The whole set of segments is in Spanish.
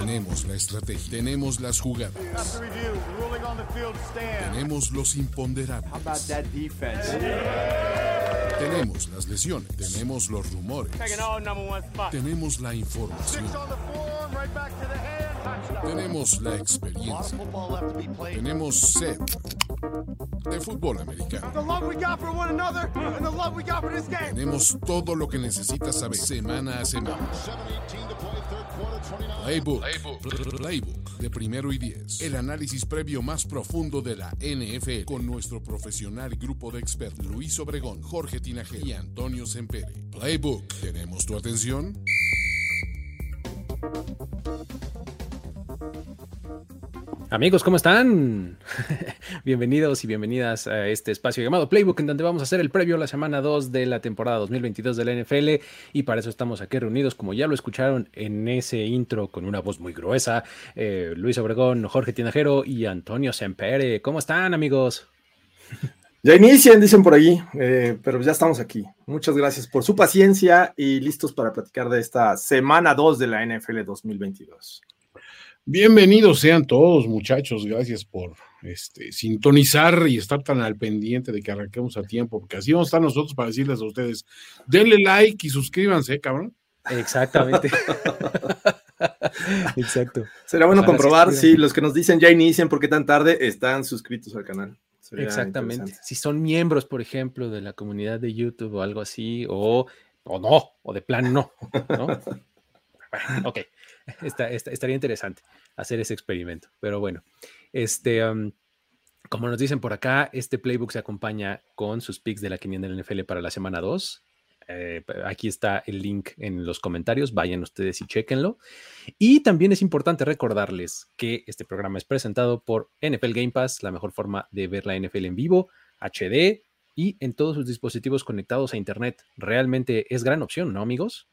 Tenemos la estrategia, tenemos las jugadas, tenemos los imponderables. Tenemos las lesiones, tenemos los rumores, tenemos la información, tenemos la experiencia, tenemos sed de fútbol americano. Tenemos todo lo que necesitas saber semana a semana. Playbook, Playbook, de primero y diez. El análisis previo más profundo de la NFL con nuestro profesional grupo de expertos Luis Obregón, Jorge Tinajero y Antonio Sempere. Playbook, ¿tenemos tu atención? Amigos, ¿cómo están? Bienvenidos y bienvenidas a este espacio llamado Playbook, en donde vamos a hacer el previo a la semana 2 de la temporada 2022 de la NFL. Y para eso estamos aquí reunidos, como ya lo escucharon en ese intro con una voz muy gruesa, eh, Luis Obregón, Jorge Tinajero y Antonio Sempere. ¿Cómo están, amigos? Ya inician, dicen por allí, eh, pero ya estamos aquí. Muchas gracias por su paciencia y listos para platicar de esta semana 2 de la NFL 2022. Bienvenidos sean todos, muchachos. Gracias por este, sintonizar y estar tan al pendiente de que arranquemos a tiempo, porque así vamos a estar nosotros para decirles a ustedes: denle like y suscríbanse, cabrón. Exactamente. Exacto. Será bueno comprobar si los que nos dicen ya inician porque tan tarde están suscritos al canal. Exactamente. Si son miembros, por ejemplo, de la comunidad de YouTube o algo así, o, o no, o de plan no. ¿no? ok. Estaría interesante hacer ese experimento. Pero bueno, este, como nos dicen por acá, este playbook se acompaña con sus picks de la 500 del NFL para la semana 2. Eh, aquí está el link en los comentarios, vayan ustedes y chequenlo. Y también es importante recordarles que este programa es presentado por NFL Game Pass, la mejor forma de ver la NFL en vivo, HD y en todos sus dispositivos conectados a Internet. Realmente es gran opción, ¿no, amigos?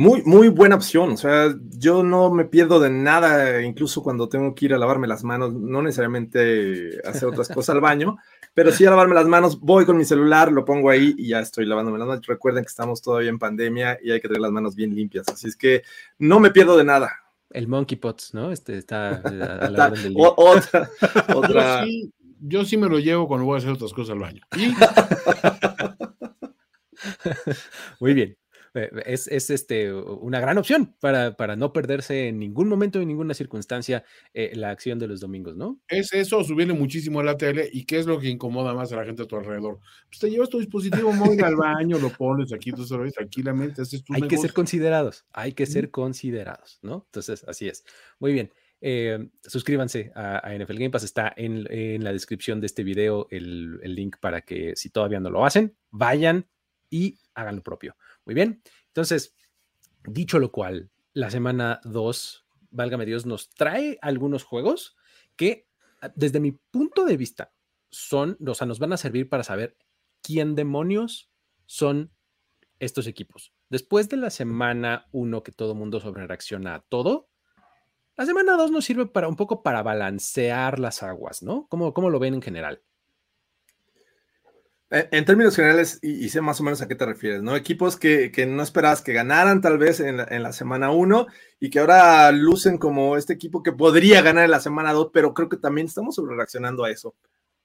Muy, muy buena opción. O sea, yo no me pierdo de nada, incluso cuando tengo que ir a lavarme las manos, no necesariamente hacer otras cosas al baño, pero sí a lavarme las manos, voy con mi celular, lo pongo ahí y ya estoy lavándome las manos. Recuerden que estamos todavía en pandemia y hay que tener las manos bien limpias. Así es que no me pierdo de nada. El monkey pots, ¿no? Este está a la del día. otra, otra. Yo sí, yo sí me lo llevo cuando voy a hacer otras cosas al baño. Muy bien. Eh, es, este, una gran opción para, para, no perderse en ningún momento, en ninguna circunstancia, eh, la acción de los domingos, ¿no? Es eso, subirle muchísimo a la tele y qué es lo que incomoda más a la gente a tu alrededor. Pues te llevas tu dispositivo móvil al baño, lo pones aquí, tú solo tranquilamente, Hay que ser considerados, hay que ser considerados, ¿no? Entonces, así es. Muy bien. Eh, suscríbanse a, NFL Game Pass, está en, en, la descripción de este video el, el link para que si todavía no lo hacen, vayan y hagan lo propio. Muy bien. Entonces, dicho lo cual, la semana 2, válgame Dios, nos trae algunos juegos que ah, desde mi punto de vista son, o sea, nos van a servir para saber quién demonios son estos equipos. Después de la semana 1 que todo mundo sobre reacciona a todo, la semana 2 nos sirve para un poco para balancear las aguas, ¿no? ¿Cómo, cómo lo ven en general? Eh, en términos generales, y, sé más o menos a qué te refieres, ¿no? Equipos que, no esperabas que ganaran tal vez en la, semana 1 y que ahora lucen como este equipo que podría ganar en la semana 2, pero creo que también estamos sobre reaccionando a eso.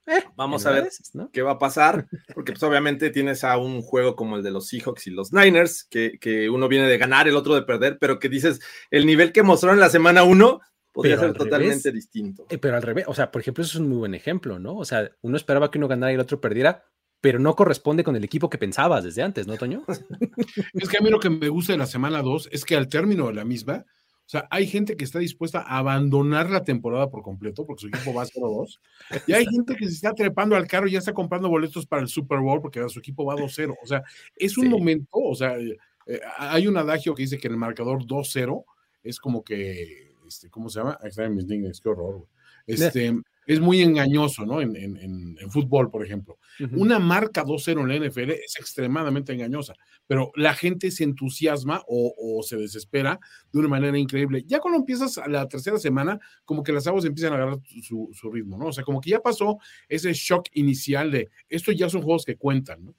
Eh, Vamos a ver qué va a pasar, porque pues obviamente tienes a un juego como el de los Seahawks y los Niners, que, que uno viene de ganar, el otro de perder, pero que dices, el nivel que mostraron en la semana 1 podría ser totalmente distinto. Eh, pero al revés, o sea, por ejemplo, eso es un muy buen ejemplo, ¿no? O sea, uno esperaba que uno ganara y el otro perdiera, pero no corresponde con el equipo que pensabas desde antes, ¿no, Toño? Es que a mí lo que me gusta de la semana 2 es que al término de la misma, o sea, hay gente que está dispuesta a abandonar la temporada por completo porque su equipo va a 0-2. Y hay gente que se está trepando al carro y ya está comprando boletos para el Super Bowl porque su equipo va 2-0. O sea, es un momento, o sea, eh, hay un adagio que dice que el marcador 2-0 es como que, este, ¿cómo se llama? Extraen mis niños, qué horror. Este, es muy engañoso, ¿no? En, en, en, fútbol, por ejemplo. Una marca 2-0 en la NFL es extremadamente engañosa, pero la gente se entusiasma o, o, se desespera de una manera increíble. Ya cuando empiezas a la tercera semana, como que las aguas empiezan a agarrar su, su ritmo, ¿no? O sea, como que ya pasó ese shock inicial de esto ya son juegos que cuentan, ¿no?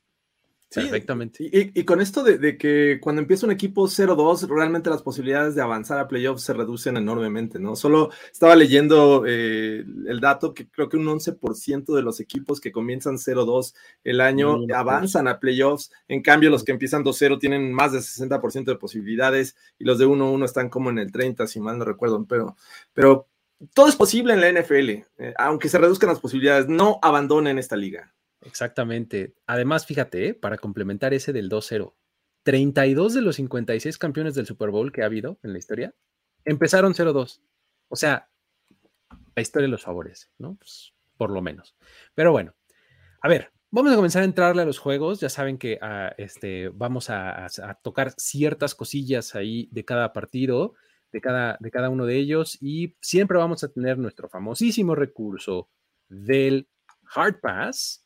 Perfectamente. Y, con esto de, que cuando empieza un equipo 0-2, realmente las posibilidades de avanzar a playoffs se reducen enormemente, ¿no? Solo estaba leyendo eh, el dato que creo que un 11% de los equipos que comienzan 0-2 el año avanzan a playoffs. En cambio, los que empiezan 2-0 tienen más de 60% de posibilidades y los de 1-1 están como en el 30, si mal no recuerdo. Pero, pero todo es posible en la NFL, eh, aunque se reduzcan las posibilidades. No abandonen esta liga. Exactamente. Además, fíjate, ¿eh? para complementar ese del 2-0, 32 de los 56 campeones del Super Bowl que ha habido en la historia empezaron 0-2. O sea, la historia los favorece, ¿no? Pues, por lo menos. Pero bueno, a ver, vamos a comenzar a entrarle a los juegos. Ya saben que ah, este, vamos a, tocar ciertas cosillas ahí de cada partido, de cada, de cada uno de ellos, y siempre vamos a tener nuestro famosísimo recurso del Hard Pass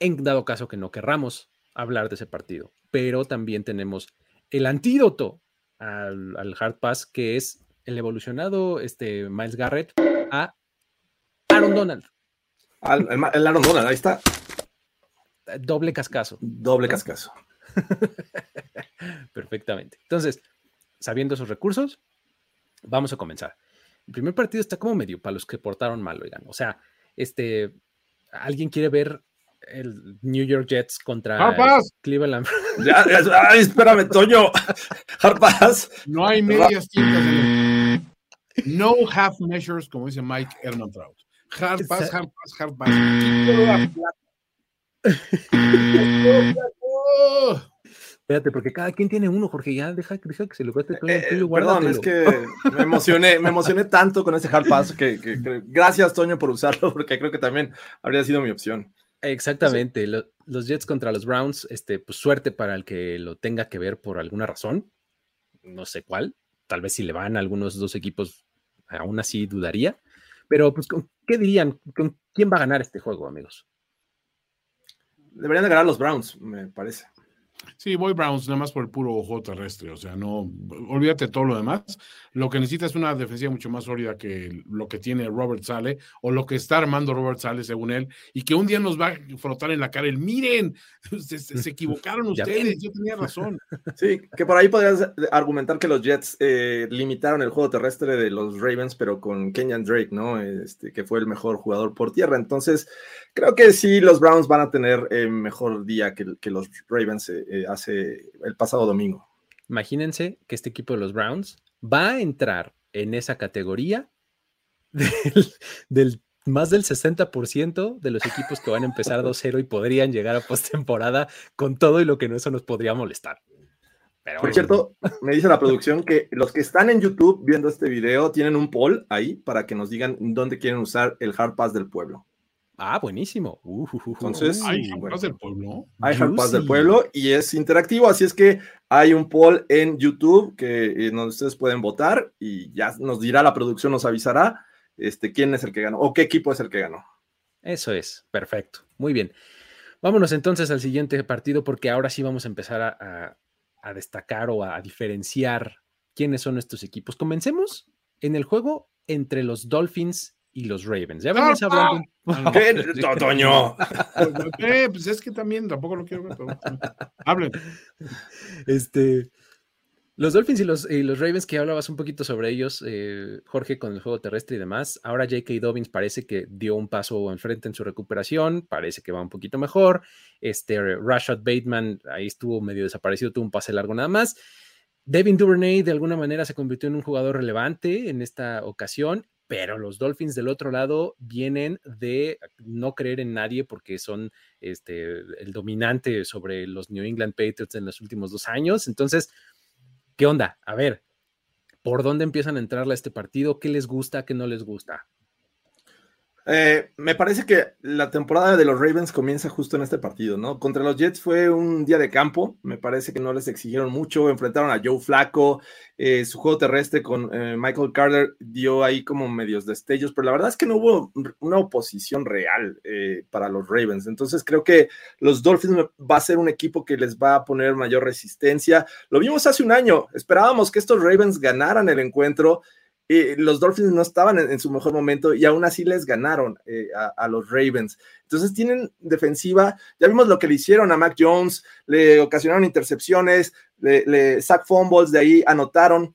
en dado caso que no querramos hablar de ese partido. Pero también tenemos el antídoto al, Hard Pass, que es el evolucionado este, Miles Garrett a Aaron Donald. el, Aaron Donald, ahí está. Doble cascazo. Doble cascazo. Perfectamente. Entonces, sabiendo esos recursos, vamos a comenzar. El primer partido está como medio para los que portaron mal, oigan. O sea, este, alguien quiere ver el New York Jets contra Cleveland. Ya, ay, espérame, Toño. Harpas. No hay medias tintas. No half measures, como dice Mike pass, hard pass, hard pass. Espérate, porque cada quien tiene uno, Jorge. Ya deja, que se lo cueste todo. Eh, eh, perdón, es que me emocioné, me emocioné tanto con ese hard pass que, gracias, Toño, por usarlo, porque creo que también habría sido mi opción. Exactamente. Los, Jets contra los Browns, este, pues suerte para el que lo tenga que ver por alguna razón. No sé cuál. Tal vez si le van a algunos dos equipos, aún así dudaría. Pero, pues, ¿qué dirían? ¿Con quién va a ganar este juego, amigos? Deberían de ganar los Browns, me parece. Sí, voy Browns, nada más por el puro ojo terrestre. O sea, no, olvídate todo lo demás. Lo que necesita es una defensiva mucho más sólida que lo que tiene Robert Sale o lo que está armando Robert Sale, según él, y que un día nos va a frotar en la cara el miren, se, equivocaron ustedes, yo tenía razón. Sí, que por ahí podrías argumentar que los Jets eh, limitaron el juego terrestre de los Ravens, pero con Kenyan Drake, ¿no? Este, que fue el mejor jugador por tierra. Entonces, creo que sí, los Browns van a tener eh, mejor día que, que los Ravens. Eh, eh, hace el pasado domingo. Imagínense que este equipo de los Browns va a entrar en esa categoría del, más del 60% de los equipos que van a empezar 2-0 y podrían llegar a postemporada con todo y lo que no eso nos podría molestar. Por cierto, me dice la producción que los que están en YouTube viendo este video tienen un poll ahí para que nos digan dónde quieren usar el Hard Pass del pueblo. Ah, buenísimo. Entonces, hay Hard del pueblo. Hay del pueblo y es interactivo, así es que hay un poll en YouTube que eh, ustedes pueden votar y ya nos dirá la producción, nos avisará este, quién es el que ganó o qué equipo es el que ganó. Eso es, perfecto. Muy bien. Vámonos entonces al siguiente partido porque ahora sí vamos a empezar a, a destacar o a diferenciar quiénes son estos equipos. Comencemos en el juego entre los Dolphins y los Ravens. Ya venimos hablando. ¿Qué, Toño? Eh, pues es que también tampoco lo quiero ver, hablen. Este, los Dolphins y los, los, Ravens, que hablabas un poquito sobre ellos, eh, Jorge, con el juego terrestre y demás. Ahora J.K. Dobbins parece que dio un paso enfrente en su recuperación, parece que va un poquito mejor. Este, Rashad Bateman ahí estuvo medio desaparecido, tuvo un pase largo nada más. Devin Duvernay de alguna manera se convirtió en un jugador relevante en esta ocasión pero los Dolphins del otro lado vienen de no creer en nadie porque son este, el dominante sobre los New England Patriots en los últimos dos años. Entonces, ¿qué onda? A ver, ¿por dónde empiezan a entrarle a este partido? ¿Qué les gusta? ¿Qué no les gusta? Eh, me parece que la temporada de los Ravens comienza justo en este partido, ¿no? Contra los Jets fue un día de campo, me parece que no les exigieron mucho, enfrentaron a Joe Flaco, eh, su juego terrestre con eh, Michael Carter dio ahí como medios destellos, pero la verdad es que no hubo una oposición real para los Ravens, entonces creo que los Dolphins va a ser un equipo que les va a poner mayor resistencia. Lo vimos hace un año, esperábamos que estos Ravens ganaran el encuentro eh, los Dolphins no estaban en, su mejor momento y aún así les ganaron eh, a, los Ravens. Entonces tienen defensiva, ya vimos lo que le hicieron a Mac Jones, le ocasionaron intercepciones, le, le fumbles, de ahí anotaron.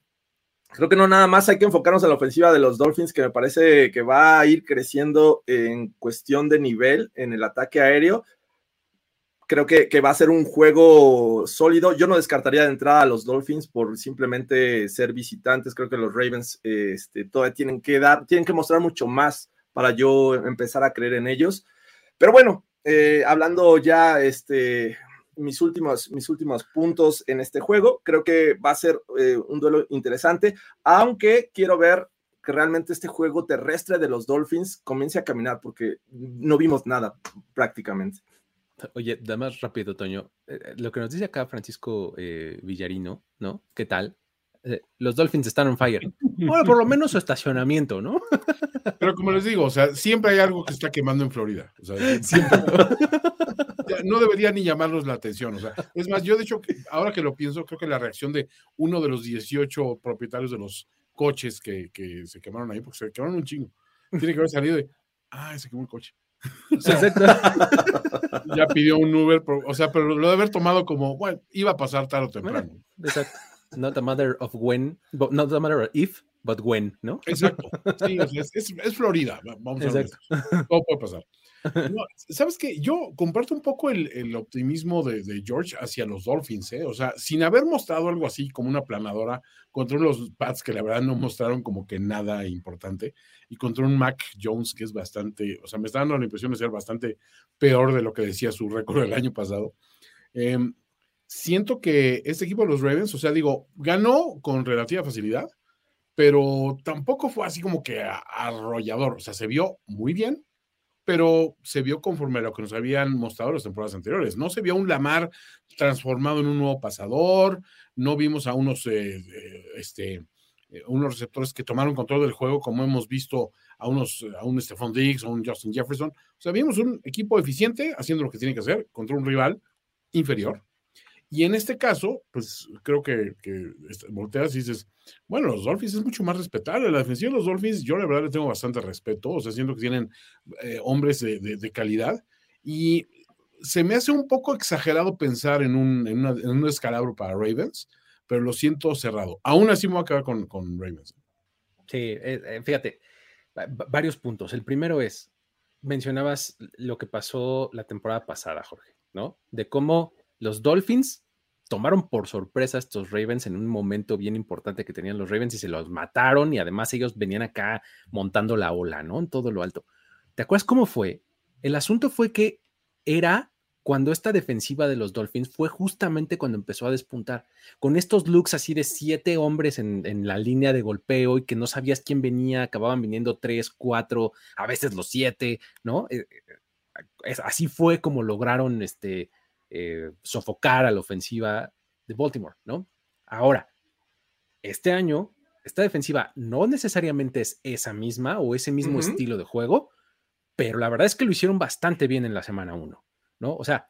Creo que no nada más hay que enfocarnos en la ofensiva de los Dolphins, que me parece que va a ir creciendo en cuestión de nivel en el ataque aéreo creo que, va a ser un juego sólido. Yo no descartaría de entrada a los Dolphins por simplemente ser visitantes. Creo que los Ravens este, todavía tienen que dar, tienen que mostrar mucho más para yo empezar a creer en ellos. Pero bueno, eh, hablando ya este, mis últimos, mis últimos puntos en este juego, creo que va a ser eh, un duelo interesante, aunque quiero ver que realmente este juego terrestre de los Dolphins comience a caminar, porque no vimos nada prácticamente. Oye, da más rápido, Toño. Eh, eh, lo que nos dice acá Francisco eh, Villarino, ¿no? ¿Qué tal? los Dolphins están on fire. Bueno, por lo menos su estacionamiento, ¿no? Pero como les digo, o sea, siempre hay algo que está quemando en Florida. O sea, siempre. no debería ni llamarnos la atención. O sea, es más, yo de hecho, ahora que lo pienso, creo que la reacción de uno de los 18 propietarios de los coches que, que se quemaron ahí, porque se quemaron un chingo, tiene que haber salido de, ah, se quemó el coche. Exacto. ya pidió un Uber, o sea, pero lo de haber tomado como, bueno, iba a pasar tarde o temprano. exacto. Not a matter of when, but not a matter of if, but when, ¿no? Exacto. Sí, es, Florida, vamos a ver. Todo puede pasar. ¿Sabes qué? Yo comparto un poco el, optimismo de, George hacia los Dolphins, ¿eh? O sea, sin haber mostrado algo así como una planadora contra unos Pats que la verdad no mostraron como que nada importante y contra un Mac Jones que es bastante, o sea, me está dando la impresión de ser bastante peor de lo que decía su récord el año pasado. Em, siento que este equipo de los Ravens, o sea, digo, ganó con relativa facilidad, pero tampoco fue así como que arrollador, o sea, se vio muy bien, pero se vio conforme a lo que nos habían mostrado las temporadas anteriores. No se vio un Lamar transformado en un nuevo pasador, no vimos a unos, eh, eh, este, eh, unos receptores que tomaron control del juego, como hemos visto a unos, a un Stephon Diggs, a un Justin Jefferson. O sea, vimos un equipo eficiente haciendo lo que tiene que hacer contra un rival inferior. Y en este caso, pues creo que, que volteas y dices, bueno, los Dolphins es mucho más respetable. La defensiva de los Dolphins, yo la verdad le tengo bastante respeto, o sea, siento que tienen eh, hombres de, calidad. Y se me hace un poco exagerado pensar en un, en, un descalabro para Ravens, pero lo siento cerrado. Aún así me voy a quedar con, con Ravens. Sí, eh, eh, fíjate, varios puntos. El primero es, mencionabas lo que pasó la temporada pasada, Jorge, ¿no? De cómo los Dolphins tomaron por sorpresa estos Ravens en un momento bien importante que tenían los Ravens y se los mataron y además ellos venían acá montando la ola, ¿no? En todo lo alto. ¿Te acuerdas cómo fue? El asunto fue que era cuando esta defensiva de los Dolphins fue justamente cuando empezó a despuntar, con estos looks así de siete hombres en, la línea de golpeo y que no sabías quién venía, acababan viniendo tres, cuatro, a veces los siete, ¿no? Eh, eh, así fue como lograron este, eh, sofocar a la ofensiva de Baltimore, ¿no? Ahora, este año, esta defensiva no necesariamente es esa misma o ese mismo estilo de juego, pero la verdad es que lo hicieron bastante bien en la semana 1, ¿no? O sea,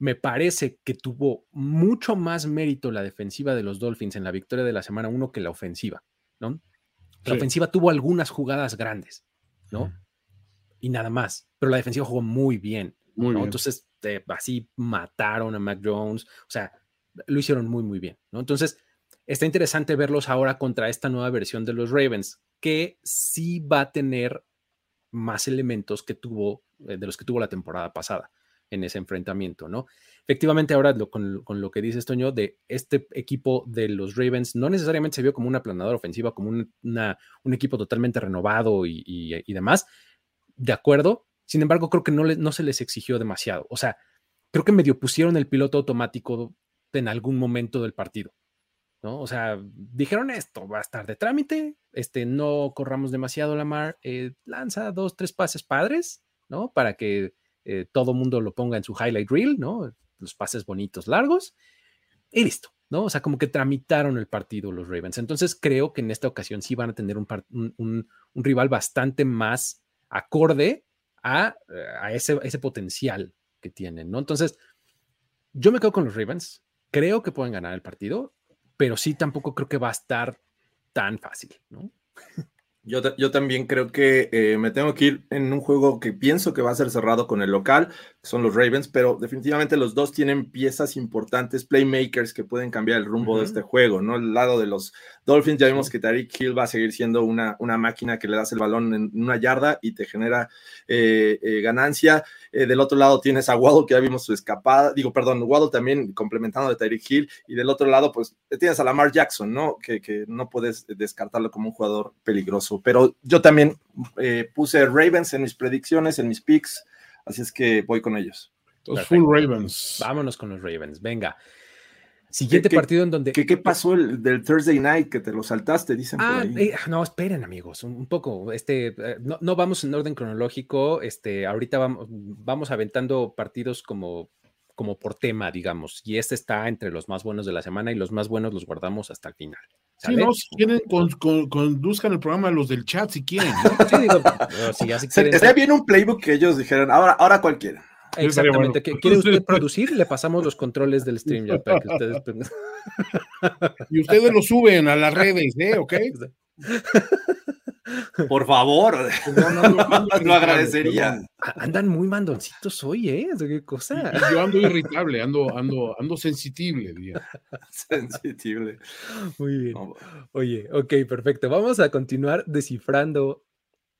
me parece que tuvo mucho más mérito la defensiva de los Dolphins en la victoria de la semana 1 que la ofensiva, ¿no? La ofensiva tuvo algunas jugadas grandes, ¿no? Y nada más, pero la defensiva jugó muy bien. Muy bien. Entonces, así mataron a Mac Jones, o sea, lo hicieron muy, muy bien, ¿no? Entonces, está interesante verlos ahora contra esta nueva versión de los Ravens, que sí va a tener más elementos que tuvo, eh, de los que tuvo la temporada pasada en ese enfrentamiento, ¿no? Efectivamente, ahora con, lo que dice Toño, de este equipo de los Ravens, no necesariamente se vio como una planadora ofensiva, como un, un equipo totalmente renovado y, y, demás, de acuerdo, sin embargo, creo que no, se les exigió demasiado. O sea, creo que medio pusieron el piloto automático en algún momento del partido. ¿no? O sea, dijeron esto, va a estar de trámite, este, no corramos demasiado la mar, eh, lanza dos, tres pases padres, ¿no? Para que eh, todo mundo lo ponga en su highlight reel, ¿no? Los pases bonitos, largos, y listo, ¿no? O sea, como que tramitaron el partido los Ravens. Entonces creo que en esta ocasión sí van a tener un rival bastante más acorde a, ese, ese potencial que tienen, ¿no? Entonces, yo me quedo con los Ravens. Creo que pueden ganar el partido, pero sí tampoco creo que va a estar tan fácil, ¿no? Yo, yo, también creo que eh, me tengo que ir en un juego que pienso que va a ser cerrado con el local, son los Ravens, pero definitivamente los dos tienen piezas importantes, playmakers que pueden cambiar el rumbo uh -huh. de este juego, ¿no? El lado de los Dolphins, ya vimos que Tariq Hill va a seguir siendo una, una, máquina que le das el balón en una yarda y te genera eh, eh, ganancia. Eh, del otro lado tienes a Waddle, que ya vimos su escapada, digo, perdón, Waddle también complementando de Tyreek Hill, y del otro lado, pues tienes a Lamar Jackson, ¿no? Que, que no puedes descartarlo como un jugador peligroso. Pero yo también eh, puse Ravens en mis predicciones, en mis picks, así es que voy con ellos. Los full Ravens. Vámonos con los Ravens, venga. Siguiente ¿Qué, partido en donde. ¿Qué, qué pasó el, del Thursday night que te lo saltaste? Dicen ah, por ahí. Eh, no, esperen, amigos, un, un poco. Este, eh, no, no, vamos en orden cronológico. Este, ahorita vamos, vamos aventando partidos como, como por tema, digamos. Y este está entre los más buenos de la semana y los más buenos los guardamos hasta el final. ¿Sale? Sí, no, si quieren, con, con, conduzcan el programa los del chat si quieren. ¿no? Sí, digo, si ya si quieren, Sería bien un playbook que ellos dijeran, ahora, ahora cualquiera. Exactamente. Bueno. ¿Quiere usted producir? Le pasamos los controles del stream ya para que ustedes. y ustedes lo suben a las redes, ¿eh? ¿Ok? Por favor, no, no, no, lo agradecería. Andan muy mandoncitos hoy, ¿eh? ¿Qué cosa? Y yo ando irritable, ando, ando, ando sensible, diría. sensible. Muy bien. Oye, ok, perfecto. Vamos a continuar descifrando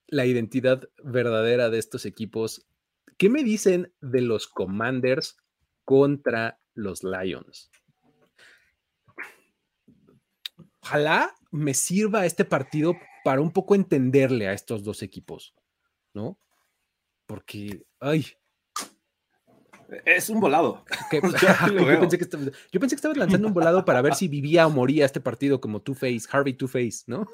la identidad verdadera de estos equipos ¿Qué me dicen de los Commanders contra los Lions? Ojalá me sirva este partido para un poco entenderle a estos dos equipos, ¿no? Porque, ay. Es un volado. yo, pensé que estaba, yo, pensé que estabas lanzando un volado para ver si vivía o moría este partido como Two-Face, Harvey Two-Face, ¿no?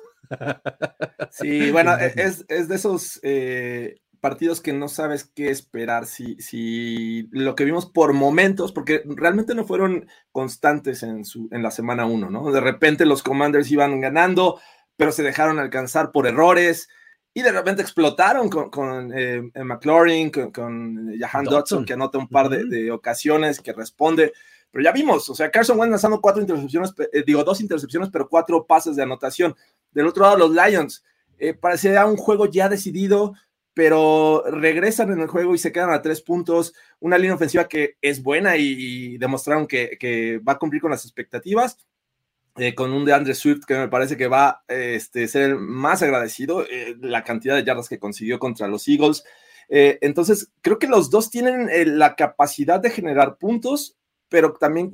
Sí, bueno, es, es de esos eh, partidos que no sabes qué esperar, si, si lo que vimos por momentos, porque realmente no fueron constantes en, su, en la semana 1, ¿no? De repente los Commanders iban ganando, pero se dejaron alcanzar por errores y de repente explotaron con, con eh, McLaurin, con, con Jahan Dodson. Dodson, que anota un par de, de, ocasiones, que responde. Pero ya vimos, o sea, Carson Wentz lanzando cuatro intercepciones, eh, digo, dos intercepciones, pero cuatro pases de anotación. Del otro lado, los Lions. Eh, parecía un juego ya decidido, pero regresan en el juego y se quedan a tres puntos. Una línea ofensiva que es buena y, demostraron que, va a cumplir con las expectativas. Eh, con un de Andre Swift que me parece que va a este, ser más agradecido, eh, la cantidad de yardas que consiguió contra los Eagles. Eh, entonces, creo que los dos tienen eh, la capacidad de generar puntos, pero también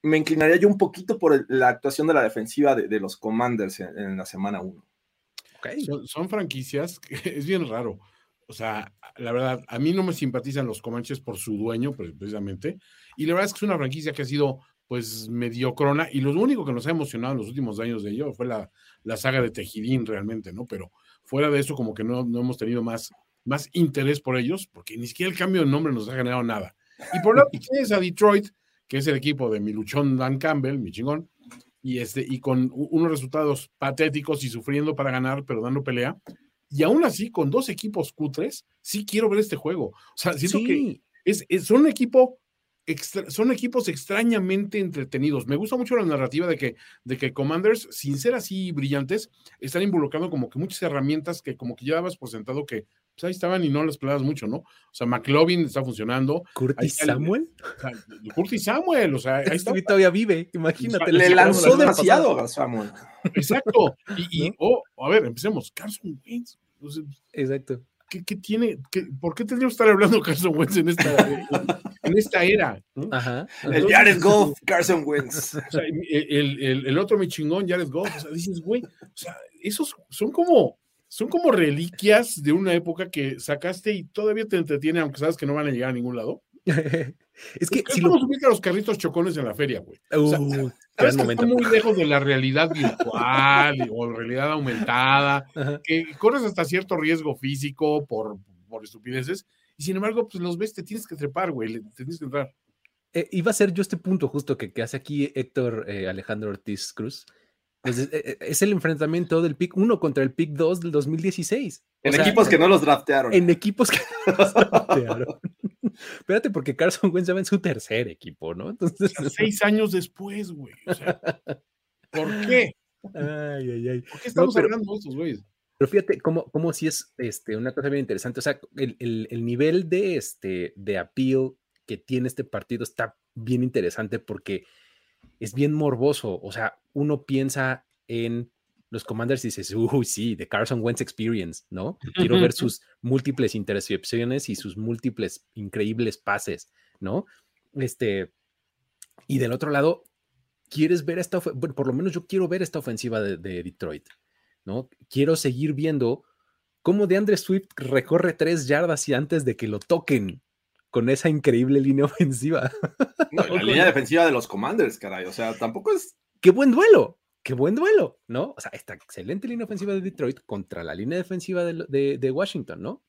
me inclinaría yo un poquito por la actuación de la defensiva de, los Commanders en, en la semana 1. Okay. Son, son, franquicias que es bien raro. O sea, la verdad, a mí no me simpatizan los Comanches por su dueño, precisamente. Y la verdad es que es una franquicia que ha sido, pues, mediocrona. Y lo único que nos ha emocionado en los últimos años de ello fue la, la saga de Tejidín, realmente, ¿no? Pero fuera de eso, como que no, no hemos tenido más, más interés por ellos, porque ni siquiera el cambio de nombre nos ha generado nada. Y por lo tanto, tienes a Detroit, que es el equipo de mi luchón Dan Campbell, mi chingón, y, este, y con unos resultados patéticos y sufriendo para ganar, pero dando pelea. Y aún así, con dos equipos cutres, sí quiero ver este juego. O sea, siento sí. que es, es, son, un equipo extra, son equipos extrañamente entretenidos. Me gusta mucho la narrativa de que, de que Commanders, sin ser así brillantes, están involucrando como que muchas herramientas que como que ya dabas por sentado que pues ahí estaban y no las peleabas mucho, ¿no? O sea, McLovin está funcionando. ¿Curtis Samuel? O sea, Curtis Samuel, o sea, ahí está. todavía vive, imagínate. Le lanzó demasiado a Samuel. Exacto. Y, y ¿No? oh, a ver, empecemos. Carson Wentz. Entonces, Exacto. ¿Qué, qué tiene? Qué, ¿Por qué tendríamos que estar hablando de Carson Wentz en esta, en esta era? ¿no? Ajá. El Jared Goff, Carson Wentz. O sea, el, el, el, otro mi chingón, Jared Goff. O sea, dices, güey, o sea, esos son como son como reliquias de una época que sacaste y todavía te entretiene, aunque sabes que no van a llegar a ningún lado. es que es si como lo... subir a los carritos chocones en la feria, güey. Uh, o sea, sabes que están muy lejos de la realidad virtual o realidad aumentada, Ajá. que corres hasta cierto riesgo físico por, por estupideces, y sin embargo, pues los ves, te tienes que trepar, güey, te tienes que entrar. Eh, iba a ser yo este punto justo que, que hace aquí Héctor eh, Alejandro Ortiz Cruz. Pues es, es, el enfrentamiento del pick 1 contra el pick 2 del 2016. En o sea, equipos que no los draftearon. En equipos que no los draftearon. Espérate, porque Carson Wentz va en su tercer equipo, ¿no? Entonces. O sea, seis años después, güey. O sea, ¿Por qué? Ay, ay, ay. ¿Por qué estamos pero- hablando de estos güeyes? Pero fíjate cómo, cómo sí es este, una cosa bien interesante. O sea, el, el- el nivel de, este, de appeal que tiene este partido está bien interesante porque es bien morboso. O sea, uno piensa en los Commanders y dices, uy, sí, The Carson Wentz Experience, ¿no? Quiero ver sus múltiples intercepciones y sus múltiples increíbles pases, ¿no? Este, y del otro lado, quieres ver esta, bueno, por lo menos yo quiero ver esta ofensiva de, de Detroit, ¿no? Quiero seguir viendo cómo DeAndre Swift recorre tres yardas y antes de que lo toquen con esa increíble línea ofensiva. No, la línea defensiva de los Commanders, caray. O sea, tampoco es. ¡Qué buen duelo! ¡Qué buen duelo! ¿No? O sea, esta excelente línea ofensiva de Detroit contra la línea defensiva de, de- de Washington, ¿no?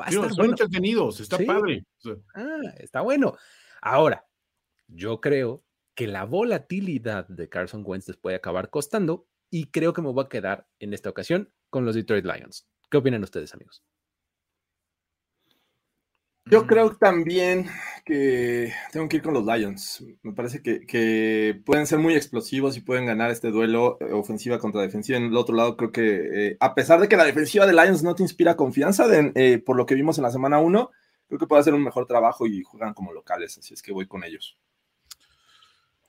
Va a Digo, estar son bueno. entretenidos, está Sí. padre. Ah, está bueno. Ahora, yo creo que la volatilidad de Carson Wentz les puede acabar costando y creo que me voy a quedar en esta ocasión con los Detroit Lions. ¿Qué opinan ustedes, amigos? Yo creo también que tengo que ir con los Lions. Me parece que, pueden ser muy explosivos y pueden ganar este duelo eh, ofensiva contra defensiva. En el otro lado, creo que eh, a pesar de que la defensiva de Lions no te inspira confianza, eh, por lo que vimos en la semana 1, creo que puede hacer un mejor trabajo y juegan como locales. Así es que voy con ellos.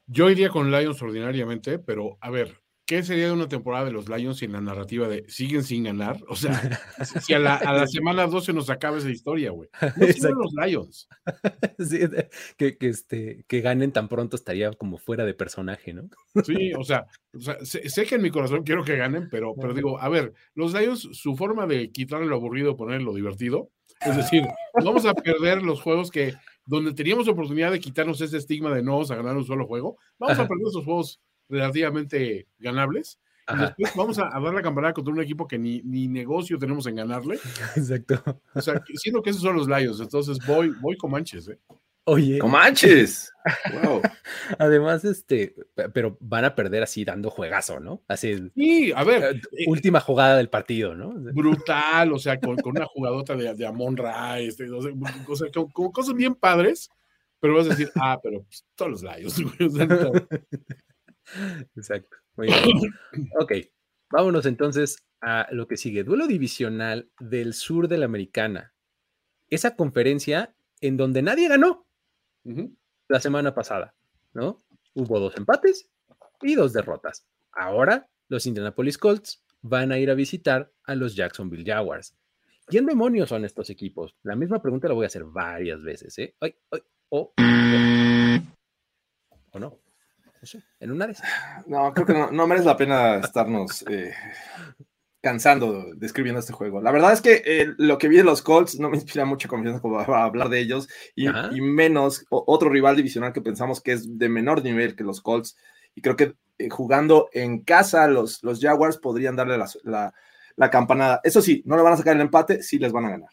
Yo iría con Lions ordinariamente, pero a ver, ¿qué sería de una temporada de los Lions sin la narrativa de siguen sin ganar? O sea, si a la, a la semana 12 nos acaba esa historia, güey. No los Lions. Sí, que, que, este, que ganen tan pronto estaría como fuera de personaje, ¿no? Sí, o sea, o sea, sé, sé que en mi corazón quiero que ganen, pero, pero digo, a ver, los Lions, su forma de quitarle lo aburrido, ponerle lo divertido, es decir, vamos a perder los juegos que, donde teníamos oportunidad de quitarnos ese estigma de no vamos a ganar un solo juego, vamos a perder esos juegos relativamente ganables. Y después vamos a, a dar la campanada contra un equipo que ni, ni negocio tenemos en ganarle. exacto. O sea, siento que esos son los Lions. Entonces voy, voy con manches. ¿eh? Oye, ¡No manches! ¡Wow! además, este, pe- pero van a perder así dando juegazo, ¿no? Así, Y, a ver, eh, eh, última jugada del partido, ¿no? brutal, o sea, con, con una jugadota de, de Amon Ra, este, o sea, o sea, con, con cosas bien padres, pero vas a decir, ah, pero pues, todos los Lions. güey, o sea, no. Exacto. Muy bien. ok, vámonos entonces a lo que sigue. Duelo divisional del sur de la americana. Esa conferencia en donde nadie ganó la semana pasada, ¿no? Hubo dos empates y dos derrotas. Ahora los Indianapolis Colts van a ir a visitar a los Jacksonville Jaguars. ¿Quién demonios son estos equipos? La misma pregunta la voy a hacer varias veces, ¿eh? Ay, ay, o, o no. No sé, en una de esas. No, creo que no, no merece la pena estarnos eh, cansando describiendo este juego. La verdad es que eh, lo que vi de los Colts no me inspira mucha confianza como para hablar de ellos y, menos o- otro rival divisional que pensamos que es de menor nivel que los Colts. Y creo que eh, jugando en casa los, los Jaguars podrían darle la, la- la campanada. Eso sí, no le van a sacar el empate, sí les van a ganar.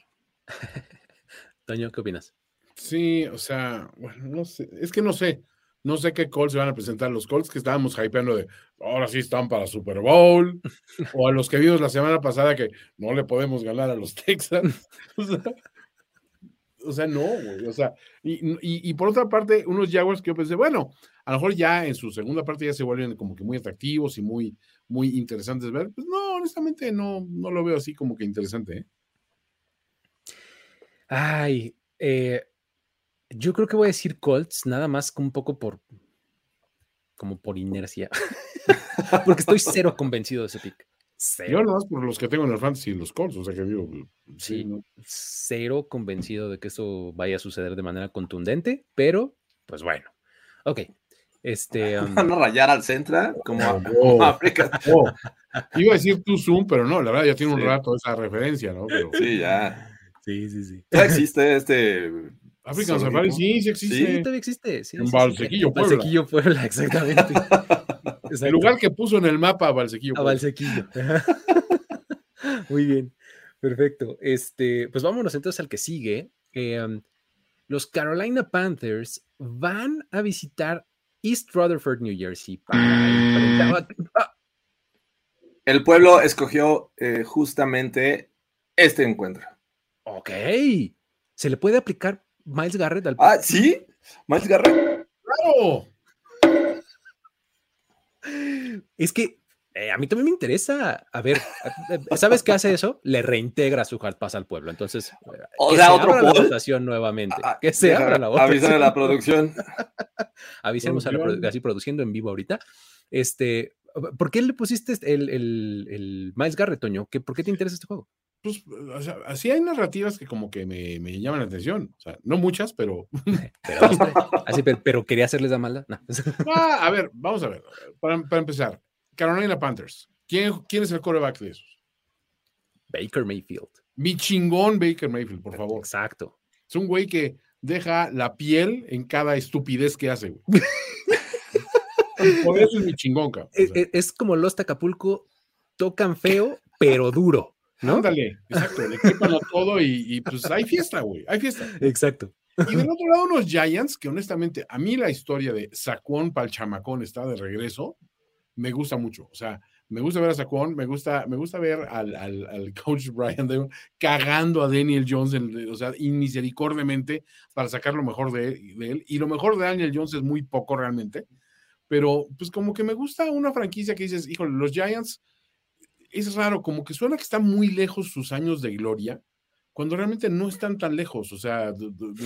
Toño, ¿qué opinas? Sí, o sea, bueno, no sé, es que no sé, no sé qué Colts se van a presentar. Los Colts que estábamos hypeando de ahora sí están para Super Bowl, o a los que vimos la semana pasada que no le podemos ganar a los Texans. O sea, o sea, no, güey. O sea, y, y- y por otra parte, unos Jaguars que yo pensé, bueno, a lo mejor ya en su segunda parte ya se vuelven como que muy atractivos y muy, muy interesantes ver. Pues no, honestamente no, no lo veo así como que interesante. ¿eh? Ay, eh, yo creo que voy a decir Colts, nada más como un poco por, como por inercia, porque estoy cero convencido de ese pick. Yo Cero, nomás por los que tengo en el fantasy, los Colts, o sea que digo, Sí. ¿no? cero convencido de que eso vaya a suceder de manera contundente, pero pues bueno. Ok, este, um, Van a rayar al Centra como a- Oh. como a África. Oh, iba a decir tu Zoom, pero no, la verdad ya tiene un Sí. rato esa referencia, ¿no? Pero Sí, ya. sí, sí, sí. Ya existe este. African Safari sí, sí Sí, existe. todavía existe. sí, En sí, sí. Valsequillo, Puebla. Valsequillo, Puebla, exactamente. El Exacto. lugar que puso en el mapa Valsequillo. A Valsequillo. Muy bien, perfecto. Este, pues vámonos entonces al que sigue. Eh, um, los Carolina Panthers van a visitar East Rutherford, New Jersey, para ah, El pueblo escogió eh, justamente este encuentro. ok. ¿Se le puede aplicar Miles Garrett al Ah, sí, Miles Garrett. ¡Claro! Es que Eh, a mí también me interesa. A ver, ¿sabes qué hace eso? Le reintegra su hard pass al pueblo. Entonces, o que sea, se otro abra la votación nuevamente. Ah, que se deja- abra la votación. Avísale a la producción. Avisemos a la Producción. produ- así produciendo en vivo ahorita. Este, ¿por qué le pusiste el, el, el Miles Garrett, Toño? ¿Qué, ¿Por qué te interesa este juego? Pues, o sea, así hay narrativas que como que me, me llaman la atención. O sea, no muchas, pero. Pero. Así, pero, pero quería hacerles la maldad. No. Ah, a ver, vamos a ver. Para, para empezar, Carolina Panthers. ¿Quién, ¿Quién es el coreback de esos? Baker Mayfield. Mi chingón Baker Mayfield, por favor. Exacto. Es un güey que deja la piel en cada estupidez que hace, güey. Por eso es mi chingón, cabrón. O Es, sea, es- es como los Acapulco, tocan feo, pero duro, ¿no? Ándale, exacto, le quitan a todo y, y, pues hay fiesta, güey, hay fiesta. Exacto. Y del otro lado, unos Giants, que honestamente, a mí la historia de Saquon Palchamacón está de regreso, me gusta mucho. O sea, me gusta ver a Saquon, me gusta, me gusta ver al, al- al coach Brian Dable cagando a Daniel Jones, en- o sea, inmisericordiamente para sacar lo mejor de, de él. Y lo mejor de Daniel Jones es muy poco realmente, pero pues como que me gusta una franquicia que dices, híjole, los Giants, es raro, como que suena que están muy lejos sus años de gloria, cuando realmente no están tan lejos. O sea,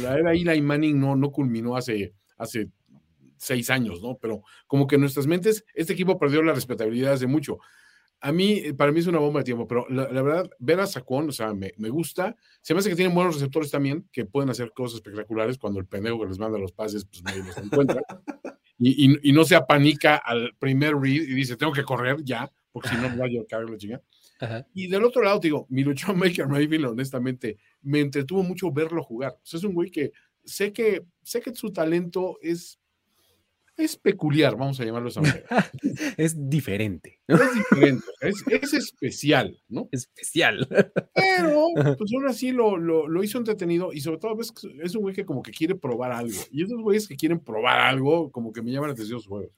la era Eli Manning no, no culminó hace, hace seis años, ¿no? Pero como que en nuestras mentes, este equipo perdió la respetabilidad hace mucho. A mí, eh, para mí es una bomba de tiempo, pero la, la verdad, ver a Saquon, o sea, me, me gusta. Se me hace que tienen buenos receptores también, que pueden hacer cosas espectaculares cuando el pendejo que les manda los pases, pues nadie los encuentra. Y, y- y no se apanica al primer read y dice, tengo que correr ya, porque si no me va a caer la chinga. Ajá. Y del otro lado, digo, mi luchón Baker Mayfield, honestamente, me entretuvo mucho verlo jugar. O sea, es un güey que sé que, sé que su talento es, es peculiar, vamos a llamarlo de esa manera. Es diferente, ¿no? Es diferente, es, es especial, ¿no? especial. Pero, pues aún así lo, lo, lo hizo entretenido y sobre todo que es un güey que como que quiere probar algo. Y esos güeyes que quieren probar algo, como que me llaman la atención sus juegos.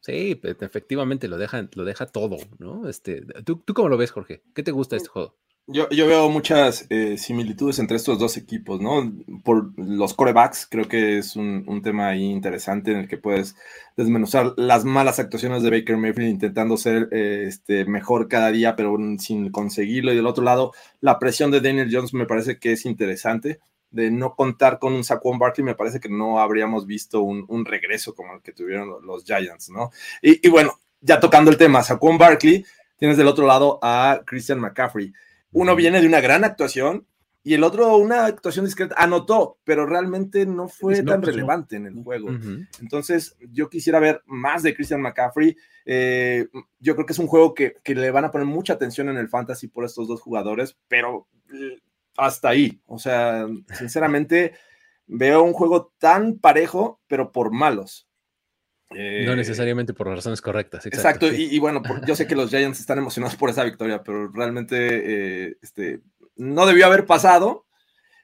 Sí, pues, efectivamente lo deja, lo deja todo, ¿no? Este, ¿tú, ¿Tú cómo lo ves, Jorge? ¿Qué te gusta de este juego? Yo, yo veo muchas eh, similitudes entre estos dos equipos, ¿no? Por los corebacks, creo que es un, un tema ahí interesante en el que puedes desmenuzar las malas actuaciones de Baker Mayfield intentando ser eh, este, mejor cada día, pero sin conseguirlo. Y del otro lado, la presión de Daniel Jones me parece que es interesante. De no contar con un Saquon Barkley, me parece que no habríamos visto un, un regreso como el que tuvieron los Giants, ¿no? Y, y bueno, ya tocando el tema, Saquon Barkley, tienes del otro lado a Christian McCaffrey uno viene de una gran actuación y el otro una actuación discreta. Anotó, pero realmente no fue No, tan pues no. relevante en el juego. Entonces, yo quisiera ver más de Christian McCaffrey. Eh, yo creo que es un juego que, que le van a poner mucha atención en el fantasy por estos dos jugadores, pero hasta ahí. O sea, sinceramente, veo un juego tan parejo, pero por malos. Eh, No necesariamente por razones correctas. Exacto, Exacto, sí. y, y bueno, por- yo sé que los Giants están emocionados por esa victoria, pero realmente eh, este, no debió haber pasado.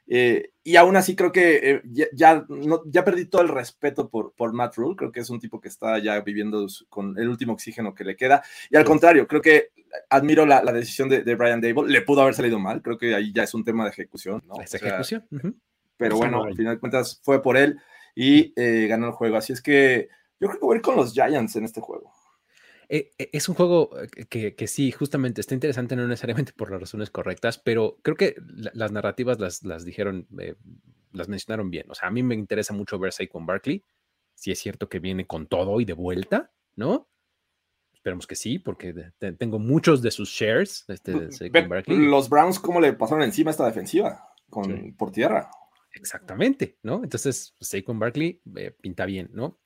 Eh, y aún así creo que eh, ya, ya, no- ya perdí todo el respeto por, por Matt Rule. Creo que es un tipo que está ya viviendo con el último oxígeno que le queda. Y al contrario, creo que admiro la, la decisión de, de Brian Dable. Le pudo haber salido mal. Creo que ahí ya es un tema de ejecución. ¿no? Esa O sea, ejecución. pero bueno, al final de cuentas fue por él y eh, ganó el juego. Así es que yo creo que voy a ir con los Giants en este juego. Eh, eh, Es un juego eh, que, que sí, justamente está interesante, no necesariamente por las razones correctas, pero creo que la- las narrativas las, las dijeron, eh, las mencionaron bien. O sea, a mí me interesa mucho ver con Barkley. Si es cierto que viene con todo y de vuelta, ¿no? Esperemos que sí, porque te- tengo muchos de sus shares este, de Saquon Barkley. los Browns, ¿cómo le pasaron encima a esta defensiva? Con, Sí. Por tierra. Exactamente, ¿no? Entonces, Saquon Barkley eh, pinta bien, ¿no?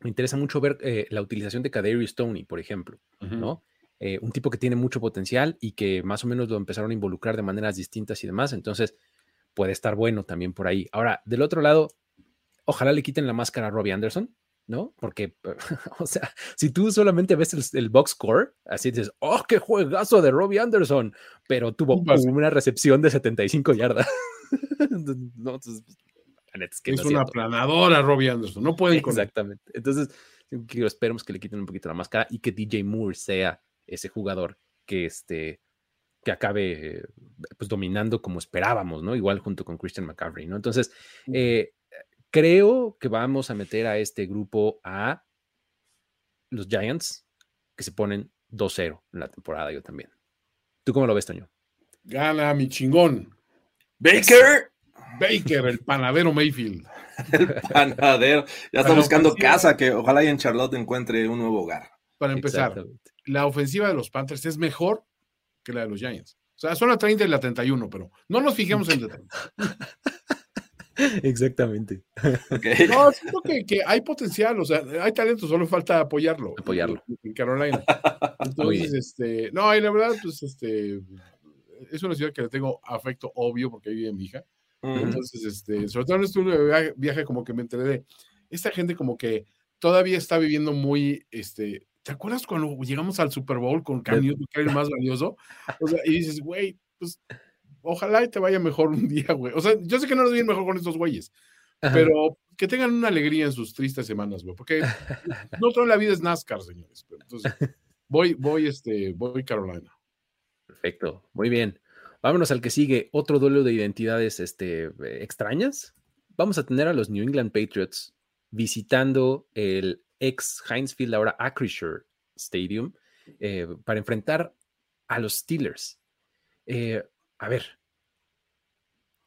Me interesa mucho ver eh, la utilización de Kadarius Stoney, por ejemplo. ¿no? Eh, un tipo que tiene mucho potencial y que más o menos lo empezaron a involucrar de maneras distintas y demás, entonces puede estar bueno también por ahí. Ahora, del otro lado, ojalá le quiten la máscara a Robbie Anderson, ¿no? Porque, o sea, si tú solamente ves el, el box score, así dices, ¡oh, qué juegazo de Robbie Anderson! Pero tuvo una recepción de 75 yardas. no, entonces, la neta es que es no es una cierto. aplanadora, Robbie Anderson. No pueden con. Exactamente. Entonces, esperemos que le quiten un poquito la máscara y que DJ Moore sea ese jugador que este que acabe eh, pues dominando como esperábamos, ¿no? Igual junto con Christian McCaffrey, ¿no? Entonces, eh, creo que vamos a meter a este grupo a los Giants, que se ponen 2-0 en la temporada, yo también. ¿Tú cómo lo ves, Toño? Gana mi chingón. Baker. Baker, el panadero Mayfield. el panadero. Ya está Para buscando ofensiva. casa, que ojalá y en Charlotte encuentre un nuevo hogar. Para empezar, la ofensiva de los Panthers es mejor que la de los Giants. O sea, son la 30 y la 31, pero no nos fijemos en detalles. Exactamente. No, siento que, que hay potencial, o sea, hay talento, solo falta apoyarlo. Apoyarlo. En Carolina. Entonces, este, no, y la verdad, pues, este, es una ciudad que le tengo afecto obvio porque ahí vive mi hija. Entonces, este, sobre todo en este último viaje, como que me enteré de esta gente como que todavía está viviendo muy, este, ¿te acuerdas cuando llegamos al Super Bowl con Cam De- Newton, que era el más valioso? O sea, y dices, güey, pues, ojalá y te vaya mejor un día, güey. O sea, yo sé que no nos viene mejor con estos güeyes, Ajá. pero que tengan una alegría en sus tristes semanas, güey, porque no toda la vida es NASCAR, señores. Entonces, voy, voy, este, voy Carolina. Perfecto, muy bien. Vámonos al que sigue, otro duelo de identidades este, extrañas. Vamos a tener a los New England Patriots visitando el ex Heinz Field, ahora Acrisure Stadium, eh, para enfrentar a los Steelers. Eh, a ver,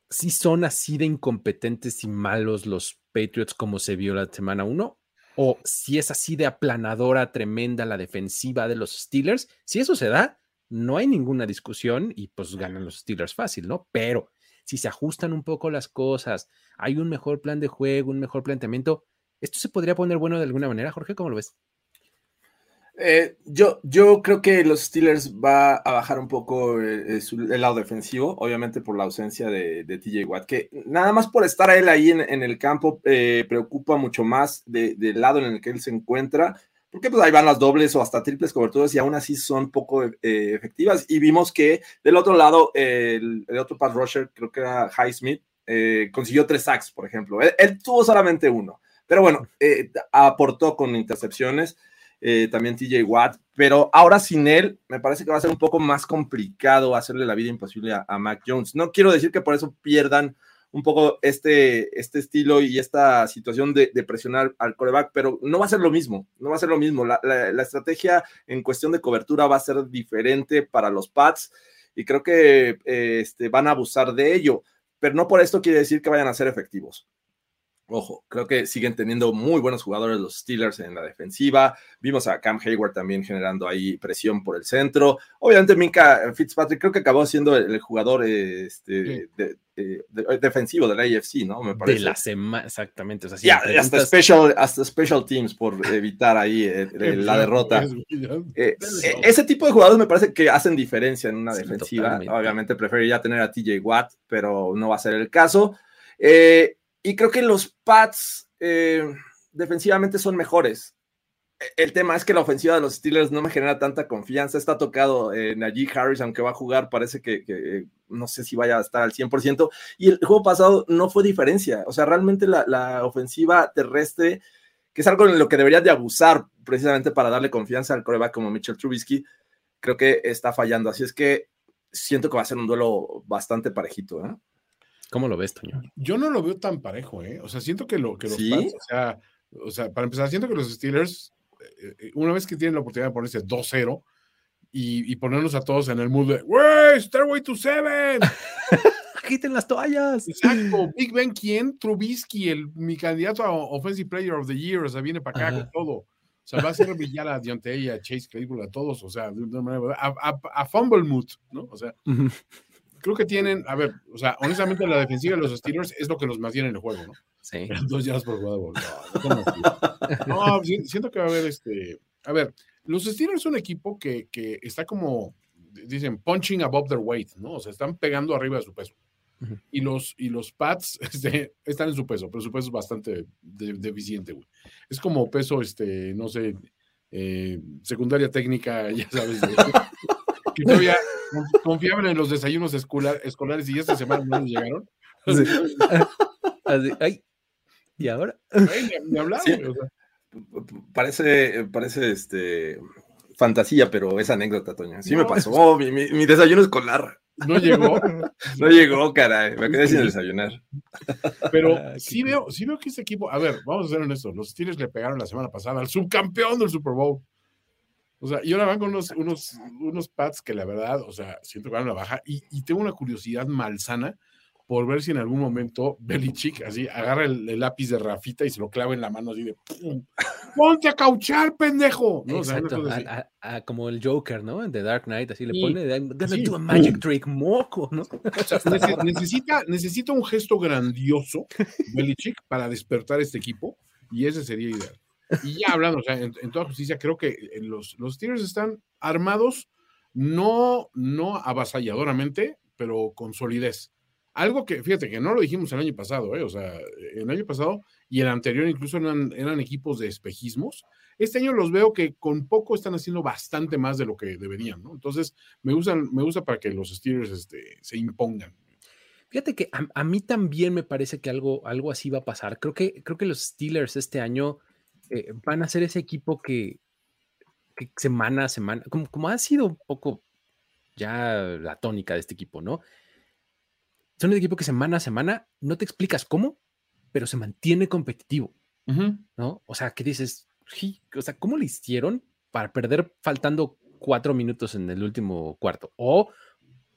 si son así de incompetentes y malos los Patriots como se vio la semana 1? ¿O si es así de aplanadora, tremenda la defensiva de los Steelers? Si eso se da, no hay ninguna discusión y pues ganan los Steelers fácil, ¿no? Pero si se ajustan un poco las cosas, hay un mejor plan de juego, un mejor planteamiento, ¿esto se podría poner bueno de alguna manera, Jorge? ¿Cómo lo ves? Eh, yo, yo creo que los Steelers va a bajar un poco eh, eh, su- el lado defensivo, obviamente por la ausencia de, TJ Watt, que nada más por estar él ahí en, el campo eh, preocupa mucho más de- del lado en el que él se encuentra, porque pues ahí van las dobles o hasta triples coberturas y aún así son poco eh, efectivas. Y vimos que del otro lado, el, otro pass rusher, creo que era Highsmith, eh, consiguió tres sacks, por ejemplo. Él, él tuvo solamente uno, pero bueno, eh, aportó con intercepciones eh, también TJ Watt, pero ahora sin él me parece que va a ser un poco más complicado hacerle la vida imposible a, a Mac Jones. No quiero decir que por eso pierdan un poco este, este estilo y esta situación de, presionar al coreback, pero no va a ser lo mismo, no va a ser lo mismo. La, la- la estrategia en cuestión de cobertura va a ser diferente para los Pats y creo que eh, este, van a abusar de ello, pero no por esto quiere decir que vayan a ser efectivos. Ojo, creo que siguen teniendo muy buenos jugadores los Steelers en la defensiva. Vimos a Cam Hayward también generando ahí presión por el centro. Obviamente, Minka Fitzpatrick creo que acabó siendo el, jugador eh, este, Sí. de- de- de- defensivo de la AFC, ¿no? Me parece. De la semana, exactamente. O sea, si hasta, special, hasta special teams por evitar ahí eh, eh, la derrota. Eh, eh, ese tipo de jugadores me parece que hacen diferencia en una Sí, defensiva. totalmente. Obviamente preferiría tener a TJ Watt, pero no va a ser el caso. Eh, y creo que los Pats eh, defensivamente son mejores. El tema es que la ofensiva de los Steelers no me genera tanta confianza. Está tocado eh, Najee Harris, aunque va a jugar, parece que, que, no sé si vaya a estar al 100%. Y el juego pasado no fue diferencia. O sea, realmente la, la ofensiva terrestre, que es algo en lo que deberías de abusar precisamente para darle confianza al coreback como Mitchell Trubisky, creo que está fallando. Así es que siento que va a ser un duelo bastante parejito. ¿eh? ¿Cómo lo ves, Toño? Yo no lo veo tan parejo, ¿eh? O sea, siento que, lo, que los ¿Sí? Pats, o sea, o sea, para empezar, siento que los Steelers, eh, eh, una vez que tienen la oportunidad de ponerse 2-0 y, y ponernos a todos en el mood de, ¡Wey! ¡Stairway to Seven! ¡Quiten las toallas! Exacto. Big Ben, ¿quién? Trubisky, el, mi candidato a Offensive Player of the Year, o sea, viene para acá Ajá. con todo. O sea, va a hacer brillar a Deontay, a Chase Claypool, a todos, o sea, de una manera, a, a, a Fumble Mood, ¿no? O sea. Creo que tienen, a ver, o sea, honestamente la defensiva de los Steelers es lo que nos mantiene en el juego, ¿no? Sí. Dos yardas por jugada. No, siento que va a haber este. A ver, los Steelers son un equipo que, que está como, dicen, punching above their weight, ¿no? O sea, están pegando arriba de su peso. Y los, y los Pats este, están en su peso, pero su peso es bastante de- deficiente, güey. Es como peso, este, no sé, eh, secundaria técnica, ya sabes, confiaban en los desayunos escolar- escolares y esta semana no les llegaron. Sí. Así, ay, ¿y ahora? Güey, ni, Sí. o sea. Parece, parece este, fantasía, pero es anécdota, Toño. Sí me pasó, mi, mi- mi desayuno escolar. No llegó, No llegó, caray. Me quedé sin desayunar. pero Ah, sí veo, sí veo que este equipo, a ver, vamos a ser honestos, los Steelers le pegaron la semana pasada al subcampeón del Super Bowl. O sea, y ahora van con unos, unos, unos pads que la verdad, o sea, siento que van a la baja y, y tengo una curiosidad malsana por ver si en algún momento Belichick así agarra el, el, lápiz de Rafita y se lo clava en la mano así de ¡pum! ¡Ponte a cauchar, pendejo! ¿no? Exacto, o sea, a, a, a, como el Joker, ¿no? En The Dark Knight, así le pone, gonna sí. do a magic trick, moco, ¿no? O sea, necesita, necesita un gesto grandioso, Belichick, para despertar este equipo, y ese sería ideal. Y ya hablando, o sea, en, en toda justicia, creo que los, los Steelers están armados, no, no avasalladoramente, pero con solidez algo que, fíjate, que no lo dijimos el año pasado, ¿eh? o sea, el año pasado y el anterior incluso eran, eran, equipos de espejismos. Este año los veo que con poco están haciendo bastante más de lo que deberían, ¿no? Entonces, me usan, me gusta para que los Steelers este, se impongan. Fíjate que a, a, mí también me parece que algo, algo así va a pasar. Creo que, creo que los Steelers este año eh, van a ser ese equipo que, que semana a semana, como, como ha sido un poco ya la tónica de este equipo, ¿no? son un equipo que semana a semana no te explicas cómo, pero se mantiene competitivo, uh -huh. ¿no? O sea, que dices, o sea, ¿cómo le hicieron para perder faltando cuatro minutos en el último cuarto? O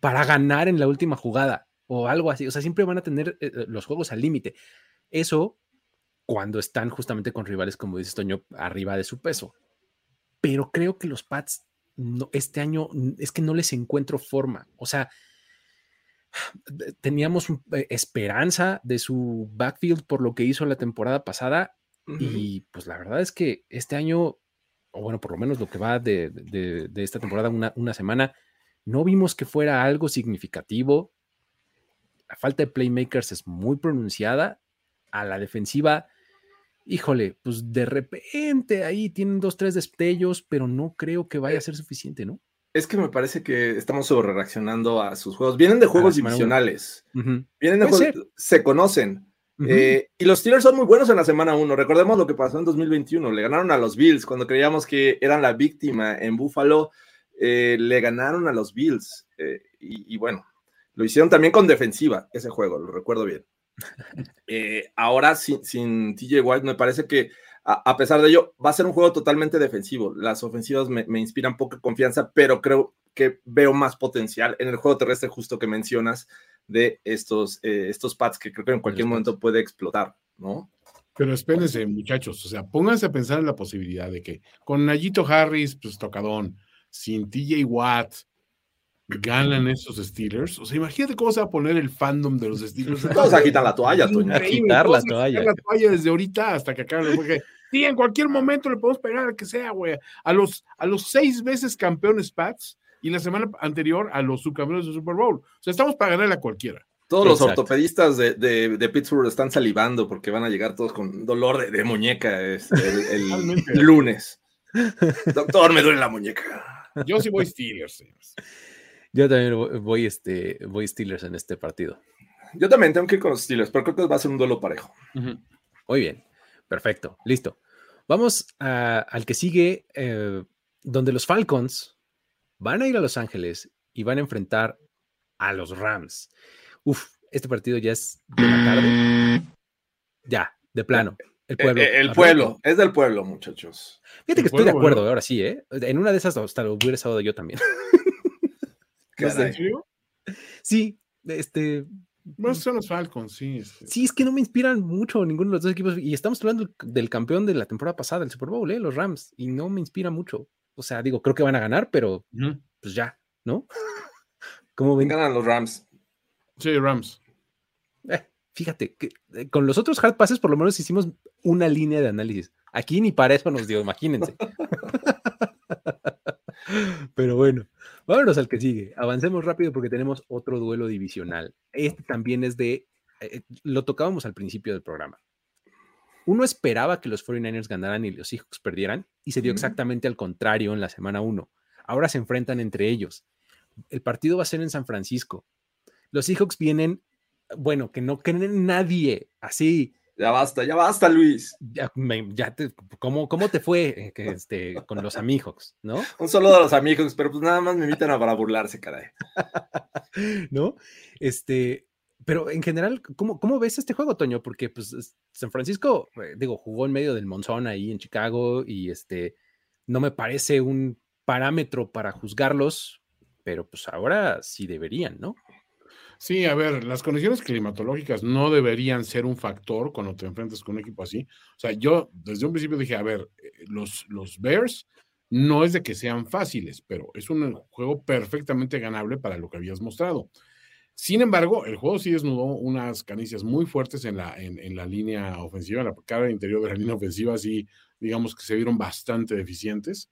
para ganar en la última jugada, o algo así. O sea, siempre van a tener eh, los juegos al límite. Eso cuando están justamente con rivales, como dice Toño, arriba de su peso. Pero creo que los Pats no, este año es que no les encuentro forma. O sea, teníamos eh, esperanza de su backfield por lo que hizo la temporada pasada uh -huh. y pues la verdad es que este año, o bueno, por lo menos lo que va de, de, de esta temporada, una, una, semana, no vimos que fuera algo significativo. La falta de playmakers es muy pronunciada. A la defensiva, híjole, pues de repente ahí tienen dos, tres destellos, pero no creo que vaya a ser suficiente, ¿no? Es que me parece que estamos sobre reaccionando a sus juegos. Vienen de juegos divisionales. Uh -huh. Vienen de juegos, ser? se conocen. Uh -huh. eh, y los Steelers son muy buenos en la semana 1. Recordemos lo que pasó en 2021. Le ganaron a los Bills cuando creíamos que eran la víctima en Buffalo. Eh, le ganaron a los Bills. Eh, y, y, bueno, lo hicieron también con defensiva ese juego, lo recuerdo bien. Eh, ahora sin, sin TJ White me parece que a, a, pesar de ello, va a ser un juego totalmente defensivo. Las ofensivas me, me, inspiran poca confianza, pero creo que veo más potencial en el juego terrestre justo que mencionas de estos, eh, estos pads que creo que en cualquier momento puede explotar, ¿no? Pero espérense, muchachos, o sea, pónganse a pensar en la posibilidad de que con Nayito Harris, pues tocadón, sin TJ Watt, ganan esos Steelers. O sea, imagínate cómo se va a poner el fandom de los Steelers. Todos a quitar la toalla, Toño. A quitar la toalla. la toalla desde ahorita hasta que acabe. Porque sí, en cualquier momento le podemos pegar al que sea, güey. A los, a los seis veces campeones Pats y la semana anterior a los subcampeones de Super Bowl. O sea, estamos para ganarle a cualquiera. Todos Exacto. los ortopedistas de, de, de, Pittsburgh están salivando porque van a llegar todos con dolor de, de muñeca este, el, el lunes. Doctor, me duele la muñeca. Yo sí voy Steelers, señores. Yo también voy, este, voy Steelers en este partido. Yo también tengo que ir con los Steelers, pero creo que va a ser un duelo parejo. Uh -huh. Muy bien, perfecto, listo. Vamos a, al que sigue, eh, donde los Falcons van a ir a Los Ángeles y van a enfrentar a los Rams. Uf, este partido ya es de la tarde. Ya, de plano. El pueblo. El, el pueblo, es del pueblo, muchachos. Fíjate que estoy de acuerdo, ahora sí, ¿eh? En una de esas hasta lo hubiera estado yo también. ¿En serio? Sí, este. Bueno, son los Falcons, sí. Este. Sí, es que no me inspiran mucho ninguno de los dos equipos. Y estamos hablando del campeón de la temporada pasada, el Super Bowl, ¿eh? los Rams, y no me inspira mucho. O sea, digo, creo que van a ganar, pero uh -huh. pues ya, ¿no? ¿Cómo ven? Ganan los Rams. Sí, Rams. Eh, fíjate, que eh, con los otros hard passes por lo menos hicimos una línea de análisis. Aquí ni para eso nos dio, imagínense. Pero bueno, vámonos al que sigue. Avancemos rápido porque tenemos otro duelo divisional. Este también es de, eh, lo tocábamos al principio del programa. Uno esperaba que los 49ers ganaran y los Seahawks perdieran y se dio exactamente al contrario en la semana 1. Ahora se enfrentan entre ellos. El partido va a ser en San Francisco. Los Seahawks vienen, bueno, que no creen nadie, así, ya basta, ya basta, Luis. Ya, me, ya te, ¿cómo, ¿Cómo te fue que, este, con los amigos, no? Un saludo a los amigos, pero pues nada más me invitan a para burlarse, caray. ¿No? Este, pero en general, ¿cómo, ¿cómo ves este juego, Toño? Porque pues San Francisco, eh, digo, jugó en medio del monzón ahí en Chicago y este, no me parece un parámetro para juzgarlos, pero pues ahora sí deberían, ¿no? Sí, a ver, las condiciones climatológicas no deberían ser un factor cuando te enfrentas con un equipo así. O sea, yo desde un principio dije, a ver, eh, los, los Bears no es de que sean fáciles, pero es un juego perfectamente ganable para lo que habías mostrado. Sin embargo, el juego sí desnudó unas canicias muy fuertes en la, en, la línea ofensiva, en la cara interior de la línea ofensiva, sí, digamos que se vieron bastante deficientes.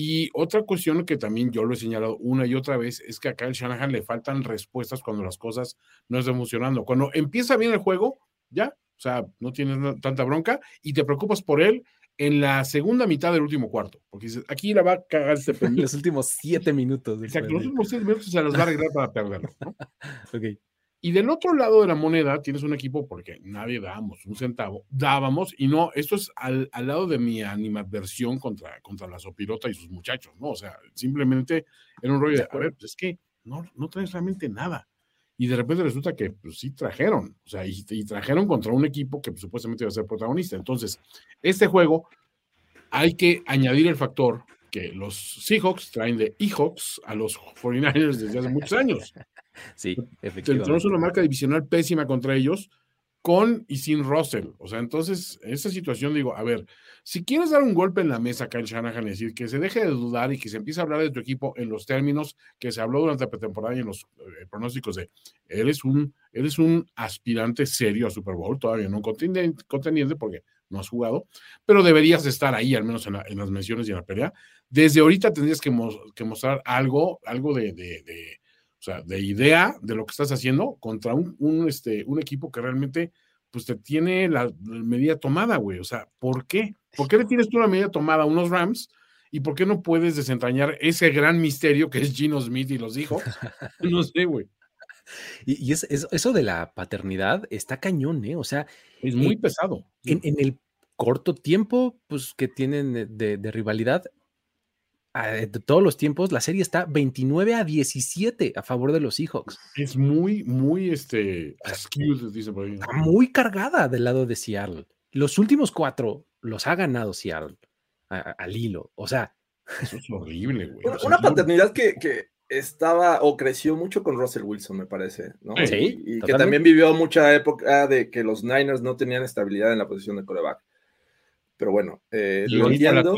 Y otra cuestión que también yo lo he señalado una y otra vez es que acá al Shanahan le faltan respuestas cuando las cosas no están funcionando. Cuando empieza bien el juego, ya, o sea, no tienes tanta bronca y te preocupas por él en la segunda mitad del último cuarto, porque dices, aquí la va a cagar este pendejo. Los últimos siete minutos. Exacto, los últimos siete minutos se los va a arreglar para perderlo, ¿no? ok. Y del otro lado de la moneda tienes un equipo, porque nadie dábamos un centavo, dábamos, y no, esto es al, lado de mi animadversión contra, contra la Sopirota y sus muchachos, ¿no? O sea, simplemente era un rollo de, a ver, pues es que no, no traes realmente nada y de repente resulta que pues, sí trajeron, o sea, y, trajeron contra un equipo que pues, supuestamente iba a ser protagonista. Entonces, este juego hay que añadir el factor que los Seahawks traen de Eahawks a los 49ers desde hace muchos años. Sí, efectivamente. Tenemos una marca divisional pésima contra ellos con y sin Russell. O sea, entonces, en esta situación digo, a ver, si quieres dar un golpe en la mesa acá en Shanahan y decir que se deje de dudar y que se empiece a hablar de tu equipo en los términos que se habló durante la pretemporada y en los eh, pronósticos de eres un, eres un aspirante serio a Super Bowl, todavía no contendiente, contendiente porque no has jugado, pero deberías estar ahí, al menos en, las menciones y en la pelea. Desde ahorita tendrías que, mostrar algo, algo de, de o sea, de idea de lo que estás haciendo contra un, un, este, un equipo que realmente pues te tiene la, medida tomada, güey. O sea, ¿por qué? ¿Por qué le tienes tú la medida tomada a unos Rams? ¿Y por qué no puedes desentrañar ese gran misterio que es Gino Smith y los hijos? No sé, güey. Y, es, eso de la paternidad está cañón, ¿eh? O sea. Es muy pesado. En, en, el corto tiempo, pues, que tienen de, de rivalidad, de todos los tiempos, la serie está 29 a 17 a favor de los Seahawks. Es muy, muy, este, dice por ahí. Está muy cargada del lado de Seattle. Los últimos cuatro los ha ganado Seattle al hilo. O sea. Eso es horrible, güey. Una, paternidad que, que, estaba o creció mucho con Russell Wilson, me parece, ¿no? Sí. Y, que también vivió mucha época de que los Niners no tenían estabilidad en la posición de coreback. Pero bueno, eh, lo entiendo.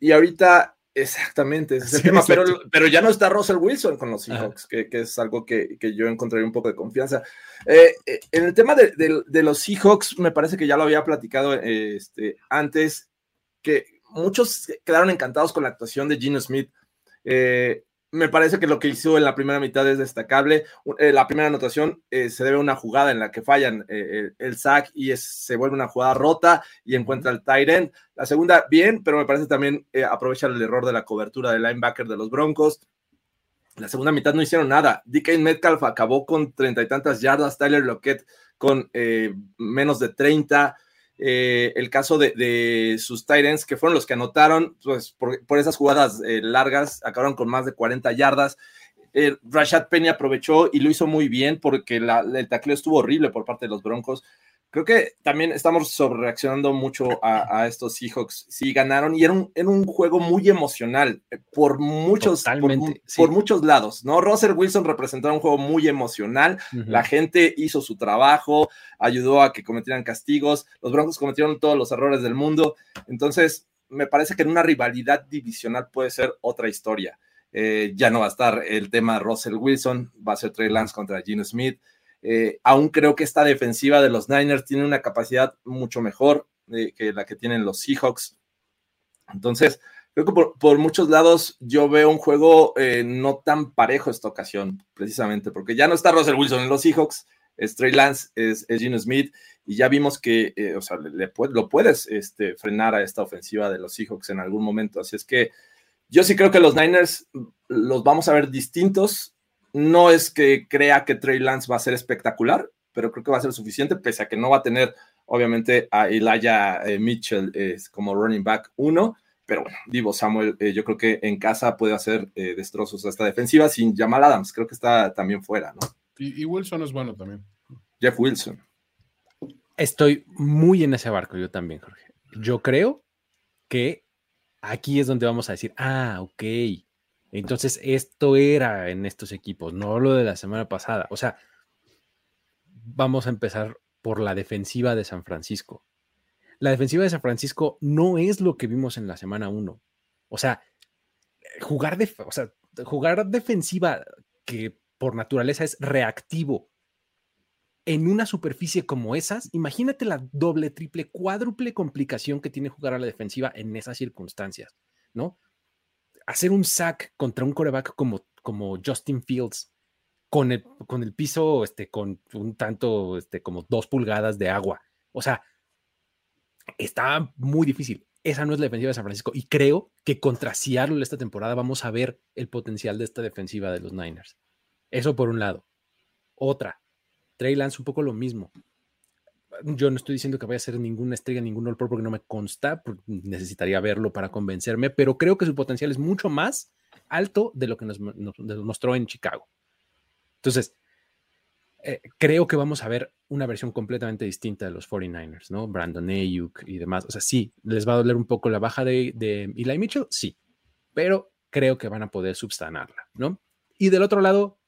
Y ahorita, exactamente, ese es el tema, pero, pero, ya no está Russell Wilson con los Seahawks, que, que, es algo que, que, yo encontraría un poco de confianza. Eh, eh, en el tema de, de, los Seahawks, me parece que ya lo había platicado este, antes, que muchos quedaron encantados con la actuación de Gino Smith. Eh, me parece que lo que hizo en la primera mitad es destacable. Eh, la primera anotación eh, se debe a una jugada en la que fallan eh, el, sack y se vuelve una jugada rota y encuentra el tight end. La segunda, bien, pero me parece también aprovecha el error de la cobertura del linebacker de los Broncos. La segunda mitad no hicieron nada. DK Metcalf acabó con treinta y tantas yardas, Tyler Lockett con menos de treinta. Eh, el caso de, sus Titans, que fueron los que anotaron, pues por, esas jugadas eh, largas, acabaron con más de 40 yardas. Eh, Rashad Penny aprovechó y lo hizo muy bien porque el tacleo estuvo horrible por parte de los Broncos creo que también estamos sobrereaccionando mucho a, estos Seahawks. Sí, ganaron y era un, un juego muy emocional eh, por muchos, por, muchos lados, ¿no? Russell Wilson representó un juego muy emocional. La gente hizo su trabajo, ayudó a que cometieran castigos. Los Broncos cometieron todos los errores del mundo. Entonces, me parece que en una rivalidad divisional puede ser otra historia. Eh, ya no va a estar el tema de Russell Wilson, va a ser Trey Lance contra Gene Smith. Eh, aún creo que esta defensiva de los Niners tiene una capacidad mucho mejor eh, que la que tienen los Seahawks. Entonces, creo que por, muchos lados yo veo un juego eh, no tan parejo esta ocasión, precisamente, porque ya no está Russell Wilson en los Seahawks, es Trey Lance, es, Gino Smith, y ya vimos que, o sea, le, lo puedes este, frenar a esta ofensiva de los Seahawks en algún momento. Así es que yo sí creo que los Niners los vamos a ver distintos no es que crea que Trey Lance va a ser espectacular, pero creo que va a ser suficiente, pese a que no va a tener, obviamente, a Elijah eh, Mitchell como running back uno. Pero bueno, Divo Samuel, eh, yo creo que en casa puede hacer eh, destrozos a esta defensiva sin Jamal Adams. Creo que está también fuera, ¿no? Y, Wilson es bueno también. Jeff Wilson. Estoy muy en ese barco, yo también, Jorge. Yo creo que aquí es donde vamos a decir, ah, ok. Entonces, esto era en estos equipos, no lo de la semana pasada. O sea, vamos a empezar por la defensiva de San Francisco. La defensiva de San Francisco no es lo que vimos en la semana 1. O sea, jugar, de, o sea, jugar defensiva que por naturaleza es reactivo en una superficie como esas, imagínate la doble, triple, cuádruple complicación que tiene jugar a la defensiva en esas circunstancias, ¿no? Hacer un sack contra un coreback como, como Justin Fields, con el, con el piso, este, con un tanto, este, como dos pulgadas de agua. O sea, está muy difícil. Esa no es la defensiva de San Francisco. Y creo que contra Seattle esta temporada vamos a ver el potencial de esta defensiva de los Niners. Eso por un lado. Otra, Trey Lance un poco lo mismo. Yo no estoy diciendo que vaya a ser ninguna estrella, ningún All Pro porque no me consta, necesitaría verlo para convencerme, pero creo que su potencial es mucho más alto de lo que nos, mostró en Chicago. Entonces, eh, creo que vamos a ver una versión completamente distinta de los 49ers, ¿no? Brandon Ayuk y demás. O sea, sí, les va a doler un poco la baja de, de Eli Mitchell, sí, pero creo que van a poder subsanarla, ¿no? Y del otro lado,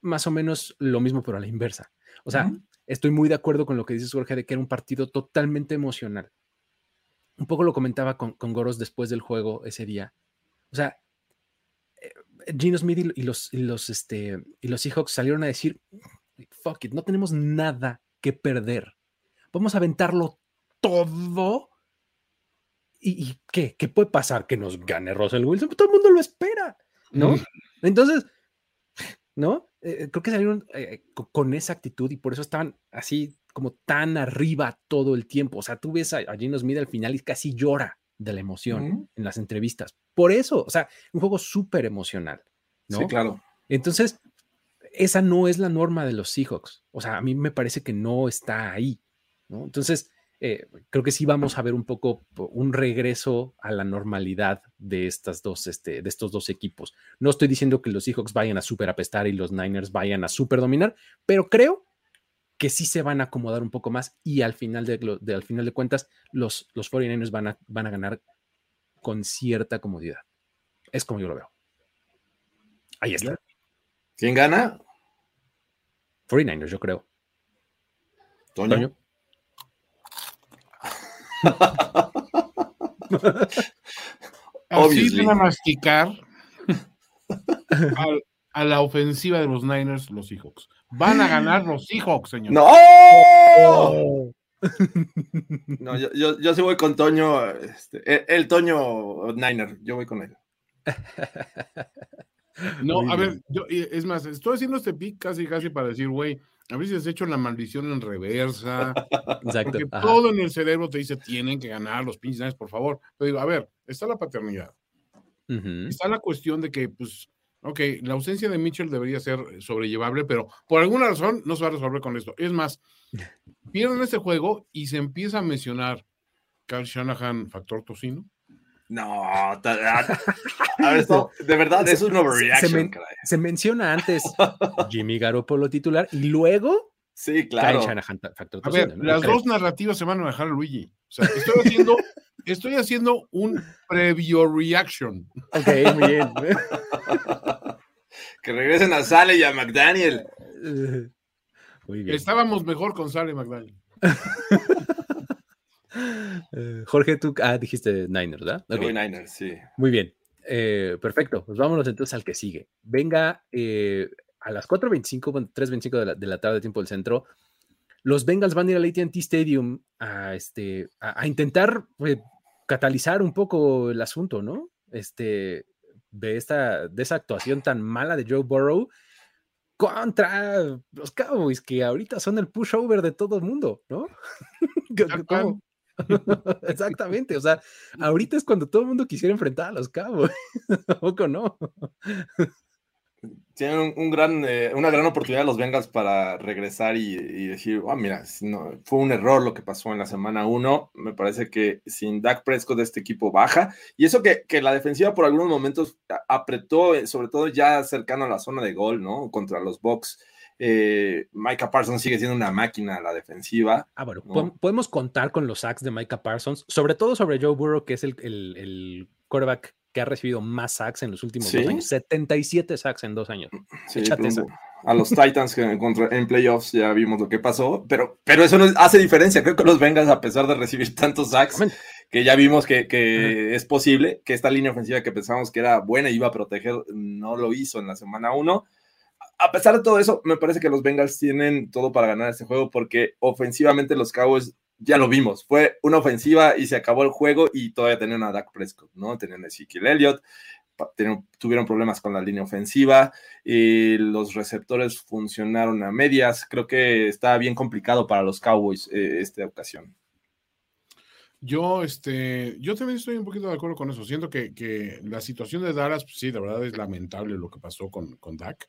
más o menos lo mismo, pero a la inversa. O sea, estoy muy de acuerdo con lo que dices, Jorge, de que era un partido totalmente emocional. Un poco lo comentaba con, Goros después del juego ese día. O sea, eh, Gino Smith y los, los, este, y los Seahawks salieron a decir, fuck it, no tenemos nada que perder. Vamos a aventarlo todo. ¿Y, qué? ¿Qué puede pasar? Que nos gane Russell Wilson. Todo el mundo lo espera, ¿no? Entonces, ¿no? Eh, creo que salieron eh, con esa actitud y por eso estaban así como tan arriba todo el tiempo. O sea, tú ves a, Gino Smith al final y casi llora de la emoción en las entrevistas. Por eso, o sea, un juego súper emocional. ¿no? Sí, claro. Entonces, esa no es la norma de los Seahawks. O sea, a mí me parece que no está ahí. ¿no? Entonces, eh, creo que sí vamos a ver un poco un regreso a la normalidad de, estas dos, este, de estos dos equipos. No estoy diciendo que los Seahawks vayan a super apestar y los Niners vayan a super dominar, pero creo que sí se van a acomodar un poco más y al final de, al final de cuentas los, los 49ers van a, van a ganar con cierta comodidad. Es como yo lo veo. Ahí está. ¿Quién gana? 49ers, yo creo. Toño. Así van a masticar a, la ofensiva de los Niners los Seahawks. Van a ganar los Seahawks, señor. ¡No! No, yo, yo, sí voy con Toño, este, el, Toño Niner, yo voy con él. No, a ver, yo, es más, estoy haciendo este pick casi, casi para decir, güey, a veces has hecho la maldición en reversa. Exacto. Porque todo en el cerebro te dice, tienen que ganar los pinches, por favor. Pero digo, a ver, está la paternidad. Está la cuestión de que, pues, ok, la ausencia de Mitchell debería ser sobrellevable, pero por alguna razón no se va a resolver con esto. Es más, pierden este juego y se empieza a mencionar Carl Shanahan, factor tocino. No, a ver, esto, de verdad es un overreaction. Se, menciona antes Jimmy Garoppolo titular y luego. Sí, claro. a ver, las dos narrativas se van a manejar a Luigi. O sea, estoy haciendo, estoy haciendo un previo reaction. Ok, muy bien. que regresen a Sale y a McDaniel. Muy bien. Estábamos mejor con Sale y McDaniel. Jorge, tú ah, dijiste Niners, ¿verdad? Niners, sí. Muy bien. Eh, perfecto. Pues vámonos entonces al que sigue. Venga, eh, a las 4.25, 3.25 de la, de la tarde, tiempo del centro, los Bengals van a ir al ATT Stadium a, este, a, intentar pues, catalizar un poco el asunto, ¿no? Este, de, esta, de esa actuación tan mala de Joe Burrow contra los Cowboys, que ahorita son el pushover de todo el mundo, ¿no? Exactamente, o sea, ahorita es cuando todo el mundo quisiera enfrentar a los cabos, ¿o no? Tienen un, gran, eh, una gran oportunidad los Bengals para regresar y, decir, ah, mira, no, fue un error lo que pasó en la semana 1. Me parece que sin Dak Prescott este equipo baja. Y eso que, que, la defensiva por algunos momentos apretó, eh, sobre todo ya cercano a la zona de gol, ¿no? Contra los Bucks. Eh, Micah Parsons sigue siendo una máquina a la defensiva. Ah, bueno, podemos contar con los sacks de Micah Parsons, sobre todo sobre Joe Burrow, que es el, quarterback que ha recibido más sacks en los últimos dos años. 77 sacks en dos años. Sí, a los Titans que en playoffs ya vimos lo que pasó, pero, pero eso no hace diferencia. Creo que los Bengals, a pesar de recibir tantos sacks, que ya vimos que, es posible, que esta línea ofensiva que pensábamos que era buena y iba a proteger, no lo hizo en la semana 1. A pesar de todo eso, me parece que los Bengals tienen todo para ganar este juego porque ofensivamente los Cowboys ya lo vimos, fue una ofensiva y se acabó el juego y todavía tenían a Dak Prescott, ¿no? Tenían a Ezekiel Elliott, tuvieron problemas con la línea ofensiva y los receptores funcionaron a medias. Creo que está bien complicado para los Cowboys eh, esta ocasión. Yo, este, yo también estoy un poquito de acuerdo con eso. Siento que, la situación de Dallas, pues sí, de verdad es lamentable lo que pasó con, con Dak.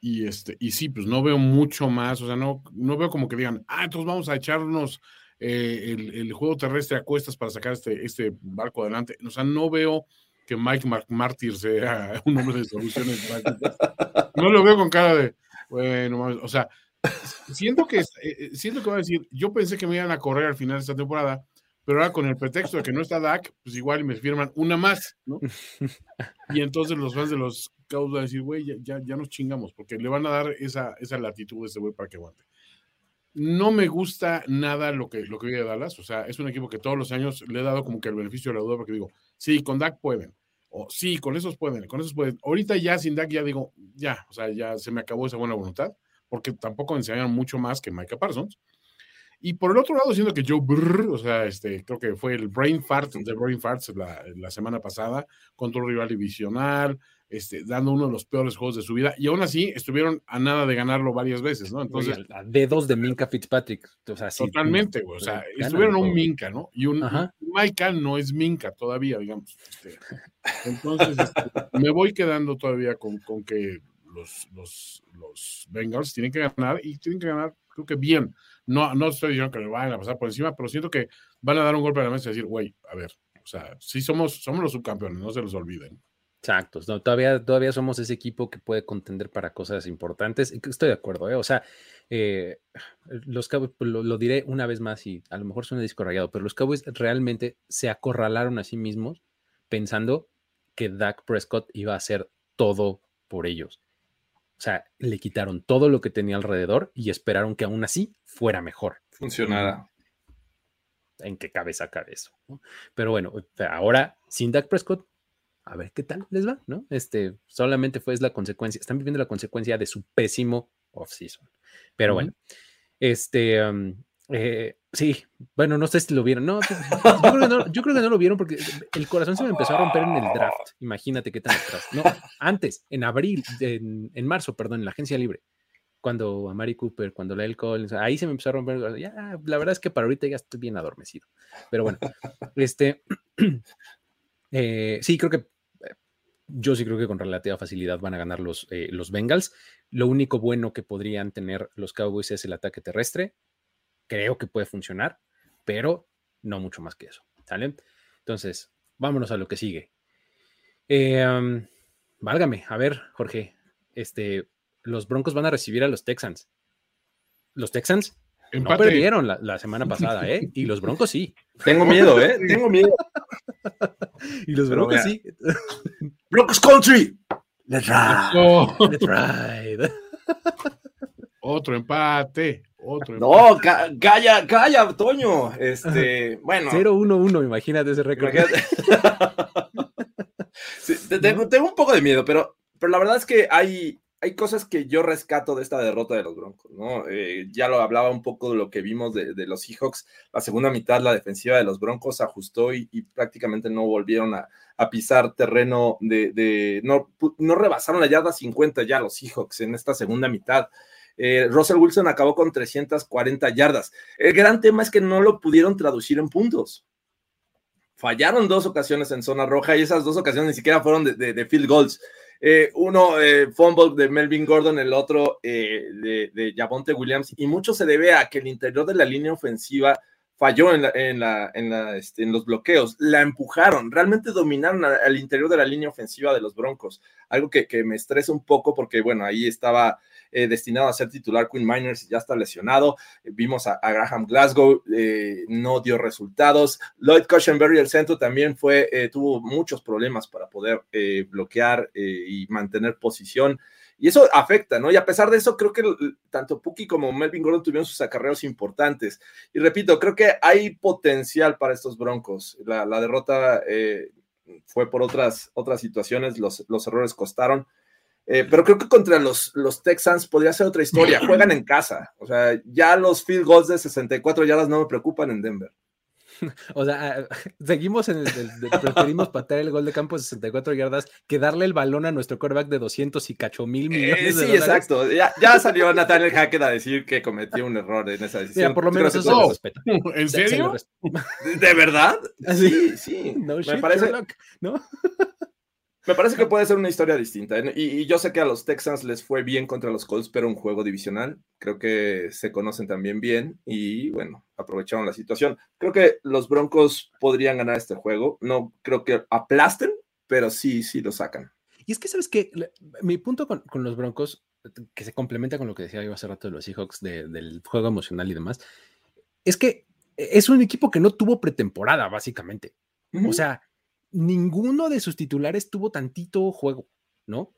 Y este, y sí, pues no veo mucho más, o sea, no, no veo como que digan, ah, entonces vamos a echarnos eh, el, juego terrestre a cuestas para sacar este, este barco adelante. O sea, no veo que Mike McMartyr sea un hombre de soluciones. No lo veo con cara de, bueno, o sea, siento que, eh, siento que va a decir, yo pensé que me iban a correr al final de esta temporada, pero ahora con el pretexto de que no está Dak, pues igual me firman una más, ¿no? Y entonces los fans de los Cowboys van a decir, güey, ya, ya, nos chingamos, porque le van a dar esa, esa latitud a ese güey para que aguante. No me gusta nada lo que, lo que vive Dallas, o sea, es un equipo que todos los años le he dado como que el beneficio de la duda, porque digo, sí, con Dak pueden, o sí, con esos pueden, con esos pueden. Ahorita ya sin Dak ya digo, ya, o sea, ya se me acabó esa buena voluntad, porque tampoco enseñaron mucho más que Micah Parsons. Y por el otro lado, siendo que Joe Brr, o sea, este, creo que fue el brain fart de brain farts la, la semana pasada contra un rival divisional, este, dando uno de los peores juegos de su vida, y aún así estuvieron a nada de ganarlo varias veces, ¿no? Entonces. A dedos de Minka Fitzpatrick. O sea, totalmente, o sea, estuvieron un Minka, ¿no? Y un, Micah no es Minka todavía, digamos. Este. entonces, este, me voy quedando todavía con, con que los, los, los Bengals tienen que ganar y tienen que ganar, creo que bien. No, no estoy diciendo que le vayan a pasar por encima, pero siento que van a dar un golpe a la mesa y decir, güey, a ver, o sea, sí somos, somos los subcampeones, no se los olviden. Exacto, todavía, todavía somos ese equipo que puede contender para cosas importantes. Estoy de acuerdo, ¿eh? o sea, eh, los Cowboys, lo, lo, diré una vez más y a lo mejor suena disco rayado, pero los Cowboys realmente se acorralaron a sí mismos pensando que Dak Prescott iba a hacer todo por ellos. O sea, le quitaron todo lo que tenía alrededor y esperaron que aún así fuera mejor. Funcionara. ¿En qué cabeza cabe eso? Pero bueno, ahora sin Dak Prescott, a ver qué tal les va, ¿no? Este, solamente fue la consecuencia, están viviendo la consecuencia de su pésimo off-season. Pero bueno, este, um, eh, sí, bueno, no sé si lo vieron. No, yo creo, que no lo vieron porque el corazón se me empezó a romper en el draft. Imagínate qué tan atrás. No, antes, en abril, en, marzo, perdón, en la agencia libre. Cuando a Mari Cooper, cuando la Collins, ahí se me empezó a romper. Ya, la verdad es que para ahorita ya estoy bien adormecido. Pero bueno, este, eh, sí, creo que eh, yo sí creo que con relativa facilidad van a ganar los, los Bengals. Lo único bueno que podrían tener los Cowboys es el ataque terrestre creo que puede funcionar, pero no mucho más que eso. ¿Sale? Entonces, vámonos a lo que sigue. Eh, válgame, a ver, Jorge, este, los Broncos van a recibir a los Texans. Los Texans no perdieron la, semana pasada, ¿eh? Y los Broncos sí. Tengo miedo, ¿eh? Tengo miedo. y los Broncos sí. Broncos Country. Let's ride. Let's ride. Otro empate. No, calla, calla, Toño. Este, bueno. 0-1-1, imagínate ese récord. tengo, un poco de miedo, pero, pero la verdad es que hay, hay cosas que yo rescato de esta derrota de los Broncos, ¿no? Eh, ya lo hablaba un poco de lo que vimos de, los Seahawks. La segunda mitad, la defensiva de los Broncos ajustó y, prácticamente no volvieron a, pisar terreno de, no, no rebasaron la yarda 50 ya los Seahawks en esta segunda mitad. Eh, Russell Wilson acabó con 340 yardas. El gran tema es que no lo pudieron traducir en puntos. Fallaron dos ocasiones en zona roja y esas dos ocasiones ni siquiera fueron de, field goals. Eh, uno, eh, fumble de Melvin Gordon, el otro de, de Javonte Williams, y mucho se debe a que el interior de la línea ofensiva falló en, este, los bloqueos, la empujaron, realmente dominaron al interior de la línea ofensiva de los Broncos, algo que, que, me estresa un poco porque, bueno, ahí estaba eh, destinado a ser titular. Quinn Miners ya está lesionado. vimos a, Graham Glasgow, no dio resultados. Lloyd Cushenberry, el centro, también fue, tuvo muchos problemas para poder bloquear y mantener posición. Y eso afecta, ¿no? Y a pesar de eso, creo que tanto Puki como Melvin Gordon tuvieron sus acarreos importantes. Y repito, creo que hay potencial para estos Broncos. La, derrota eh, fue por otras, otras situaciones, los, los errores costaron. Eh, pero creo que contra los, los Texans podría ser otra historia. Juegan en casa. O sea, ya los field goals de 64 yardas no me preocupan en Denver. O sea, seguimos en el, preferimos patear el gol de campo de 64 yardas que darle el balón a nuestro quarterback de 200 y cacho mil eh, millones sí, exacto. Ya, ya salió Nathaniel Hackett a decir que cometió un error en esa decisión. por lo menos eso se respeta. ¿En serio? ¿De verdad? Sí, sí. me parece. ¿no? Me parece que puede ser una historia distinta. ¿eh? Y, yo sé que a los Texans les fue bien contra los Colts, pero un juego divisional. Creo que se conocen también bien y bueno, aprovecharon la situación. Creo que los Broncos podrían ganar este juego. No creo que aplasten, pero sí, sí lo sacan. Y es que, ¿sabes que Mi punto con, los Broncos, que se complementa con lo que decía yo hace rato de los Seahawks, del juego emocional y demás, es que es un equipo que no tuvo pretemporada, básicamente. O sea, ninguno de sus titulares tuvo tantito juego, ¿no?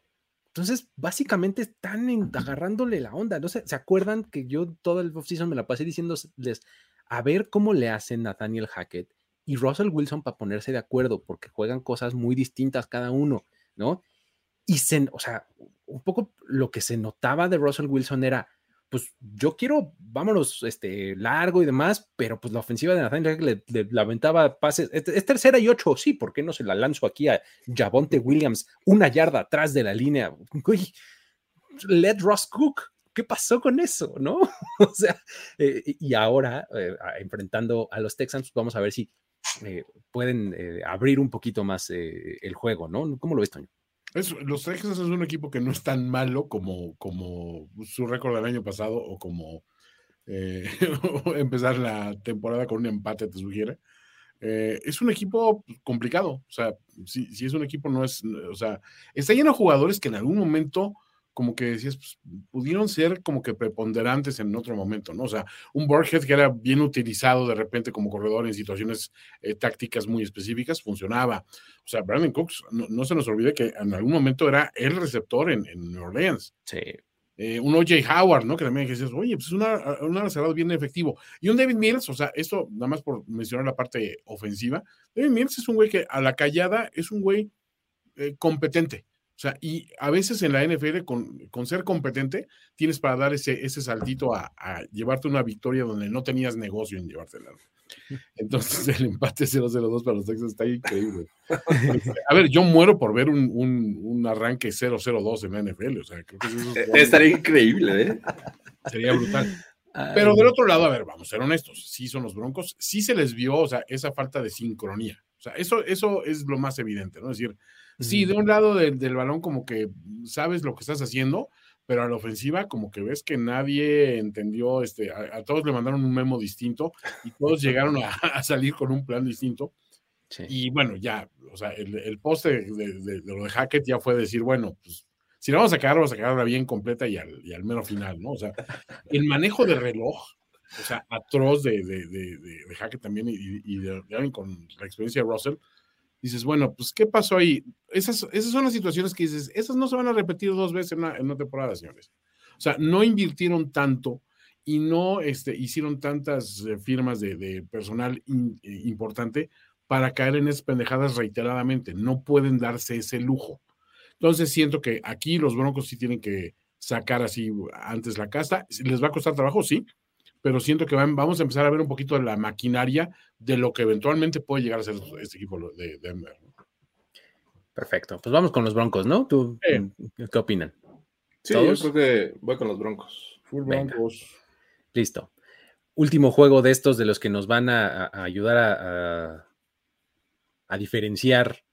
Entonces, básicamente están agarrándole la onda. ¿no? ¿Se, ¿Se acuerdan que yo todo el offseason me la pasé diciéndoles a ver cómo le hacen Nathaniel Hackett y Russell Wilson para ponerse de acuerdo, porque juegan cosas muy distintas cada uno, ¿no? Y se, o sea, un poco lo que se notaba de Russell Wilson era, pues yo quiero, vámonos, este, largo y demás, pero pues la ofensiva de Nathan le, le, la aventaba pases, es, tercera y ocho, sí, ¿por qué no se la lanzo aquí a Javonte Williams una yarda atrás de la línea? Uy, let Ross Cook, ¿qué pasó con eso? ¿No? o sea, eh, y ahora, eh, enfrentando a los Texans, vamos a ver si eh, pueden abrir un poquito más el juego, ¿no? ¿Cómo lo ves, Toño? Los Texans es un equipo que no es tan malo como, como su récord del año pasado o como eh, empezar la temporada con un empate te sugiere. Eh, es un equipo complicado, o sea, si, si, es un equipo no es, o sea, está lleno de jugadores que en algún momento como que decías, pues, pudieron ser como que preponderantes en otro momento, ¿no? O sea, un Burkhead que era bien utilizado de repente como corredor en situaciones eh, tácticas muy específicas, funcionaba. O sea, Brandon Cooks, no, se nos olvide que en algún momento era el receptor en, en New Orleans. Sí. Eh, un O.J. Howard, ¿no? Que también decías, oye, pues es una cerrado bien efectivo. Y un David Mills, o sea, esto nada más por mencionar la parte ofensiva, David Mills es un güey que a la callada es un güey eh, competente. O sea, y a veces en la NFL, con, ser competente, tienes para dar ese, ese saltito a, llevarte una victoria donde no tenías negocio en llevártela. Entonces, el empate 0-0-2 para los Texans está increíble. A ver, yo muero por ver un, un, arranque 0-0-2 en la NFL. O sea, creo que eso es Estaría increíble, ¿eh? Sería brutal. Pero del otro lado, a ver, vamos a ser honestos. Sí son los Broncos, sí se les vio, o sea, esa falta de sincronía. O sea, eso, eso es lo más evidente, ¿no? Es decir, Sí, de un lado del balón como que sabes lo que estás haciendo, pero a la ofensiva como que ves que nadie entendió, este, a, todos le mandaron un memo distinto y todos llegaron a, salir con un plan distinto. Y bueno, ya, o sea, el, poste de, lo de Hackett ya fue decir, bueno, pues si la vamos a sacar, vamos a sacarla bien completa y al, y al menos final, ¿no? O sea, el manejo de reloj, o sea, atroz de, de, Hackett también y, y de, con la experiencia de Russell, dices, bueno, pues, ¿qué pasó ahí? Esas, esas son las situaciones que dices, esas no se van a repetir dos veces en una, en una temporada, señores. O sea, no invirtieron tanto y no este, hicieron tantas eh, firmas de, personal eh, importante para caer en esas pendejadas reiteradamente. No pueden darse ese lujo. Entonces siento que aquí los Broncos sí tienen que sacar así antes la casta. ¿Les va a costar trabajo? Sí, pero siento que vamos a empezar a ver un poquito de la maquinaria de lo que eventualmente puede llegar a ser este equipo de Denver. Perfecto. Pues vamos con los Broncos, ¿no? ¿Tú qué opinan? Sí, yo creo que voy con los Broncos. Full Broncos. Listo. Último juego de estos de los que nos van a, ayudar a, a diferenciar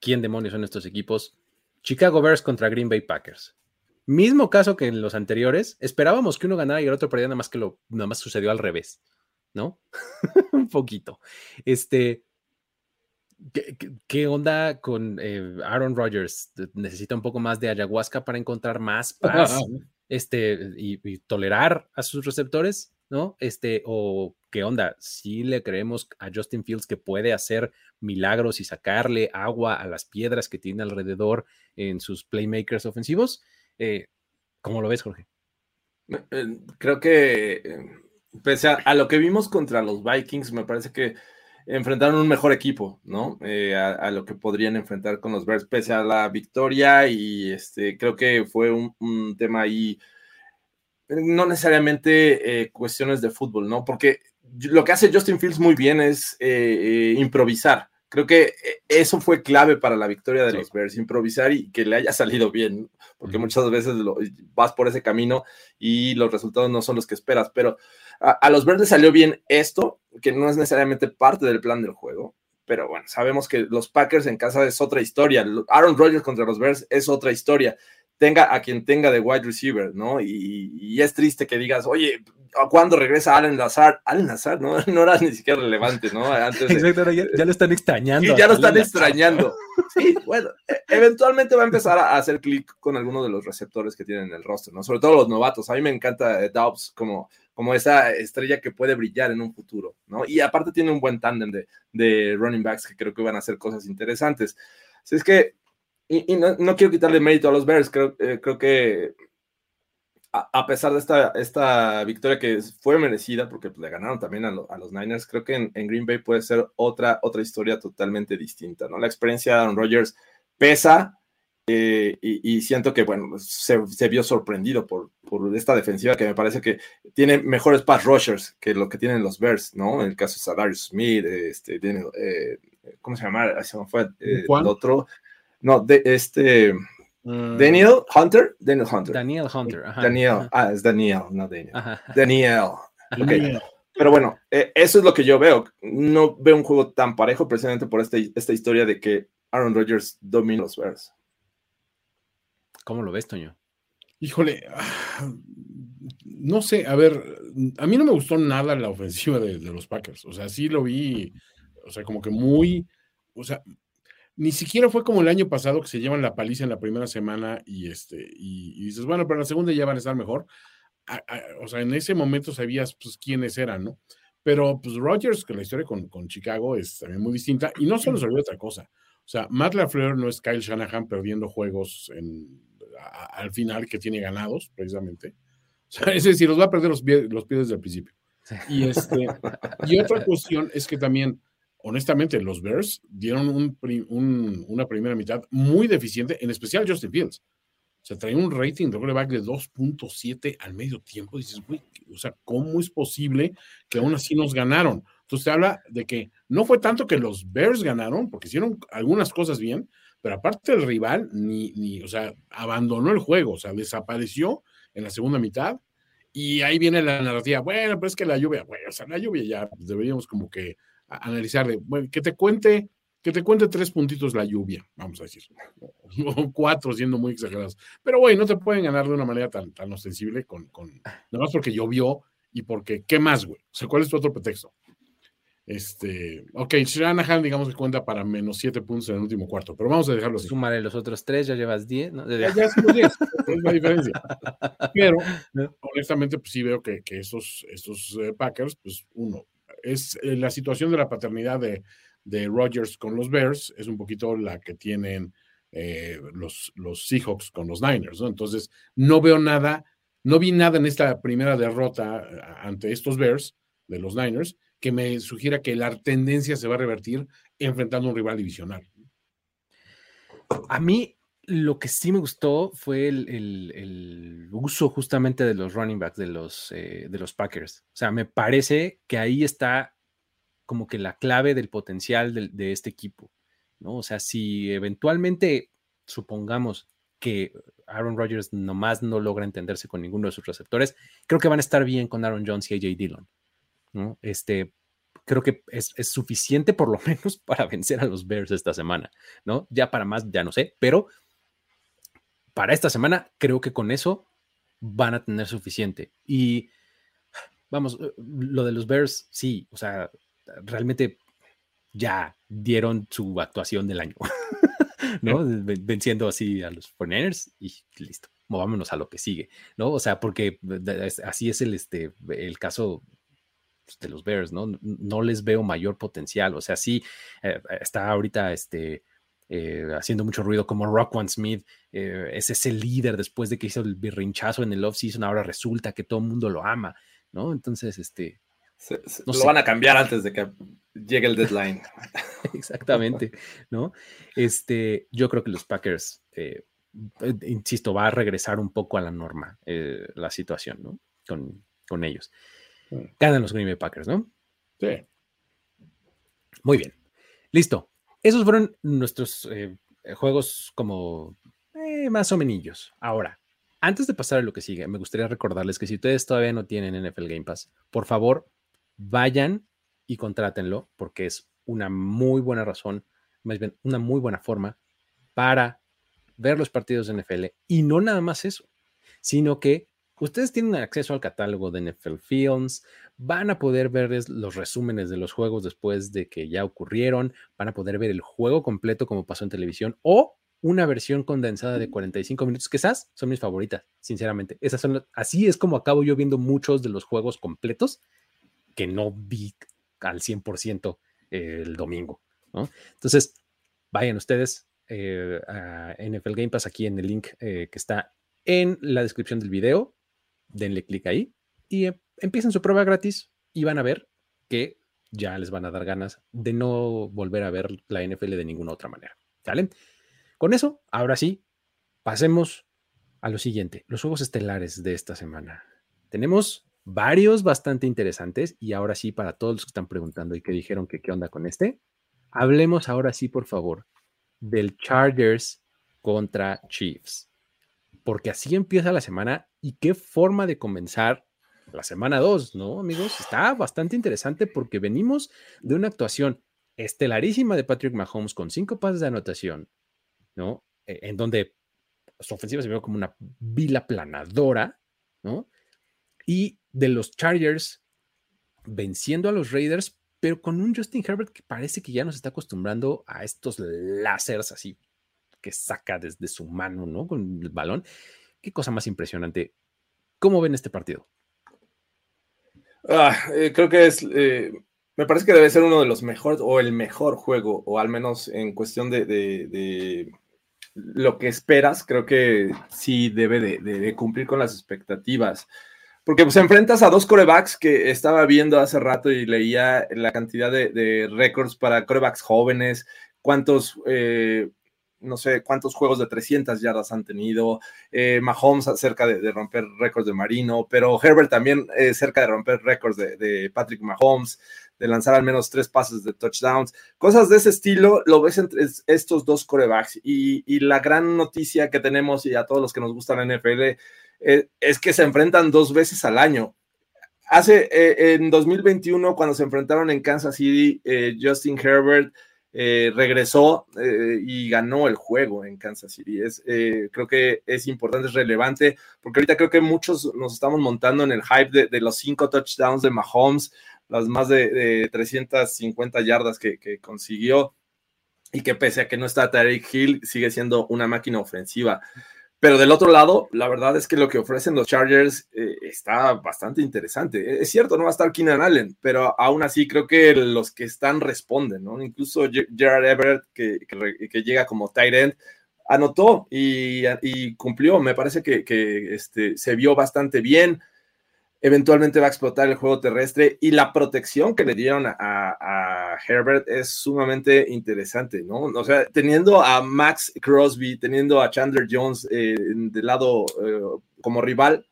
quién demonios son estos equipos. Chicago Bears contra Green Bay Packers. Mismo caso que en los anteriores, esperábamos que uno ganara y el otro perdiera, nada más que lo, nada más sucedió al revés, ¿no? un poquito. Este, ¿qué, onda con eh, Aaron Rodgers? ¿Necesita un poco más de ayahuasca para encontrar más paz? este, y, tolerar a sus receptores, ¿no? Este, o qué onda, si le creemos a Justin Fields que puede hacer milagros y sacarle agua a las piedras que tiene alrededor en sus playmakers ofensivos. Eh, ¿Cómo lo ves, Jorge? Eh, creo que, pese a, lo que vimos contra los Vikings, me parece que enfrentaron un mejor equipo, ¿no? Eh, a, lo que podrían enfrentar con los Bears, pese a la victoria, y este, creo que fue un, tema ahí, no necesariamente eh, cuestiones de fútbol, ¿no? Porque lo que hace Justin Fields muy bien es eh, improvisar. Creo que eso fue clave para la victoria de los Bears, improvisar y que le haya salido bien, porque muchas veces vas por ese camino y los resultados no son los que esperas, pero a, los verdes salió bien esto, que no es necesariamente parte del plan del juego, pero bueno, sabemos que los Packers en casa es otra historia. Aaron Rodgers contra los Bears es otra historia. Tenga a quien tenga de wide receiver, ¿no? Y, es triste que digas, oye, ¿cuándo regresa Allen Lazard? Allen Lazard, ¿no? No era ni siquiera relevante, ¿no? Antes Exacto, ya, lo están extrañando. Y ya lo están extrañando. Sí, bueno, e, eventualmente va a empezar a hacer clic con alguno de los receptores que tienen en el roster, ¿no? Sobre todo los novatos. A mí me encanta eh, Dobbs como como esa estrella que puede brillar en un futuro, ¿no? Y aparte tiene un buen tándem de, running backs que creo que van a hacer cosas interesantes. Así es que, y, no, quiero quitarle mérito a los Bears, creo, eh, creo que a, pesar de esta, esta victoria que fue merecida, porque pues, le ganaron también a, los Niners, creo que en, Green Bay puede ser otra, otra historia totalmente distinta, ¿no? La experiencia de Aaron Rodgers pesa, eh, y, siento que, bueno, se, vio sorprendido por, por, esta defensiva que me parece que tiene mejores pass rushers que lo que tienen los Bears, ¿no? En el caso de Sadarius Smith, este, eh, ¿cómo se llama? Se me fue eh, el otro. No, de, este. Mm. Daniel Hunter. Daniel Hunter. Daniel Hunter. Daniel. Ah, es Daniel, no Daniel. Daniel. Okay. Pero bueno, eso es lo que yo veo. No veo un juego tan parejo precisamente por este, esta historia de que Aaron Rodgers domina los Bears. ¿Cómo lo ves, Toño? Híjole, no sé, a ver, a mí no me gustó nada la ofensiva de, los Packers, o sea, sí lo vi, o sea, como que muy, o sea, ni siquiera fue como el año pasado que se llevan la paliza en la primera semana y este, y, dices, bueno, pero en la segunda ya van a estar mejor. o sea, en ese momento sabías pues quiénes eran, ¿no? Pero pues Rogers, que la historia con, con Chicago es también muy distinta, y no se nos olvida otra cosa. O sea, Matt LaFleur no es Kyle Shanahan perdiendo juegos en al final que tiene ganados, precisamente. es decir, los va a perder los, pies, los pies desde el principio. Y, este, y otra cuestión es que también, honestamente, los Bears dieron un, una primera mitad muy deficiente, en especial Justin Fields. O sea, trae un rating de quarterback de 2.7 al medio tiempo. dices, güey, o sea, ¿cómo es posible que aún así nos ganaron? Entonces te habla de que no fue tanto que los Bears ganaron, porque hicieron algunas cosas bien, pero aparte el rival, ni, ni, o sea, abandonó el juego, o sea, desapareció en la segunda mitad. Y ahí viene la narrativa, bueno, pero es que la lluvia, bueno, o sea, la lluvia ya deberíamos como que analizar bueno, que te cuente, que te cuente tres puntitos la lluvia, vamos a decir, o cuatro siendo muy exagerados. Pero bueno, no te pueden ganar de una manera tan, tan ostensible con, con, nada más porque llovió y porque, ¿qué más, güey? O sea, ¿cuál es tu otro pretexto? Este, ok, Shanahan, digamos que cuenta para menos 7 puntos en el último cuarto, pero vamos a dejarlo así. Súmale los otros tres, ya llevas 10, ¿no? Ya, ya somos 10, es la diferencia. Pero, honestamente, pues sí veo que, que estos, estos eh, Packers, pues uno, es eh, la situación de la paternidad de, de Rodgers con los Bears, es un poquito la que tienen eh, los, los Seahawks con los Niners, ¿no? Entonces, no veo nada, no vi nada en esta primera derrota ante estos Bears de los Niners que me sugiera que la tendencia se va a revertir enfrentando a un rival divisional. A mí lo que sí me gustó fue el, uso justamente de los running backs de los, eh, de los Packers. O sea, me parece que ahí está como que la clave del potencial de, de este equipo. ¿no? O sea, si eventualmente supongamos que Aaron Rodgers nomás no logra entenderse con ninguno de sus receptores, creo que van a estar bien con Aaron Jones y AJ Dillon. Este, creo que es, suficiente por lo menos para vencer a los Bears esta semana, ¿no? Ya para más, ya no sé, pero para esta semana creo que con eso van a tener suficiente. Y vamos, eh, lo de los Bears, sí, o sea, realmente ya dieron su actuación del año, ¿no? Venciendo así a los 49ers y listo. movámonos a lo que sigue, ¿no? O sea, porque así es el, este, el caso pues, de los Bears, ¿no? No les veo mayor potencial. O sea, sí, eh, está ahorita este, eh, haciendo mucho ruido como Rock One Smith, eh, es ese líder después de que hizo el birrinchazo en el off-season, ahora resulta que todo el mundo lo ama, ¿no? Entonces, este... lo van a cambiar antes de que llegue el deadline. Exactamente, ¿no? Este, yo creo que los Packers, insisto, va a regresar un poco a la norma la situación, ¿no? Con, con ellos. Ganan los Green Bay Packers, ¿no? Sí. Muy bien. Listo. Esos fueron nuestros eh, juegos como eh, más o menos. Ahora, antes de pasar a lo que sigue, me gustaría recordarles que si ustedes todavía no tienen NFL Game Pass, por favor, vayan y contrátenlo porque es una muy buena razón, más bien una muy buena forma para ver los partidos de NFL y no nada más eso, sino que Ustedes tienen acceso al catálogo de NFL Films, van a poder ver los resúmenes de los juegos después de que ya ocurrieron, van a poder ver el juego completo como pasó en televisión o una versión condensada de 45 minutos, que esas son mis favoritas, sinceramente. Esas son, así es como acabo yo viendo muchos de los juegos completos que no vi al 100% el domingo. Entonces, vayan ustedes eh, a NFL Game Pass aquí en el link eh, que está en la descripción del video denle clic ahí y em, empiecen su prueba gratis y van a ver que ya les van a dar ganas de no volver a ver la NFL de ninguna otra manera. ¿Sale? Con eso, ahora sí, pasemos a lo siguiente, los juegos estelares de esta semana. Tenemos varios bastante interesantes y ahora sí, para todos los que están preguntando y que dijeron que qué onda con este, hablemos ahora sí, por favor, del Chargers contra Chiefs porque así empieza la semana y qué forma de comenzar la semana 2, ¿no, amigos? Está bastante interesante porque venimos de una actuación estelarísima de Patrick Mahomes con cinco pases de anotación, ¿no? E, en donde su ofensiva se vio como una vila planadora, ¿no? Y de los Chargers venciendo a los Raiders, pero con un Justin Herbert que parece que ya nos está acostumbrando a estos láseres así que saca desde su mano, ¿no? Con el balón. Qué cosa más impresionante. ¿Cómo ven este partido? Ah, eh, creo que es, eh, me parece que debe ser uno de los mejores o el mejor juego, o al menos en cuestión de, lo que esperas, creo que sí debe de, cumplir con las expectativas. Porque pues enfrentas a dos corebacks que estaba viendo hace rato y leía la cantidad de, récords para corebacks jóvenes, cuántos eh, no sé cuántos juegos de 300 yardas han tenido, eh, Mahomes cerca de, romper récords de Marino, pero Herbert también eh, cerca de romper récords de, Patrick Mahomes, de lanzar al menos tres pases de touchdowns, cosas de ese estilo, lo ves entre estos dos corebacks. Y, la gran noticia que tenemos y a todos los que nos gusta la NFL eh, es que se enfrentan dos veces al año. Hace en 2021, cuando se enfrentaron en Kansas City, Justin Herbert eh, regresó eh, y ganó el juego en Kansas City. Es, eh, creo que es importante, es relevante, porque ahorita creo que muchos nos estamos montando en el hype de, los cinco touchdowns de Mahomes, las más de, 350 yardas que, que, consiguió y que pese a que no está Tarek Hill, sigue siendo una máquina ofensiva. Pero del otro lado, la verdad es que lo que ofrecen los Chargers eh, está bastante interesante. Es cierto, no va a estar Keenan Allen, pero aún así creo que los que están responden, ¿no? Incluso Gerard Everett, que, que, llega como tight end, anotó y, y cumplió. Me parece que, que este, se vio bastante bien eventualmente va a explotar el juego terrestre y la protección que le dieron a, Herbert es sumamente interesante, ¿no? O sea, teniendo a Max Crosby, teniendo a Chandler Jones eh, del lado eh, como rival,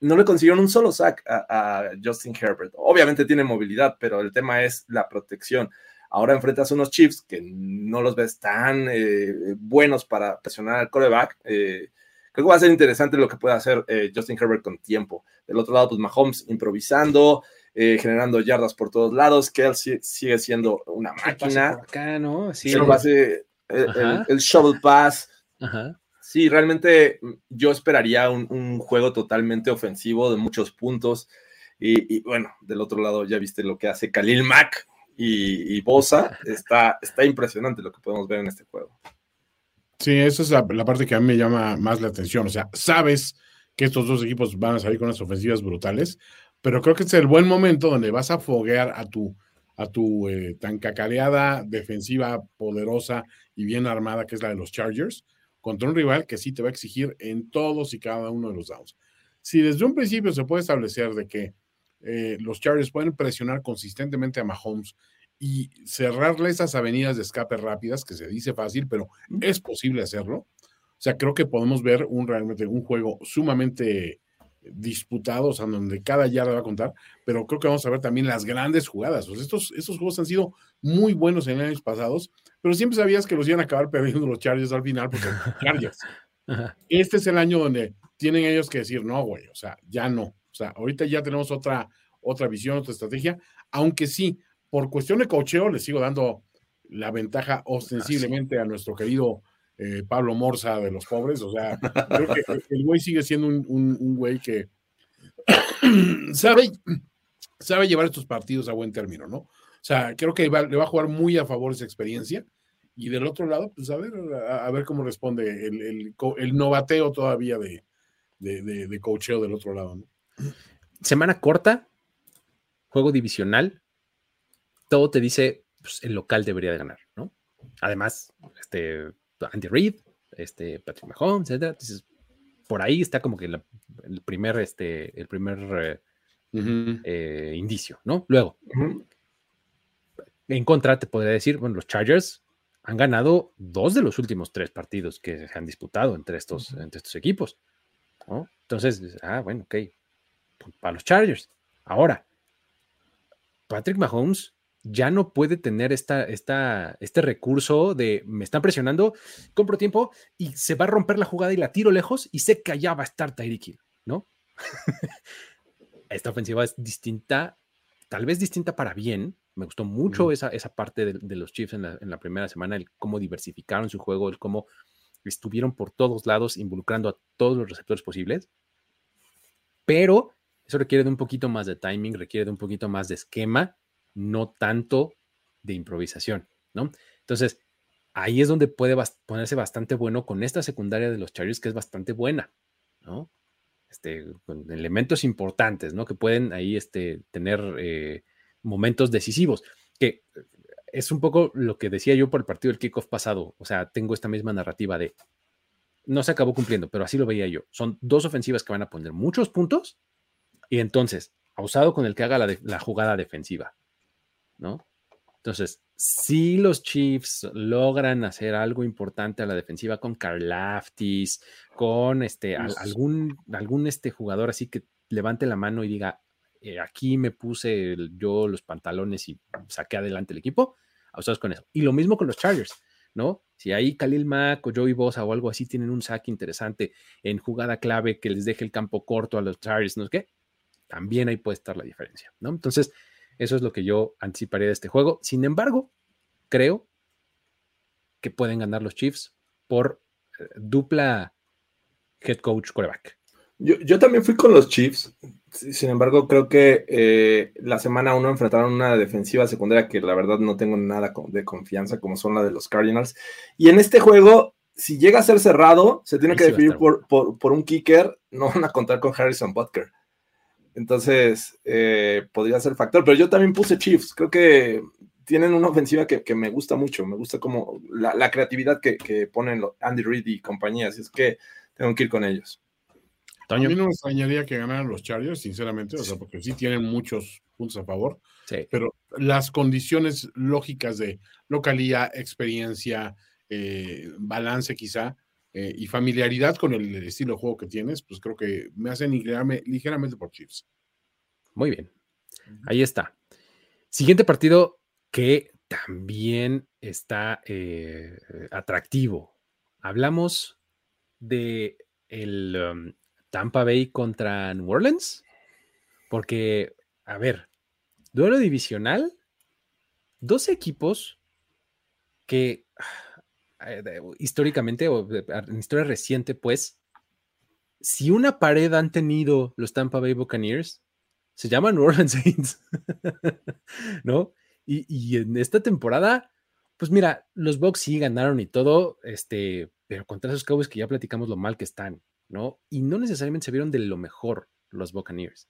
no le consiguieron un solo sack a, Justin Herbert. Obviamente tiene movilidad, pero el tema es la protección. Ahora enfrentas unos Chiefs que no los ves tan eh, buenos para presionar al coreback. Creo que va a ser interesante lo que puede hacer eh, Justin Herbert con tiempo. Del otro lado, pues Mahomes improvisando, eh, generando yardas por todos lados. Kelsey sigue siendo una máquina. acá, ¿no? Sí, el, base, el, shovel pass. Sí, realmente mm, yo esperaría un, juego totalmente ofensivo de muchos puntos. Y, bueno, del otro lado ya viste lo que hace Khalil Mack y, y Bosa. Está, está impresionante lo que podemos ver en este juego. Sí, esa es la, parte que a mí me llama más la atención. O sea, sabes que estos dos equipos van a salir con unas ofensivas brutales, pero creo que es el buen momento donde vas a foguear a tu, a tu eh, tan cacareada defensiva poderosa y bien armada que es la de los Chargers, contra un rival que sí te va a exigir en todos y cada uno de los downs. Si desde un principio se puede establecer de que eh, los Chargers pueden presionar consistentemente a Mahomes y cerrarle esas avenidas de escape rápidas, que se dice fácil, pero es posible hacerlo. O sea, creo que podemos ver un realmente un juego sumamente disputado, o sea, donde cada yarda va a contar, pero creo que vamos a ver también las grandes jugadas. O sea, estos, estos juegos han sido muy buenos en años pasados, pero siempre sabías que los iban a acabar perdiendo los Chargers al final, porque Chargers. Este es el año donde tienen ellos que decir, no, güey, o sea, ya no. O sea, ahorita ya tenemos otra, otra visión, otra estrategia, aunque sí, por cuestión de cocheo, le sigo dando la ventaja ostensiblemente a nuestro querido eh, Pablo Morza de los pobres. O sea, creo que el güey sigue siendo un, güey que sabe, sabe llevar estos partidos a buen término, ¿no? O sea, creo que le va a jugar muy a favor esa experiencia. Y del otro lado, pues a ver, a, ver cómo responde el, el, novateo todavía de, de, de, cocheo del otro lado. ¿no? Semana corta, juego divisional. Todo te dice, pues, el local debería de ganar, ¿no? Además, este, Andy Reid, este, Patrick Mahomes, etc. Entonces, por ahí está como que el primer, este, el primer eh, eh, indicio, ¿no? Luego, en contra, te podría decir, bueno, los Chargers han ganado dos de los últimos tres partidos que se han disputado entre estos, entre estos equipos. ¿no? Entonces, ah, bueno, ok, para los Chargers. Ahora, Patrick Mahomes ya no puede tener esta, esta, este recurso de me están presionando, compro tiempo y se va a romper la jugada y la tiro lejos y sé que allá va a estar Tyreek Hill, ¿no? esta ofensiva es distinta, tal vez distinta para bien. Me gustó mucho esa, esa, parte de, los Chiefs en la, primera semana, el cómo diversificaron su juego, el cómo estuvieron por todos lados involucrando a todos los receptores posibles. Pero eso requiere de un poquito más de timing, requiere de un poquito más de esquema no tanto de improvisación, ¿no? Entonces, ahí es donde puede ponerse bastante bueno con esta secundaria de los Chargers, que es bastante buena, ¿no? Este, con elementos importantes, ¿no? Que pueden ahí este, tener eh, momentos decisivos, que es un poco lo que decía yo por el partido del kickoff pasado, o sea, tengo esta misma narrativa de, no se acabó cumpliendo, pero así lo veía yo, son dos ofensivas que van a poner muchos puntos y entonces, usado con el que haga la jugada defensiva, ¿no? Entonces, si los Chiefs logran hacer algo importante a la defensiva con Laftis, con este, algún, algún este jugador así que levante la mano y diga, eh, aquí me puse yo los pantalones y saqué adelante el equipo, ustedes con eso. Y lo mismo con los Chargers, ¿no? Si ahí Khalil Mack o Joey Bosa o algo así tienen un saque interesante en jugada clave que les deje el campo corto a los Chargers, ¿no es qué? También ahí puede estar la diferencia, ¿no? Entonces, eso es lo que yo anticiparía de este juego. Sin embargo, creo que pueden ganar los Chiefs por eh, dupla head coach coreback. Yo, también fui con los Chiefs. Sin embargo, creo que eh, la semana uno enfrentaron una defensiva secundaria que la verdad no tengo nada de confianza, como son la de los Cardinals. Y en este juego, si llega a ser cerrado, se tiene que definir por, por, un kicker. No van a contar con Harrison Butker. Entonces, eh, podría ser factor. Pero yo también puse Chiefs. Creo que tienen una ofensiva que, me gusta mucho. Me gusta como la, creatividad que, ponen Andy Reid y compañía. Así es que tengo que ir con ellos. A mí no me extrañaría que ganaran los Chargers, sinceramente, o sea, porque sí tienen muchos puntos a favor, pero las condiciones lógicas de localía, experiencia, eh, balance quizá, eh, y familiaridad con el, estilo de juego que tienes, pues creo que me hacen inclinarme ligeramente por Chiefs. Muy bien. Ahí está. Siguiente partido que también está eh, atractivo. Hablamos de el um, Tampa Bay contra New Orleans, porque, a ver, duelo divisional, dos equipos que históricamente o en historia reciente, pues, si una pared han tenido los Tampa Bay Buccaneers, se llama New Orleans Saints, ¿no? Y, en esta temporada, pues mira, los Bucks sí ganaron y todo, este, pero contra esos Cowboys que ya platicamos lo mal que están, ¿no? Y no necesariamente se vieron de lo mejor los Buccaneers.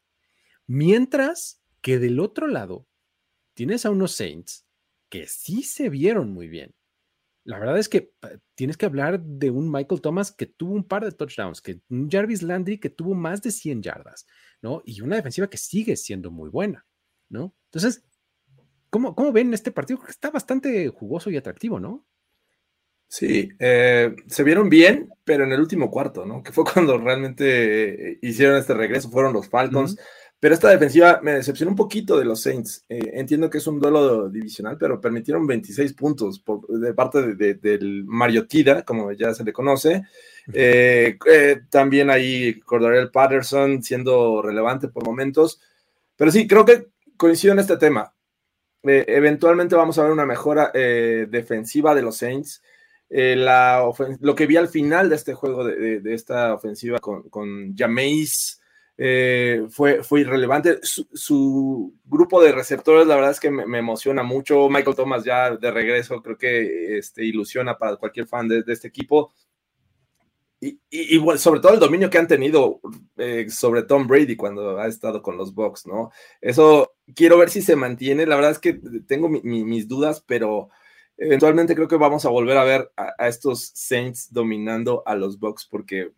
Mientras que del otro lado tienes a unos Saints que sí se vieron muy bien. La verdad es que tienes que hablar de un Michael Thomas que tuvo un par de touchdowns, que un Jarvis Landry que tuvo más de 100 yardas, ¿no? Y una defensiva que sigue siendo muy buena, ¿no? Entonces, ¿cómo, cómo ven este partido? Está bastante jugoso y atractivo, ¿no? Sí, eh, se vieron bien, pero en el último cuarto, ¿no? Que fue cuando realmente hicieron este regreso, fueron los Falcons. Pero esta defensiva me decepcionó un poquito de los Saints. Eh, entiendo que es un duelo divisional, pero permitieron 26 puntos de parte del Mariotida, como ya se le conoce. Eh, eh, también ahí Cordarel Patterson siendo relevante por momentos. Pero sí, creo que coincido en este tema. eventualmente vamos a ver una mejora defensiva de los Saints. La lo que vi al final de este juego, de, esta ofensiva con, con Jameis eh, fue, fue irrelevante. Su, grupo de receptores, la verdad es que me, emociona mucho. Michael Thomas ya de regreso, creo que este, ilusiona para cualquier fan de, este equipo. Y, sobre todo el dominio que han tenido eh, sobre Tom Brady cuando ha estado con los Bucks, ¿no? Eso quiero ver si se mantiene. La verdad es que tengo mis dudas, pero eventualmente creo que vamos a volver a ver a, a estos Saints dominando a los Bucks porque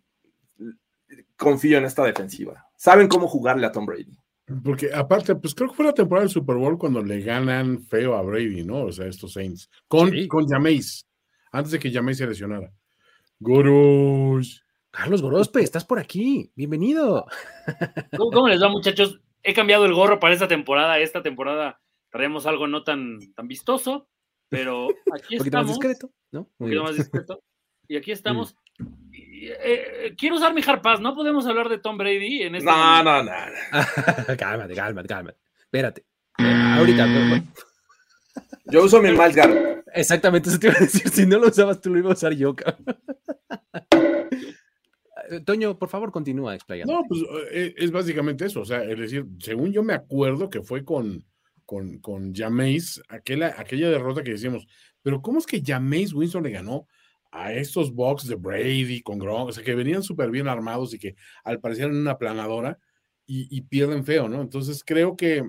confío en esta defensiva. Saben cómo jugarle a Tom Brady. Porque aparte, pues creo que fue la temporada del Super Bowl cuando le ganan feo a Brady, ¿no? O sea, estos Saints. Con, con Jameis, antes de que Jameis se lesionara. Goros. Carlos Gorospe, estás por aquí. Bienvenido. ¿Cómo, les va, muchachos? He cambiado el gorro para esta temporada. Esta temporada traemos algo no tan, tan vistoso, pero aquí estamos. Un poquito más discreto, ¿no? Un poquito más discreto. Y aquí estamos. Eh, quiero usar mi harpaz, no podemos hablar de Tom Brady en este. No, no, no, cálmate, cálmate, cálmate. Espérate. ahorita. Yo uso mi Miles Exactamente, eso te iba a decir. Si no lo usabas, tú lo iba a usar yo, Toño, por favor, continúa explayando. No, pues eh, es básicamente eso. O sea, es decir, según yo me acuerdo que fue con, con, con Jameis, aquella, aquella derrota que decíamos, pero ¿cómo es que Jameis Winston le ganó a estos box de Brady con Gronk, o sea, que venían súper bien armados y que al parecer en una planadora y, pierden feo, ¿no? Entonces creo que,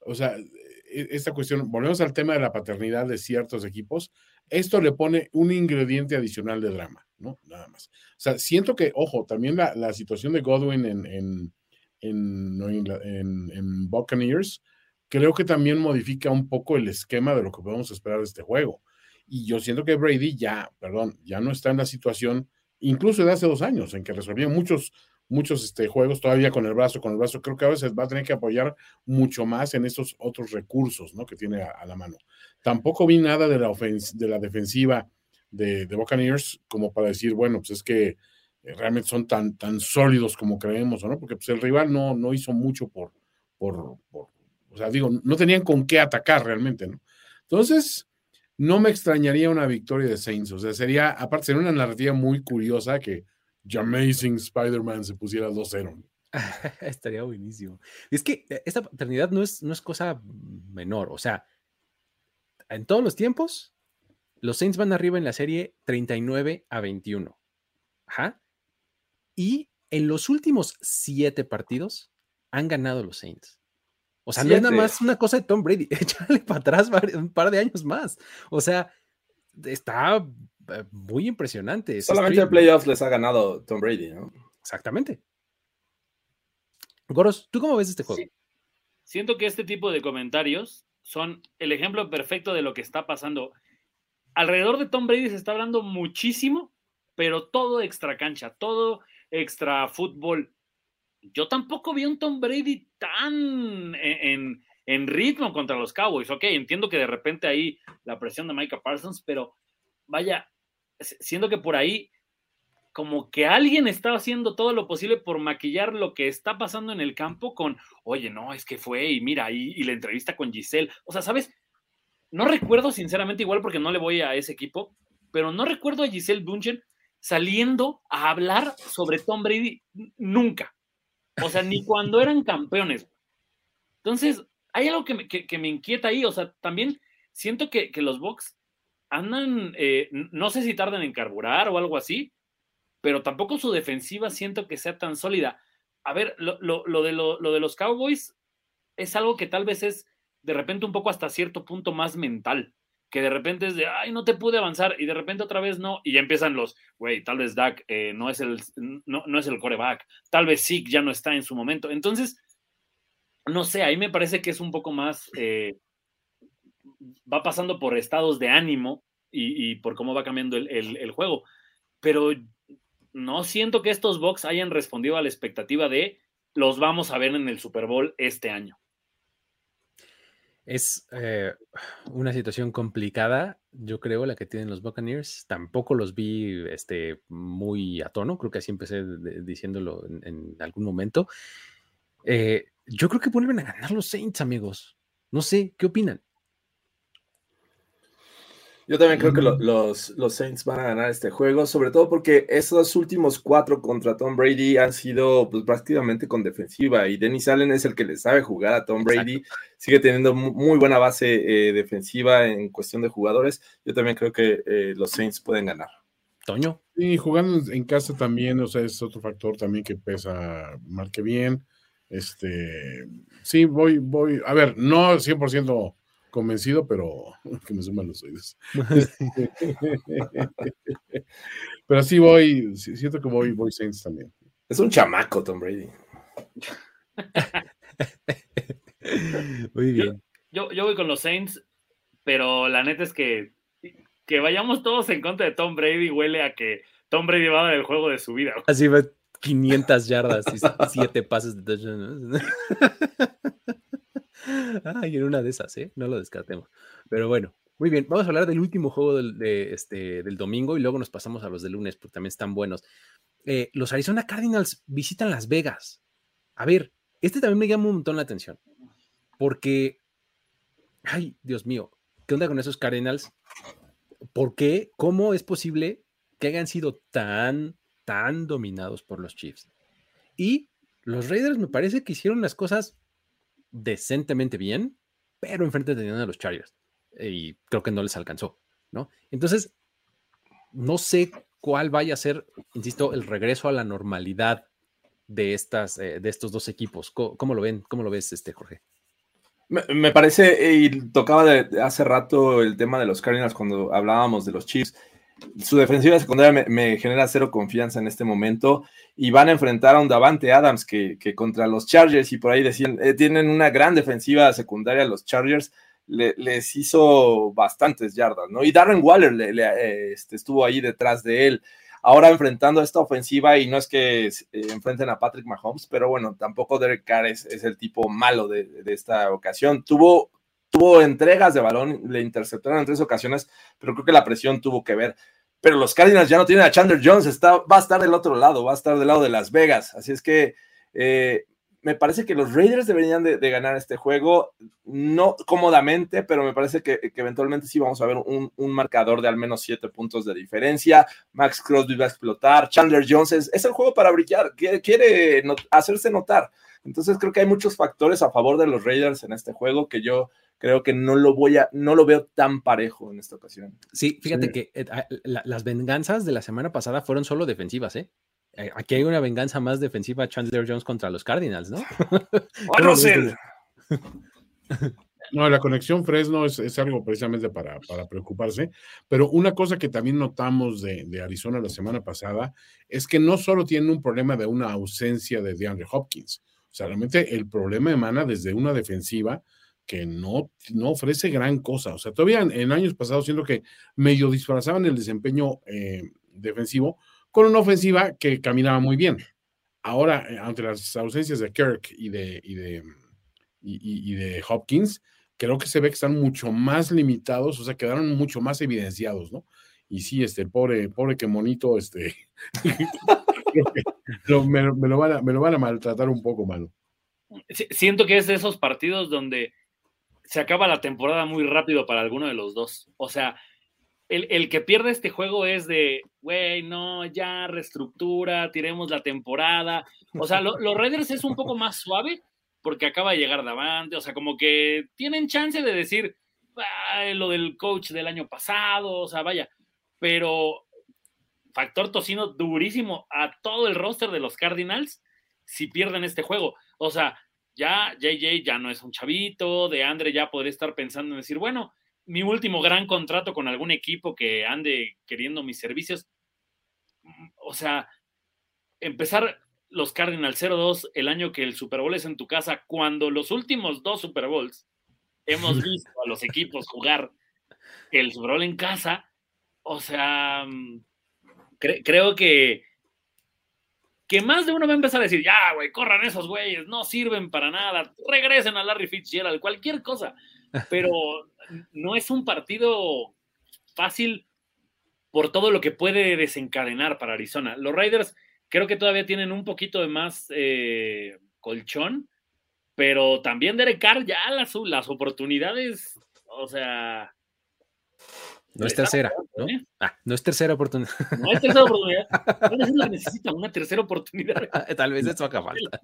o sea, e, esta cuestión, volvemos al tema de la paternidad de ciertos equipos, esto le pone un ingrediente adicional de drama, ¿no? Nada más. O sea, siento que, ojo, también la, situación de Godwin en, en, en, en Buccaneers, creo que también modifica un poco el esquema de lo que podemos esperar de este juego. Y yo siento que Brady ya, perdón, ya no está en la situación, incluso de hace dos años, en que resolvía muchos, muchos este, juegos todavía con el brazo, con el brazo. Creo que a veces va a tener que apoyar mucho más en esos otros recursos ¿no? que tiene a, la mano. Tampoco vi nada de la, de la defensiva de, de Buccaneers como para decir, bueno, pues es que eh, realmente son tan, tan sólidos como creemos, ¿no? Porque pues, el rival no, no hizo mucho por, por, por, o sea, digo, no tenían con qué atacar realmente, ¿no? Entonces, no me extrañaría una victoria de Saints. O sea, sería, aparte, sería una narrativa muy curiosa que Amazing Spider-Man se pusiera 2-0. Estaría buenísimo. Es que eh, esta paternidad no es, no es cosa menor. O sea, en todos los tiempos, los Saints van arriba en la serie 39 a 21. Ajá. Y en los últimos siete partidos han ganado los Saints. O sea, no es nada más una cosa de Tom Brady. Échale para atrás un par de años más. O sea, está eh, muy impresionante. Solamente en playoffs les ha ganado Tom Brady, ¿no? Exactamente. Goros, ¿tú cómo ves este juego? Siento que este tipo de comentarios son el ejemplo perfecto de lo que está pasando. Alrededor de Tom Brady se está hablando muchísimo, pero todo extra cancha, todo extra fútbol yo tampoco vi un Tom Brady tan en, ritmo contra los Cowboys. Ok, entiendo que de repente ahí la presión de Micah Parsons, pero vaya, siendo que por ahí como que alguien está haciendo todo lo posible por maquillar lo que está pasando en el campo con, oye, no, es que fue y mira, y, y la entrevista con Giselle. O sea, ¿sabes? No recuerdo sinceramente igual porque no le voy a ese equipo, pero no recuerdo a Giselle Bunchen saliendo a hablar sobre Tom Brady nunca. O sea, ni cuando eran campeones. Entonces, hay algo que me, inquieta ahí. O sea, también siento que, los Bucks andan, eh, no sé si tardan en carburar o algo así, pero tampoco su defensiva siento que sea tan sólida. A ver, lo, de los Cowboys es algo que tal vez es de repente un poco hasta cierto punto más mental, que de repente es de, ay, no te pude avanzar y de repente otra vez no, y ya empiezan los, güey, tal vez Dak eh, no, es el, no, no, es el coreback, tal vez Zeke ya no está en su momento. Entonces, no sé, ahí me parece que es un poco más, eh, va pasando por estados de ánimo y, por cómo va cambiando el, juego. Pero no siento que estos Bucks hayan respondido a la expectativa de los vamos a ver en el Super Bowl este año. Es eh, una situación complicada, yo creo, la que tienen los Buccaneers. Tampoco los vi este, muy a tono, creo que así empecé diciéndolo en, algún momento. Eh, yo creo que vuelven a ganar los Saints, amigos. No sé, ¿qué opinan? Yo también creo que los, los Saints van a ganar este juego, sobre todo porque esos últimos cuatro contra Tom Brady han sido pues, prácticamente con defensiva y Dennis Allen es el que le sabe jugar a Tom Brady, sigue teniendo muy buena base eh, defensiva en cuestión de jugadores. Yo también creo que eh, los Saints pueden ganar. Toño. Y jugando en casa también, o sea, es otro factor también que pesa, marque bien. Este, sí, voy, voy, a ver, no 100% convencido, pero que me suman los oídos. pero sí voy, siento que voy, voy Saints también. Es un chamaco, Tom Brady. Muy bien. Yo, yo, voy con los Saints, pero la neta es que que vayamos todos en contra de Tom Brady huele a que Tom Brady va a dar el juego de su vida. Así va 500 yardas y 7 pases de touchdown. Ay, en una de esas, ¿eh? No lo descartemos. Pero bueno, muy bien. Vamos a hablar del último juego del, de, este, del domingo y luego nos pasamos a los de lunes porque también están buenos. Eh, los Arizona Cardinals visitan Las Vegas. A ver, este también me llama un montón la atención. Porque, ay, Dios mío, ¿qué onda con esos Cardinals? ¿Por qué? ¿Cómo es posible que hayan sido tan, tan dominados por los Chiefs? Y los Raiders me parece que hicieron las cosas decentemente bien, pero enfrente tenían a los Chargers y creo que no les alcanzó, ¿no? Entonces, no sé cuál vaya a ser, insisto, el regreso a la normalidad de, estas, eh, de estos dos equipos. ¿Cómo, lo ven? ¿Cómo lo ves, este, Jorge? Me, parece, y tocaba hace rato el tema de los Cardinals cuando hablábamos de los Chiefs su defensiva secundaria me, genera cero confianza en este momento y van a enfrentar a un Davante Adams que, contra los Chargers y por ahí decían, eh, tienen una gran defensiva secundaria los Chargers, les hizo bastantes yardas, ¿no? Y Darren Waller le, este, estuvo ahí detrás de él. Ahora enfrentando esta ofensiva y no es que eh, enfrenten a Patrick Mahomes, pero bueno, tampoco Derek Carr es, el tipo malo de esta ocasión. Tuvo tuvo entregas de balón, le interceptaron en tres ocasiones, pero creo que la presión tuvo que ver. Pero los Cardinals ya no tienen a Chandler Jones, está, va a estar del otro lado, va a estar del lado de Las Vegas. Así es que eh, me parece que los Raiders deberían de, ganar este juego, no cómodamente, pero me parece que, eventualmente sí vamos a ver un, marcador de al menos siete puntos de diferencia. Max Crosby va a explotar, Chandler Jones es, el juego para brillar, quiere, quiere hacerse notar. Entonces creo que hay muchos factores a favor de los Raiders en este juego que yo creo que no lo voy a, no lo veo tan parejo en esta ocasión. Sí, fíjate que eh, ah, las venganzas de la semana pasada fueron solo defensivas, ¿eh? ¿eh? Aquí hay una venganza más defensiva Chandler Jones contra los Cardinals, ¿no? no, la conexión Fresno es, algo precisamente para, para, preocuparse, pero una cosa que también notamos de, de, Arizona la semana pasada es que no solo tienen un problema de una ausencia de DeAndre Hopkins, o sea, realmente el problema emana desde una defensiva que no, no ofrece gran cosa. O sea, todavía en, años pasados siento que medio disfrazaban el desempeño eh, defensivo con una ofensiva que caminaba muy bien. Ahora, eh, ante las ausencias de Kirk y de, y de, y, de Hopkins, creo que se ve que están mucho más limitados, o sea, quedaron mucho más evidenciados, ¿no? Y sí, este, pobre, pobre que monito, este, me, lo van a, me lo van a maltratar un poco, malo. Siento que es de esos partidos donde se acaba la temporada muy rápido para alguno de los dos. O sea, el, que pierde este juego es de, güey, no, ya reestructura, tiremos la temporada. O sea, los Raiders es un poco más suave porque acaba de llegar Davante. O sea, como que tienen chance de decir, lo del coach del año pasado, o sea, vaya, pero factor tocino durísimo a todo el roster de los Cardinals si pierden este juego. O sea, ya JJ ya no es un chavito, de Andre ya podría estar pensando en decir, bueno, mi último gran contrato con algún equipo que ande queriendo mis servicios. O sea, empezar los Cardinals 0-2 el año que el Super Bowl es en tu casa, cuando los últimos dos Super Bowls hemos visto a los equipos jugar el Super Bowl en casa, o sea, mm, creo que que más de uno va a empezar a decir, ya, güey, corran esos güeyes, no sirven para nada, regresen a Larry Fitzgerald, cualquier cosa. Pero no es un partido fácil por todo lo que puede desencadenar para Arizona. Los Raiders creo que todavía tienen un poquito de más eh, colchón, pero también Derek Carr ya las, las oportunidades, o sea, no es tercera, ¿no? ¿eh? Ah, no es tercera oportunidad. No es tercera oportunidad. No necesita una tercera oportunidad. Tal vez eso haga falta.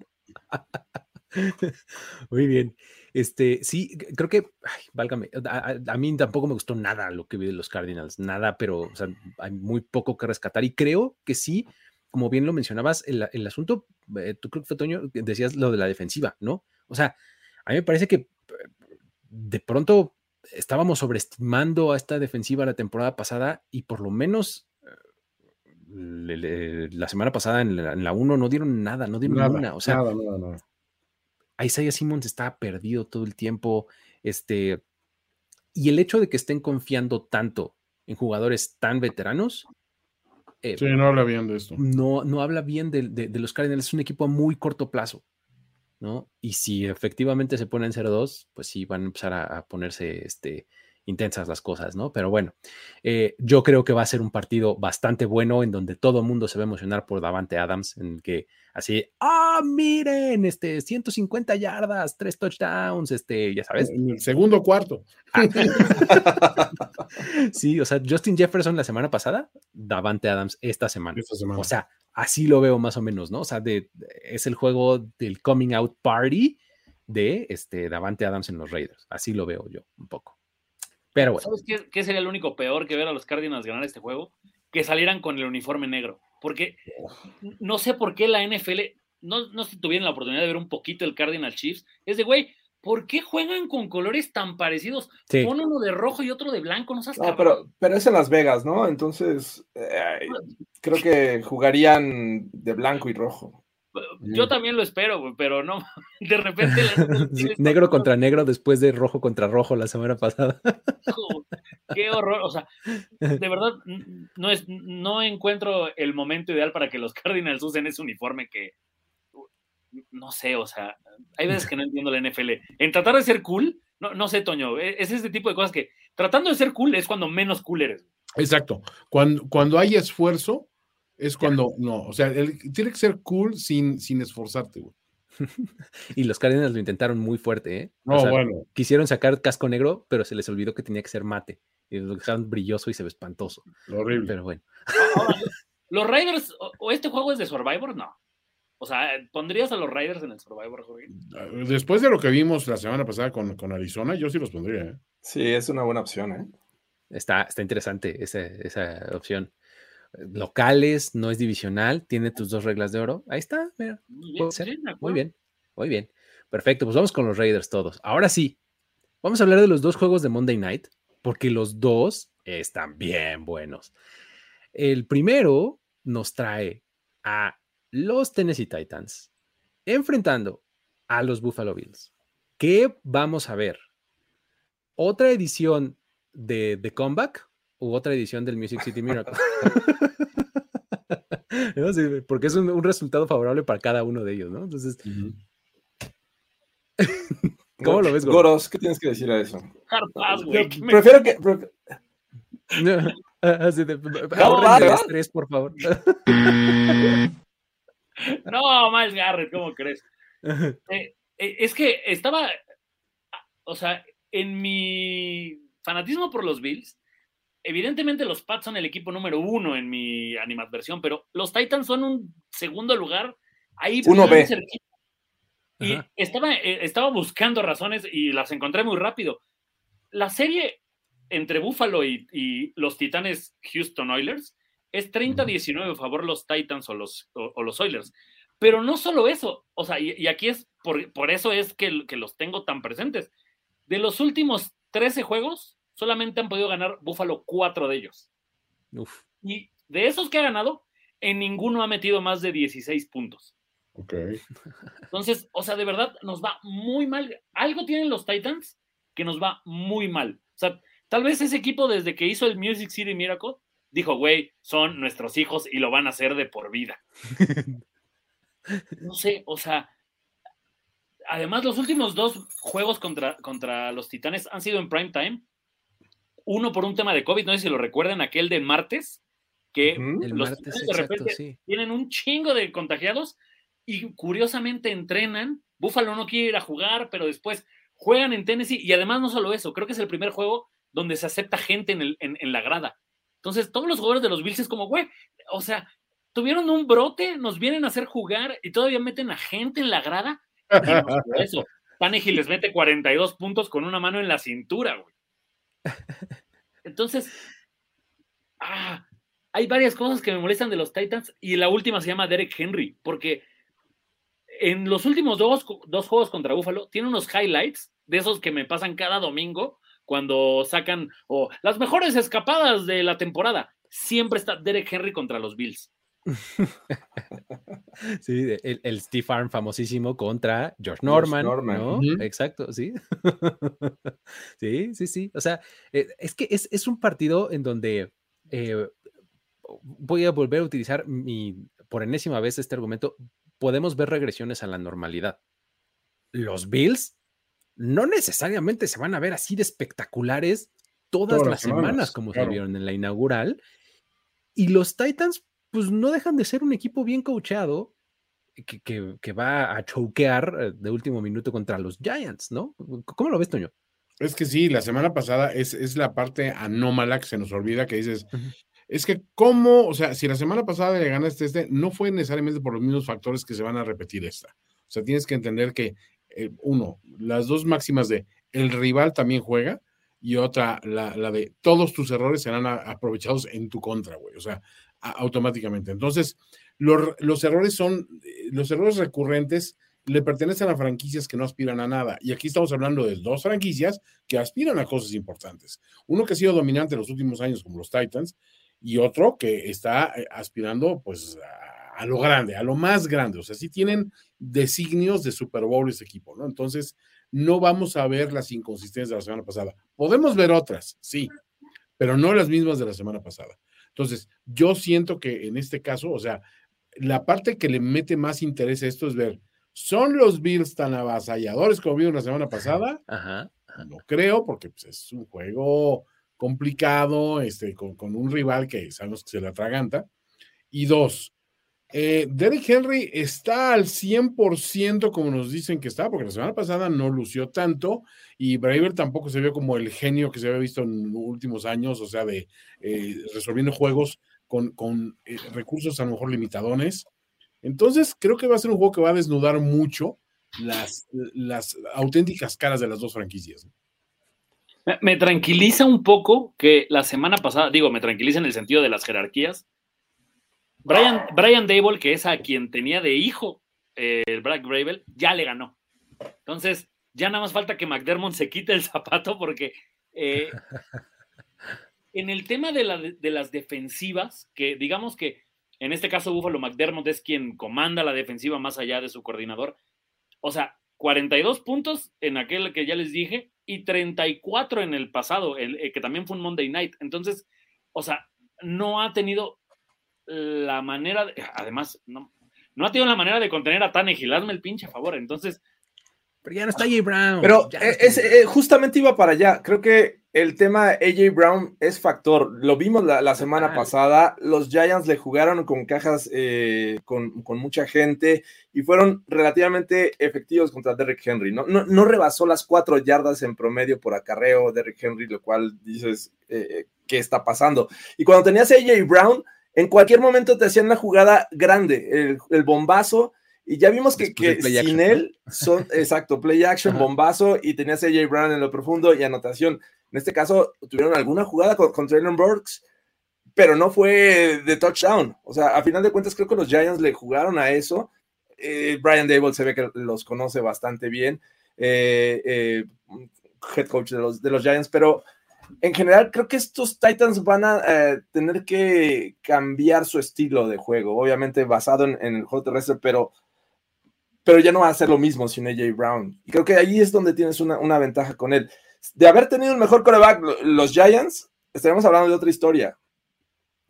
Muy bien. Este, sí, creo que, ay, válgame, a, mí tampoco me gustó nada lo que vi de los Cardinals, nada, pero o sea, hay muy poco que rescatar y creo que sí, como bien lo mencionabas, el, el asunto, eh, tú creo que fue Toño, decías lo de la defensiva, ¿no? O sea, a mí me parece que eh, de pronto estábamos sobreestimando a esta defensiva la temporada pasada y por lo menos la semana pasada en la, 1 no dieron nada, no dieron nada, O sea, nada, nada, nada. Isaiah Simmons está perdido todo el tiempo. Este, y el hecho de que estén confiando tanto en jugadores tan veteranos. Eh, sí, no habla bien de esto. No, no habla bien de, de los Cardinals. Es un equipo a muy corto plazo. ¿No? Y si efectivamente se ponen 0-2, pues sí van a empezar a, ponerse este, intensas las cosas, ¿no? Pero bueno, eh, yo creo que va a ser un partido bastante bueno en donde todo el mundo se va a emocionar por Davante Adams, en que así, ah, miren, este, 150 yardas, tres touchdowns, este, ya sabes. En el segundo cuarto. sí, o sea, Justin Jefferson la semana pasada, Davante Adams esta semana. Esta semana. O sea, Así lo veo más o menos, ¿no? O sea, de, es el juego del coming out party de este, Davante Adams en los Raiders. Así lo veo yo un poco. Pero bueno. ¿Sabes qué, sería el único peor que ver a los Cardinals ganar este juego? Que salieran con el uniforme negro. Porque no sé por qué la NFL, no, no si tuvieron la oportunidad de ver un poquito el Cardinal Chiefs, es de, güey, ¿por qué juegan con colores tan parecidos? Pon uno de rojo y otro de blanco, no sabes no, pero, pero es en Las Vegas, ¿no? Entonces, eh, creo que jugarían de blanco y rojo. Yo también lo espero, pero no, de repente... negro contra negro después de rojo contra rojo la semana pasada. Qué horror, o sea, de verdad no, es, no encuentro el momento ideal para que los Cardinals usen ese uniforme que, no sé, o sea, hay veces que no entiendo la NFL. En tratar de ser cool, no, no sé, Toño, e, es este tipo de cosas que tratando de ser cool es cuando menos cool eres. Exacto. Cuando, cuando hay esfuerzo, es cuando, no, o sea, tiene que ser cool sin, sin esforzarte, güey. y los Cardinals lo intentaron muy fuerte, ¿eh? No, bueno. Quisieron sacar casco negro, pero se les olvidó que tenía que ser mate. Y lo dejaron brilloso y se ve espantoso. Horrible. Pero bueno. los Raiders, o este juego es de Survivor, no. O sea, ¿pondrías a los Raiders en el Survivor, Jorge? Ah, después de lo que vimos la semana pasada con, con Arizona, yo sí los pondría. ¿eh? Sí, es una buena opción. ¿eh? Está, está interesante esa, esa opción. Locales, no es divisional, tiene tus dos reglas de oro. Ahí está, mira. Muy bien, muy bien, muy bien. Perfecto, pues vamos con los Raiders todos. Ahora sí, vamos a hablar de los dos juegos de Monday Night, porque los dos están bien buenos. El primero nos trae a los Tennessee Titans enfrentando a los Buffalo Bills. ¿Qué vamos a ver? ¿Otra edición de The Comeback u otra edición del Music City Miracle? porque es un, resultado favorable para cada uno de ellos, ¿no? Entonces, ¿cómo lo ves, Goros? ¿Qué tienes que decir a eso? güey. Prefiero que. Así de, no, estrés, por favor. No, Miles Garrett, ¿cómo crees? Eh, eh, es que estaba, o sea, en mi fanatismo por los Bills, evidentemente los Pats son el equipo número uno en mi animadversión, pero los Titans son un segundo lugar ahí uno B. Y estaba, eh, estaba buscando razones y las encontré muy rápido. la serie entre Buffalo y, y los Titanes Houston Oilers es 30-19 a favor los Titans o los, o, o los Oilers. Pero no solo eso, o sea, y, y aquí es, por, por eso es que, que, los tengo tan presentes. De los últimos 13 juegos, solamente han podido ganar Buffalo 4 de ellos. Uf. Y de esos que ha ganado, en ninguno ha metido más de 16 puntos. Ok. Entonces, o sea, de verdad nos va muy mal. Algo tienen los Titans que nos va muy mal. O sea, tal vez ese equipo desde que hizo el Music City Miracle dijo, güey, son nuestros hijos y lo van a hacer de por vida. no sé, o sea, además los últimos dos juegos contra, contra los Titanes han sido en prime time. Uno por un tema de COVID, no sé si lo recuerdan, aquel de martes, que los martes, Titanes de repente exacto, sí. tienen un chingo de contagiados y curiosamente entrenan. Buffalo no quiere ir a jugar, pero después juegan en Tennessee y además no solo eso, creo que es el primer juego donde se acepta gente en, el, en, en la grada. Entonces, todos los jugadores de los Bills es como, güey, o sea, tuvieron un brote, nos vienen a hacer jugar y todavía meten a gente en la grada. No eso, Tannehill les mete 42 puntos con una mano en la cintura, güey. Entonces, ah, hay varias cosas que me molestan de los Titans y la última se llama Derek Henry, porque en los últimos dos, dos juegos contra Buffalo tiene unos highlights de esos que me pasan cada domingo cuando sacan o las mejores escapadas de la temporada. Siempre está Derek Henry contra los Bills. Sí, el, el Steve Arm famosísimo contra George Norman, Norman, ¿no? Exacto, sí. sí, sí, sí. O sea, eh, es que es, es un partido en donde eh, voy a volver a utilizar mi, por enésima vez este argumento, podemos ver regresiones a la normalidad. Los Bills no necesariamente se van a ver así de espectaculares todas, Todas las semanas, semanas, como claro. se vieron en la inaugural. Y los Titans, pues no dejan de ser un equipo bien coachado que, que- que va a choquear eh, de último minuto contra los Giants, ¿no? ¿Cómo lo ves, Toño? Es que sí, la semana pasada es, es la parte anómala que se nos olvida, que dices, es que cómo, o sea, si la semana pasada le ganaste este, no fue necesariamente por los mismos factores que se van a repetir esta. O sea, tienes que entender que, eh, uno, las dos máximas de el rival también juega y otra, la, de todos tus errores serán aprovechados en tu contra, güey, o sea, automáticamente. Entonces, los, los errores son, eh, los errores recurrentes le pertenecen a franquicias que no aspiran a nada. Y aquí estamos hablando de dos franquicias que aspiran a cosas importantes. Uno que ha sido dominante en los últimos años, como los Titans, y otro que está eh, aspirando, pues, a, a lo grande, a lo más grande. O sea, sí tienen designios de Super Bowl ese equipo, ¿no? Entonces, no vamos a ver las inconsistencias de la semana pasada. Podemos ver otras, sí, pero no las mismas de la semana pasada. Entonces, yo siento que en este caso, o sea, la parte que le mete más interés a esto es ver, ¿son los Bills tan avasalladores como vieron la semana pasada? Ajá. No creo, porque pues, es un juego complicado, este, con, con un rival que sabemos que se le atraganta. Y dos, eh, Derrick Henry está al 100% como nos dicen que está, porque la semana pasada no lució tanto y Braver tampoco se vio como el genio que se había visto en los últimos años, o sea, de eh, resolviendo juegos con, con eh, recursos a lo mejor limitadones. Entonces, creo que va a ser un juego que va a desnudar mucho las, las auténticas caras de las dos franquicias. Me tranquiliza un poco que la semana pasada, digo, me tranquiliza en el sentido de las jerarquías. Brian, Brian Dable, que es a quien tenía de hijo eh, el Black Bravel, ya le ganó. Entonces, ya nada más falta que McDermott se quite el zapato porque eh, en el tema de, la- de las defensivas, que digamos que en este caso Buffalo McDermott es quien comanda la defensiva más allá de su coordinador. O sea, 42 puntos en aquel que ya les dije y 34 en el pasado, el, eh, que también fue un Monday Night. Entonces, o sea, no ha tenido la manera, de- además, no, no ha tenido la manera de contener a Tannehill, hazme el pinche favor. Entonces, Pero ya no está Jay Brown. Pero eh, es, eh, justamente iba para allá. Creo que el tema AJ Brown es factor. Lo vimos la, la semana pasada. Los Giants le jugaron con cajas eh, con, con mucha gente y fueron relativamente efectivos contra Derrick Henry. No, no, no rebasó las cuatro yardas en promedio por acarreo Derrick Henry, lo cual dices, eh, ¿qué está pasando? Y cuando tenías a AJ Brown, en cualquier momento te hacían una jugada grande, el, el bombazo. Y ya vimos que, sin action, ¿no? él son, exacto, play action, Ajá. bombazo y tenías a AJ Brown en lo profundo y anotación. En este caso, tuvieron alguna jugada con, con Traylon Burks, pero no fue de touchdown. O sea, a final de cuentas, creo que los Giants le jugaron a eso. Eh, Brian Dable se ve que los conoce bastante bien, eh, eh, head coach de los, de los Giants, pero en general creo que estos Titans van a eh, tener que cambiar su estilo de juego, obviamente basado en, el juego terrestre, pero, pero ya no va a ser lo mismo sin AJ Brown. Y creo que ahí es donde tienes una, una ventaja con él. De haber tenido un mejor coreback, los Giants, estaríamos hablando de otra historia.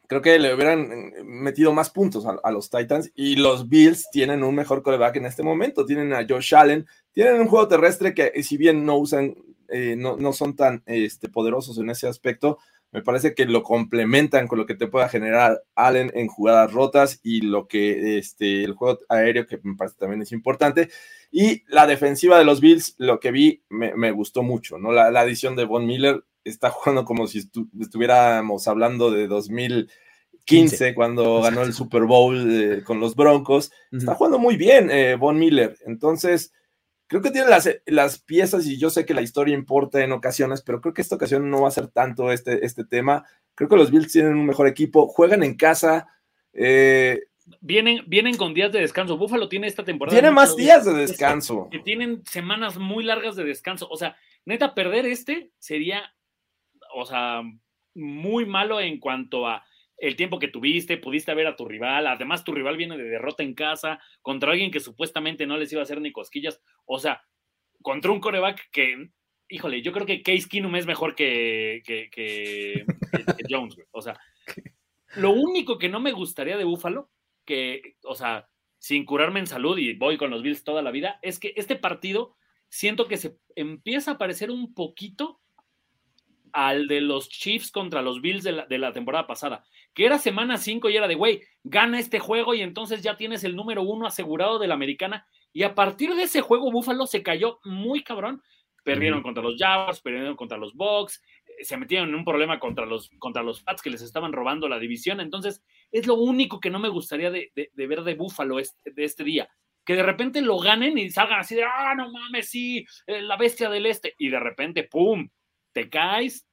Creo que le hubieran eh, metido más puntos a, a los Titans y los Bills tienen un mejor coreback en este momento. Tienen a Josh Allen, tienen un juego terrestre que si bien no usan eh, no, no, son tan este, poderosos en ese aspecto. Me parece que lo complementan con lo que te pueda generar Allen en jugadas rotas y lo que este, el juego aéreo, que me parece también es importante. Y la defensiva de los Bills, lo que vi, me, me gustó mucho, ¿no? La, la, adición de Von Miller está jugando como si estu estuviéramos hablando de 2015, 15. cuando ganó el Super Bowl eh, con los Broncos. Uh -huh. Está jugando muy bien eh, Von Miller. Entonces, creo que tiene las, las, piezas y yo sé que la historia importa en ocasiones, pero creo que esta ocasión no va a ser tanto este, este tema. Creo que los Bills tienen un mejor equipo, juegan en casa. Eh, vienen, vienen con días de descanso. Búfalo tiene esta temporada. Tiene más días de descanso. Que tienen semanas muy largas de descanso. O sea, neta, perder este sería, o sea, muy malo en cuanto a el tiempo que tuviste, pudiste ver a tu rival, además tu rival viene de derrota en casa contra alguien que supuestamente no les iba a hacer ni cosquillas, o sea, contra un coreback que, híjole, yo creo que Case Keenum es mejor que, que, que, que Jones, o sea, lo único que no me gustaría de Buffalo, que, o sea, sin curarme en salud y voy con los Bills toda la vida, es que este partido siento que se empieza a parecer un poquito al de los Chiefs contra los Bills de la, de la temporada pasada, que era semana 5 y era de, güey, gana este juego y entonces ya tienes el número uno asegurado de la americana. Y a partir de ese juego, Buffalo se cayó muy cabrón. Perdieron mm. contra los Jaguars, perdieron contra los Bucks, se metieron en un problema contra los, contra los Pats que les estaban robando la división. Entonces, es lo único que no me gustaría de, de, de ver de Buffalo este, de este día. Que de repente lo ganen y salgan así de, ah, no mames, sí, eh, la bestia del este. Y de repente, ¡pum! Te caes,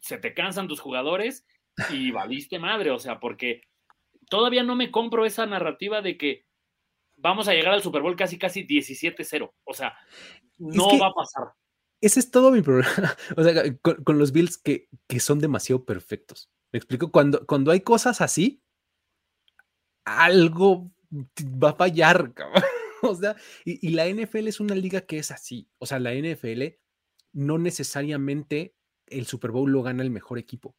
se te cansan tus jugadores y valiste madre, o sea, porque todavía no me compro esa narrativa de que vamos a llegar al Super Bowl casi casi 17-0, o sea, no es que va a pasar. Ese es todo mi problema, o sea, con, con los Bills que, que, son demasiado perfectos. Me explico, cuando, cuando hay cosas así, algo va a fallar, cabrón. O sea, y, y la NFL es una liga que es así. O sea, la NFL no necesariamente el Super Bowl lo gana el mejor equipo.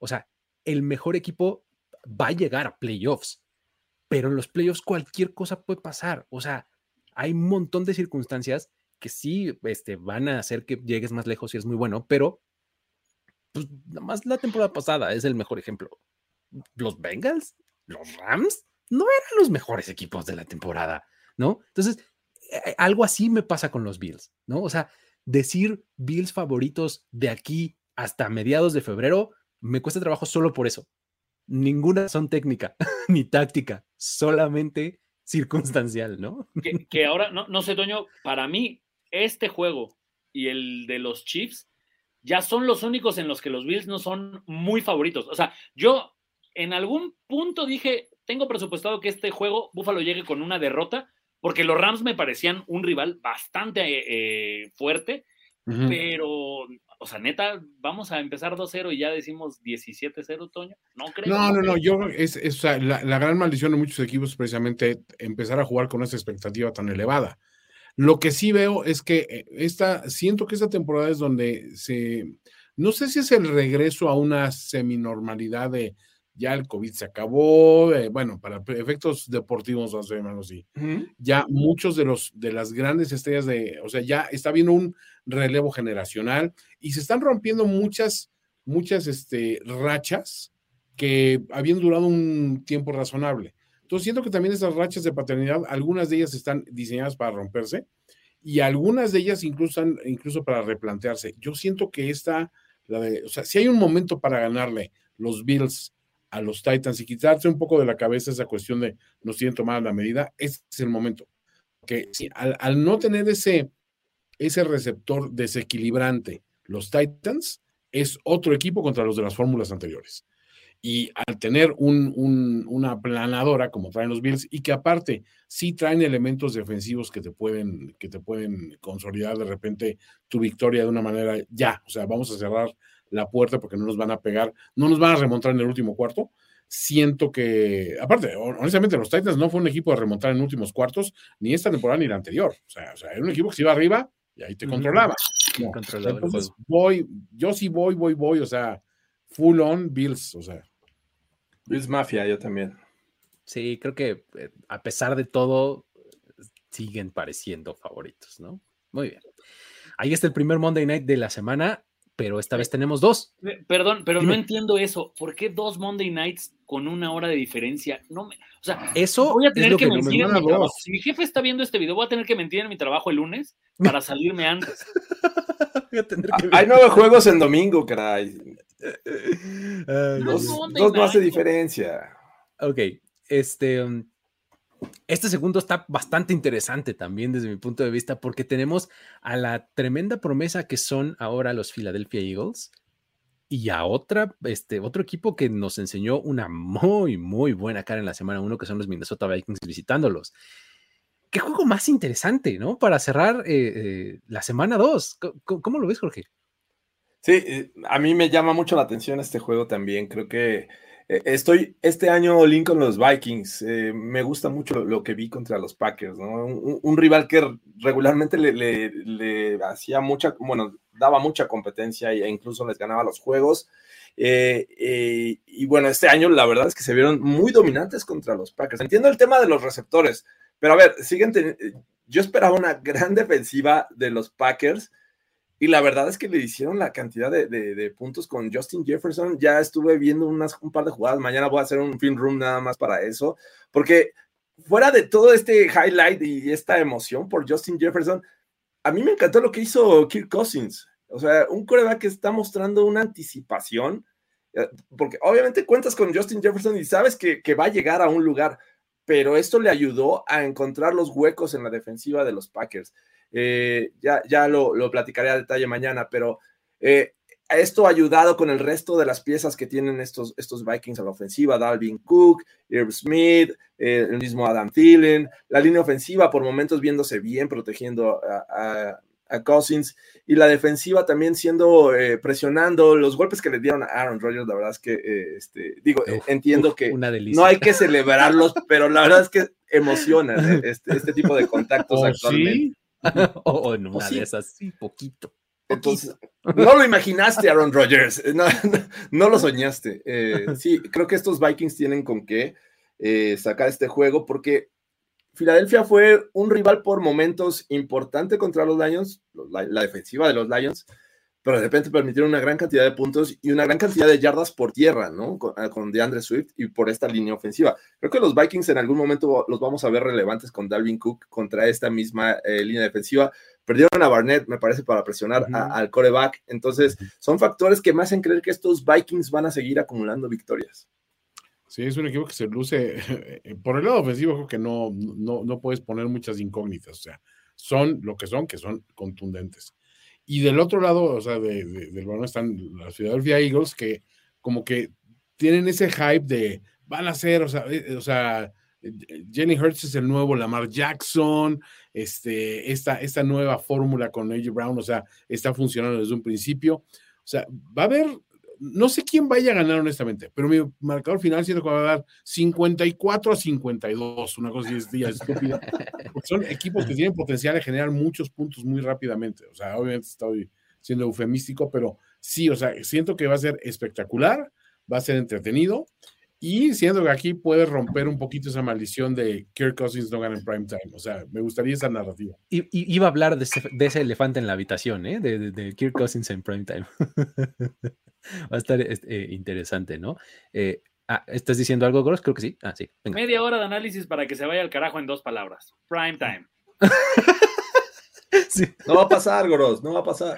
O sea, el mejor equipo va a llegar a playoffs, pero en los playoffs cualquier cosa puede pasar. O sea, hay un montón de circunstancias que sí este, van a hacer que llegues más lejos y es muy bueno, pero pues nada más la temporada pasada es el mejor ejemplo. Los Bengals, los Rams, no eran los mejores equipos de la temporada, ¿no? Entonces, eh, algo así me pasa con los Bills, ¿no? O sea, decir Bills favoritos de aquí hasta mediados de febrero me cuesta trabajo solo por eso. Ninguna son técnica ni táctica, solamente circunstancial, ¿no? Que, que ahora, no, no sé, Toño, para mí, este juego y el de los Chiefs ya son los únicos en los que los Bills no son muy favoritos. O sea, yo en algún punto dije, tengo presupuestado que este juego Buffalo llegue con una derrota, porque los Rams me parecían un rival bastante eh, fuerte, uh -huh. pero, o sea, neta, vamos a empezar 2-0 y ya decimos 17-0, Toño. No creo. No, no, no, yo, es, es o sea, la, la, gran maldición de muchos equipos es precisamente empezar a jugar con esa expectativa tan elevada. Lo que sí veo es que eh, esta, siento que esta temporada es donde se, no sé si es el regreso a una seminormalidad de, ya el COVID se acabó, eh, bueno, para efectos deportivos, vamos a llamarlo así. Uh -huh. Ya muchos de los de las grandes estrellas de, o sea, ya está habiendo un relevo generacional y se están rompiendo muchas, muchas este, rachas que habían durado un tiempo razonable. Entonces siento que también esas rachas de paternidad, algunas de ellas están diseñadas para romperse y algunas de ellas incluso, incluso para replantearse. Yo siento que esta, la de, o sea, si hay un momento para ganarle los Bills a los Titans y quitarse un poco de la cabeza esa cuestión de nos tienen tomada la medida, es el momento. Que si, al, no tener ese, ese receptor desequilibrante, los Titans, es otro equipo contra los de las fórmulas anteriores. Y al tener una planadora como traen los Bills y que aparte sí traen elementos defensivos que te pueden, que te pueden consolidar de repente tu victoria de una manera ya, o sea, vamos a cerrar la puerta porque no nos van a pegar, no nos van a remontar en el último cuarto. Siento que, aparte, honestamente, los Titans no fue un equipo de remontar en últimos cuartos, ni esta temporada ni la anterior. O sea, o sea era un equipo que se iba arriba y ahí te controlaba. entonces, voy, yo sí voy, voy, voy, o sea, full on Bills, o sea. Bills Mafia, yo también. Sí, creo que eh, a pesar de todo, siguen pareciendo favoritos, ¿no? Muy bien. Ahí está el primer Monday Night de la semana, pero esta vez tenemos dos. Perdón, pero no entiendo eso. ¿Por qué dos Monday Nights con una hora de diferencia? No me, o sea, eso voy a tener que, mentir en mi trabajo. Si mi jefe está viendo este video, voy a tener que mentir en mi trabajo el lunes para salirme antes. voy a tener que Hay nueve juegos en domingo, caray. dos, dos más de diferencia. Ok, este. Um, este segundo está bastante interesante también desde mi punto de vista porque tenemos a la tremenda promesa que son ahora los Philadelphia Eagles y a otra, este, otro equipo que nos enseñó una muy, muy buena cara en la semana 1 que son los Minnesota Vikings visitándolos. Qué juego más interesante, ¿no? Para cerrar eh, eh, la semana 2. ¿Cómo, lo ves, Jorge? Sí, eh, a mí me llama mucho la atención este juego también. Creo que estoy este año Lincoln los Vikings. Eh, me gusta mucho lo, que vi contra los Packers. Un, rival que regularmente le, hacía mucha, bueno, daba mucha competencia e incluso les ganaba los juegos. Eh, y bueno, este año la verdad es que se vieron muy dominantes contra los Packers. Entiendo el tema de los receptores, pero a ver, siguen. Yo esperaba una gran defensiva de los Packers y la verdad es que le hicieron la cantidad de, puntos con Justin Jefferson. Ya estuve viendo unas, un par de jugadas. Mañana voy a hacer un film room nada más para eso. Porque fuera de todo este highlight y esta emoción por Justin Jefferson, a mí me encantó lo que hizo Kirk Cousins. O sea, un coreback que está mostrando una anticipación. Eh, porque obviamente cuentas con Justin Jefferson y sabes que, que va a llegar a un lugar. Pero esto le ayudó a encontrar los huecos en la defensiva de los Packers. Eh, ya, ya lo, lo, platicaré a detalle mañana, pero eh, esto ha ayudado con el resto de las piezas que tienen estos, estos Vikings a la ofensiva, Dalvin Cook, Irv Smith, eh, el mismo Adam Thielen, la línea ofensiva por momentos viéndose bien, protegiendo a, Cousins, y la defensiva también siendo, presionando los golpes que le dieron a Aaron Rodgers, la verdad es que, este, digo, entiendo que no hay que celebrarlos, pero la verdad es que emociona este, este, tipo de contactos ¿Oh, actualmente. o en una de esas, sí, poquito. Entonces, no lo imaginaste, Aaron Rodgers, no, lo soñaste. Eh, sí, creo que estos Vikings tienen con qué eh, sacar este juego porque Filadelfia fue un rival por momentos importante contra los Lions, la defensiva de los Lions, pero de repente permitieron una gran cantidad de puntos y una gran cantidad de yardas por tierra, ¿no? Con, ah, con DeAndre Swift y por esta línea ofensiva. Creo que los Vikings en algún momento los vamos a ver relevantes con Dalvin Cook contra esta misma eh, línea defensiva. Perdieron a Barnett, me parece, para presionar al coreback. Entonces, son factores que me hacen creer que estos Vikings van a seguir acumulando victorias. Sí, es un equipo que se luce. Por el lado ofensivo, creo que no, no, no puedes poner muchas incógnitas. O sea, son lo que son, que son contundentes. Y del otro lado, o sea, del balón están las Philadelphia Eagles que como que tienen ese hype de van a ser, o sea, eh, o sea Jenny Hurts es el nuevo Lamar Jackson, este, esta, esta nueva fórmula con AJ Brown, o sea, está funcionando desde un principio. O sea, va a haber no sé quién vaya a ganar honestamente, pero mi marcador final siento que va a dar 54 a 52, una cosa así estúpida. son equipos que tienen potencial de generar muchos puntos muy rápidamente. O sea, obviamente estoy siendo eufemístico, pero sí, o sea, siento que va a ser espectacular, va a ser entretenido y siento que aquí puede romper un poquito esa maldición de Kirk Cousins no gana en prime time. O sea, me gustaría esa narrativa. Y, iba a hablar de ese, elefante en la habitación, ¿eh? De, de Kirk Cousins en prime time. Va a estar este, eh, interesante, ¿no? Eh, ah, ¿Estás diciendo algo, Gross? Creo que sí. Ah, sí. Media hora de análisis para que se vaya al carajo en dos palabras. Prime time. No va a pasar, Gross, no va a pasar.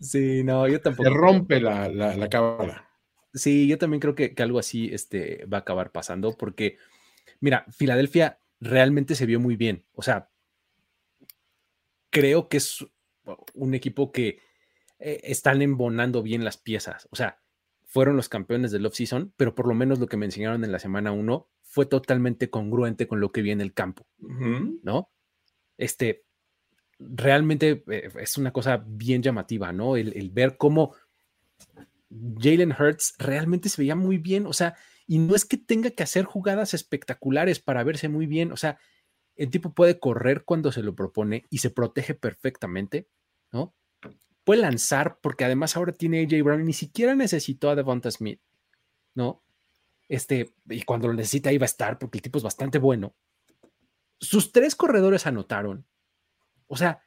Sí, no, yo tampoco. Se rompe la, la, cámara. Sí, yo también creo que, algo así este, va a acabar pasando porque, mira, Filadelfia realmente se vio muy bien. O sea, creo que es un equipo que eh, están embonando bien las piezas. O sea, fueron los campeones del off-season, pero por lo menos lo que me enseñaron en la semana 1 fue totalmente congruente con lo que vi en el campo, ¿no? Este, realmente eh, es una cosa bien llamativa, ¿no? El, ver cómo Jalen Hurts realmente se veía muy bien, o sea, y no es que tenga que hacer jugadas espectaculares para verse muy bien, o sea, el tipo puede correr cuando se lo propone y se protege perfectamente, ¿no? Puede lanzar porque además ahora tiene AJ Brown ni siquiera necesitó a Devonta Smith, ¿no? Este, y cuando lo necesita iba a estar porque el tipo es bastante bueno. Sus tres corredores anotaron. O sea,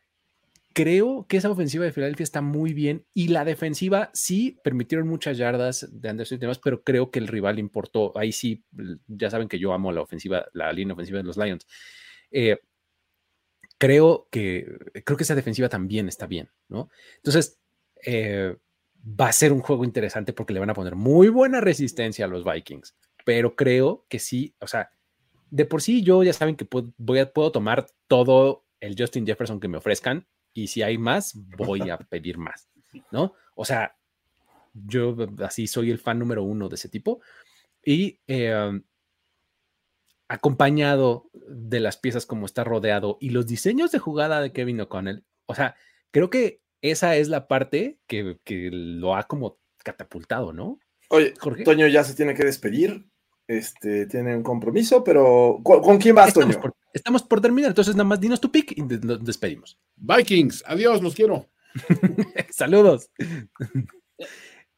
creo que esa ofensiva de Filadelfia está muy bien y la defensiva sí permitieron muchas yardas de Anderson y demás, pero creo que el rival importó. Ahí sí, ya saben que yo amo la ofensiva, la línea ofensiva de los Lions. Eh, creo que creo que esa defensiva también está bien, ¿no? Entonces, eh, va a ser un juego interesante porque le van a poner muy buena resistencia a los Vikings, pero creo que sí, o sea, de por sí yo ya saben que puedo, voy a, puedo tomar todo el Justin Jefferson que me ofrezcan y si hay más, voy a pedir más, ¿no? O sea, yo así soy el fan número uno de ese tipo y eh, acompañado de las piezas como está rodeado y los diseños de jugada de Kevin O'Connell, o sea, creo que esa es la parte que, lo ha como catapultado, ¿no? Oye, Toño ya se tiene que despedir, este, tiene un compromiso, pero ¿con, quién vas, estamos Toño? Por, estamos por terminar, entonces nada más dinos tu pick y nos despedimos. Vikings, adiós, los quiero. Saludos.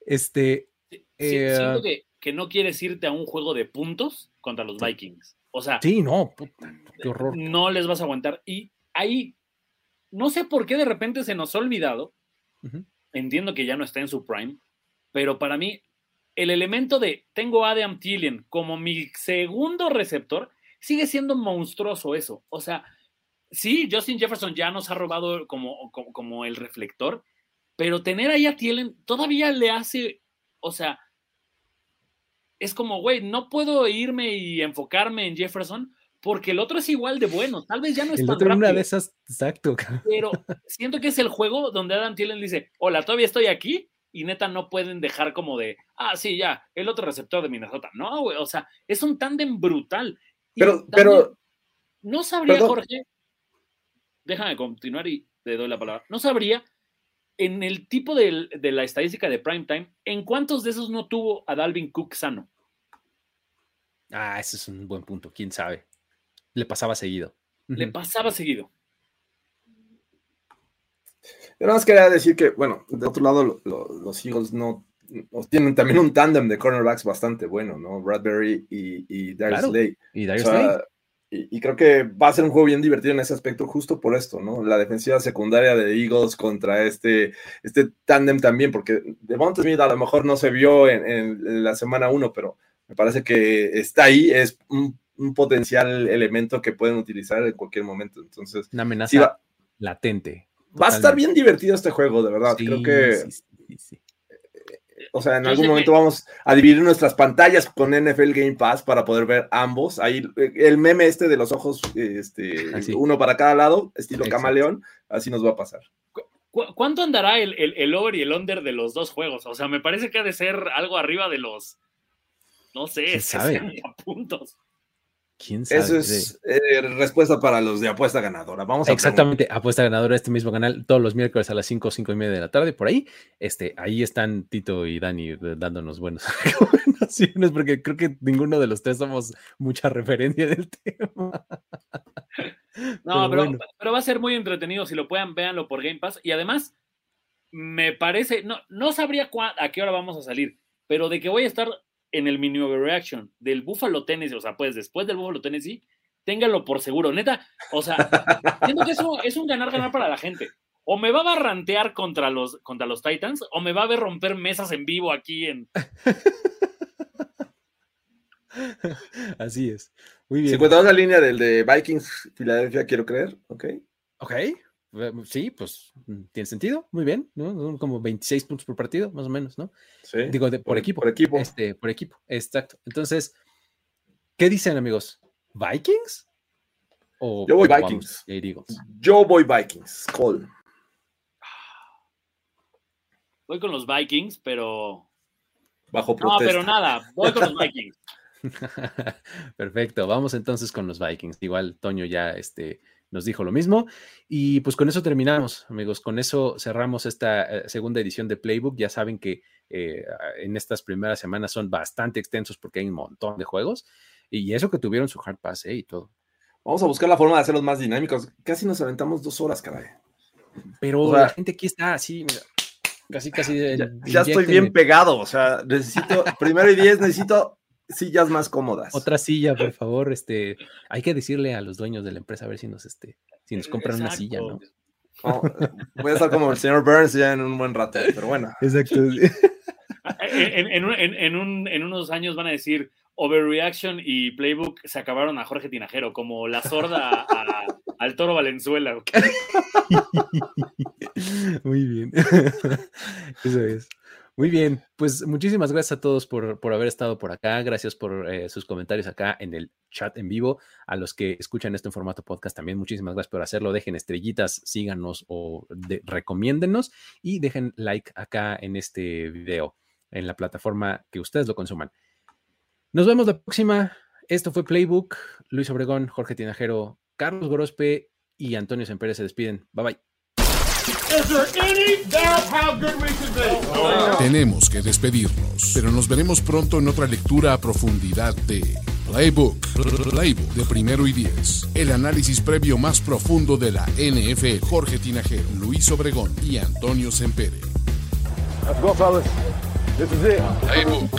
este. siento eh, que, no quieres irte a un juego de puntos contra los Vikings. O sea, sí, no, qué horror. No les vas a aguantar. Y ahí, no sé por qué de repente se nos ha olvidado. Entiendo que ya no está en su prime, pero para mí, el elemento de tengo a Adam Thielen como mi segundo receptor sigue siendo monstruoso eso. O sea, sí, Justin Jefferson ya nos ha robado como, como, como el reflector, pero tener ahí a Thielen todavía le hace, o sea, es como, güey, no puedo irme y enfocarme en Jefferson porque el otro es igual de bueno. Tal vez ya no es el tan otro rápido, una de esas, exacto. Pero siento que es el juego donde Adam Thielen dice, hola, todavía estoy aquí y neta no pueden dejar como de, ah, sí, ya, el otro receptor de Minnesota. No, güey, o sea, es un tándem brutal. pero, pero. No sabría, Jorge, déjame continuar y te doy la palabra. No sabría en el tipo de, la estadística de primetime, ¿en cuántos de esos no tuvo a Dalvin Cook sano? Ah, ese es un buen punto, quién sabe. Le pasaba seguido. Le pasaba seguido. Yo nada más quería decir que, bueno, de otro lado, los Eagles no, tienen también un tándem de cornerbacks bastante bueno, ¿no? Bradbury y, y Darius Slay. Y Darius Slay. Y, creo que va a ser un juego bien divertido en ese aspecto, justo por esto, ¿no? La defensiva secundaria de Eagles contra este, este tándem también, porque Devonta Smith a lo mejor no se vio en, la semana 1, pero me parece que está ahí, es un, potencial elemento que pueden utilizar en cualquier momento. Entonces, una amenaza latente. Va a estar bien divertido este juego, de verdad. creo que sí, o sea, en algún momento vamos a dividir nuestras pantallas con NFL Game Pass para poder ver ambos. Ahí el meme este de los ojos, este, uno para cada lado, estilo camaleón, así nos va a pasar. ¿Cuánto andará el, el, over y el under de los dos juegos? O sea, me parece que ha de ser algo arriba de los, no sé, 60 puntos. Eso es eh, respuesta para los de apuesta ganadora. Vamos a Exactamente, apuesta ganadora, este mismo canal, todos los miércoles a las 5, 5 y media de la tarde, por ahí. Este, ahí están Tito y Dani eh, dándonos buenas recomendaciones, porque creo que ninguno de los tres somos mucha referencia del tema. No, pero, pero, va a ser muy entretenido. Si lo puedan, véanlo por Game Pass. Y además, me parece, no, no sabría a qué hora vamos a salir, pero de que voy a estar en el mini overreaction del Buffalo Tennessee, o sea, pues después del Buffalo Tennessee, téngalo por seguro, neta. O sea, siento que eso es un ganar-ganar para la gente. O me va a barrantear contra los, contra los Titans, o me va a ver romper mesas en vivo aquí en. Así es. Muy bien. Si encontramos la línea del de Vikings Filadelfia, quiero creer, ok. Ok. Sí, pues mm, tiene sentido, muy bien, ¿no? Como 26 puntos por partido, más o menos, ¿no? Sí. Digo, por, equipo. Por equipo. Este, por equipo, exacto. Entonces, ¿qué dicen, amigos? ¿Vikings? ¿O Yo voy Vikings. Yo voy Vikings. Call. voy con los Vikings, pero. Bajo No, protesta. pero nada, voy con los Vikings. Perfecto, vamos entonces con los Vikings. Igual Toño ya este, nos dijo lo mismo. Y pues con eso terminamos, amigos. Con eso cerramos esta eh, segunda edición de Playbook. Ya saben que eh, en estas primeras semanas son bastante extensos porque hay un montón de juegos. Y eso que tuvieron su hard pass eh, y todo. Vamos a buscar la forma de hacerlos más dinámicos. Casi nos aventamos dos horas, caray. Pero O sea, la gente aquí está así, mira, casi, casi. Ya, ya estoy bien pegado. O sea, necesito, primero y diez, necesito sillas más cómodas. Otra silla, por favor. Este, hay que decirle a los dueños de la empresa a ver si nos, este, si nos compran una silla, ¿no? No, voy a estar como el señor Burns ya en un buen rato, pero bueno. Exacto. En, en en- en un- en unos años van a decir Overreaction y Playbook se acabaron a Jorge Tinajero, como la sorda a- al toro Valenzuela. Muy bien. Eso es. Muy bien, pues muchísimas gracias a todos por, por haber estado por acá. Gracias por eh, sus comentarios acá en el chat en vivo. A los que escuchan esto en formato podcast también, muchísimas gracias por hacerlo. Dejen estrellitas, síganos o de- recomiéndennos y dejen like acá en este video, en la plataforma que ustedes lo consuman. Nos vemos la próxima. Esto fue Playbook. Luis Obregón, Jorge Tinajero, Carlos Gorospe y Antonio Semper se despiden. Bye bye. Tenemos que despedirnos, pero nos veremos pronto en otra lectura a profundidad de Playbook, Playbook de primero y diez. El análisis previo más profundo de la NFL. Jorge Tinajero, Luis Obregón y Antonio Sempere. Let's go, fellas. This is it. Playbook.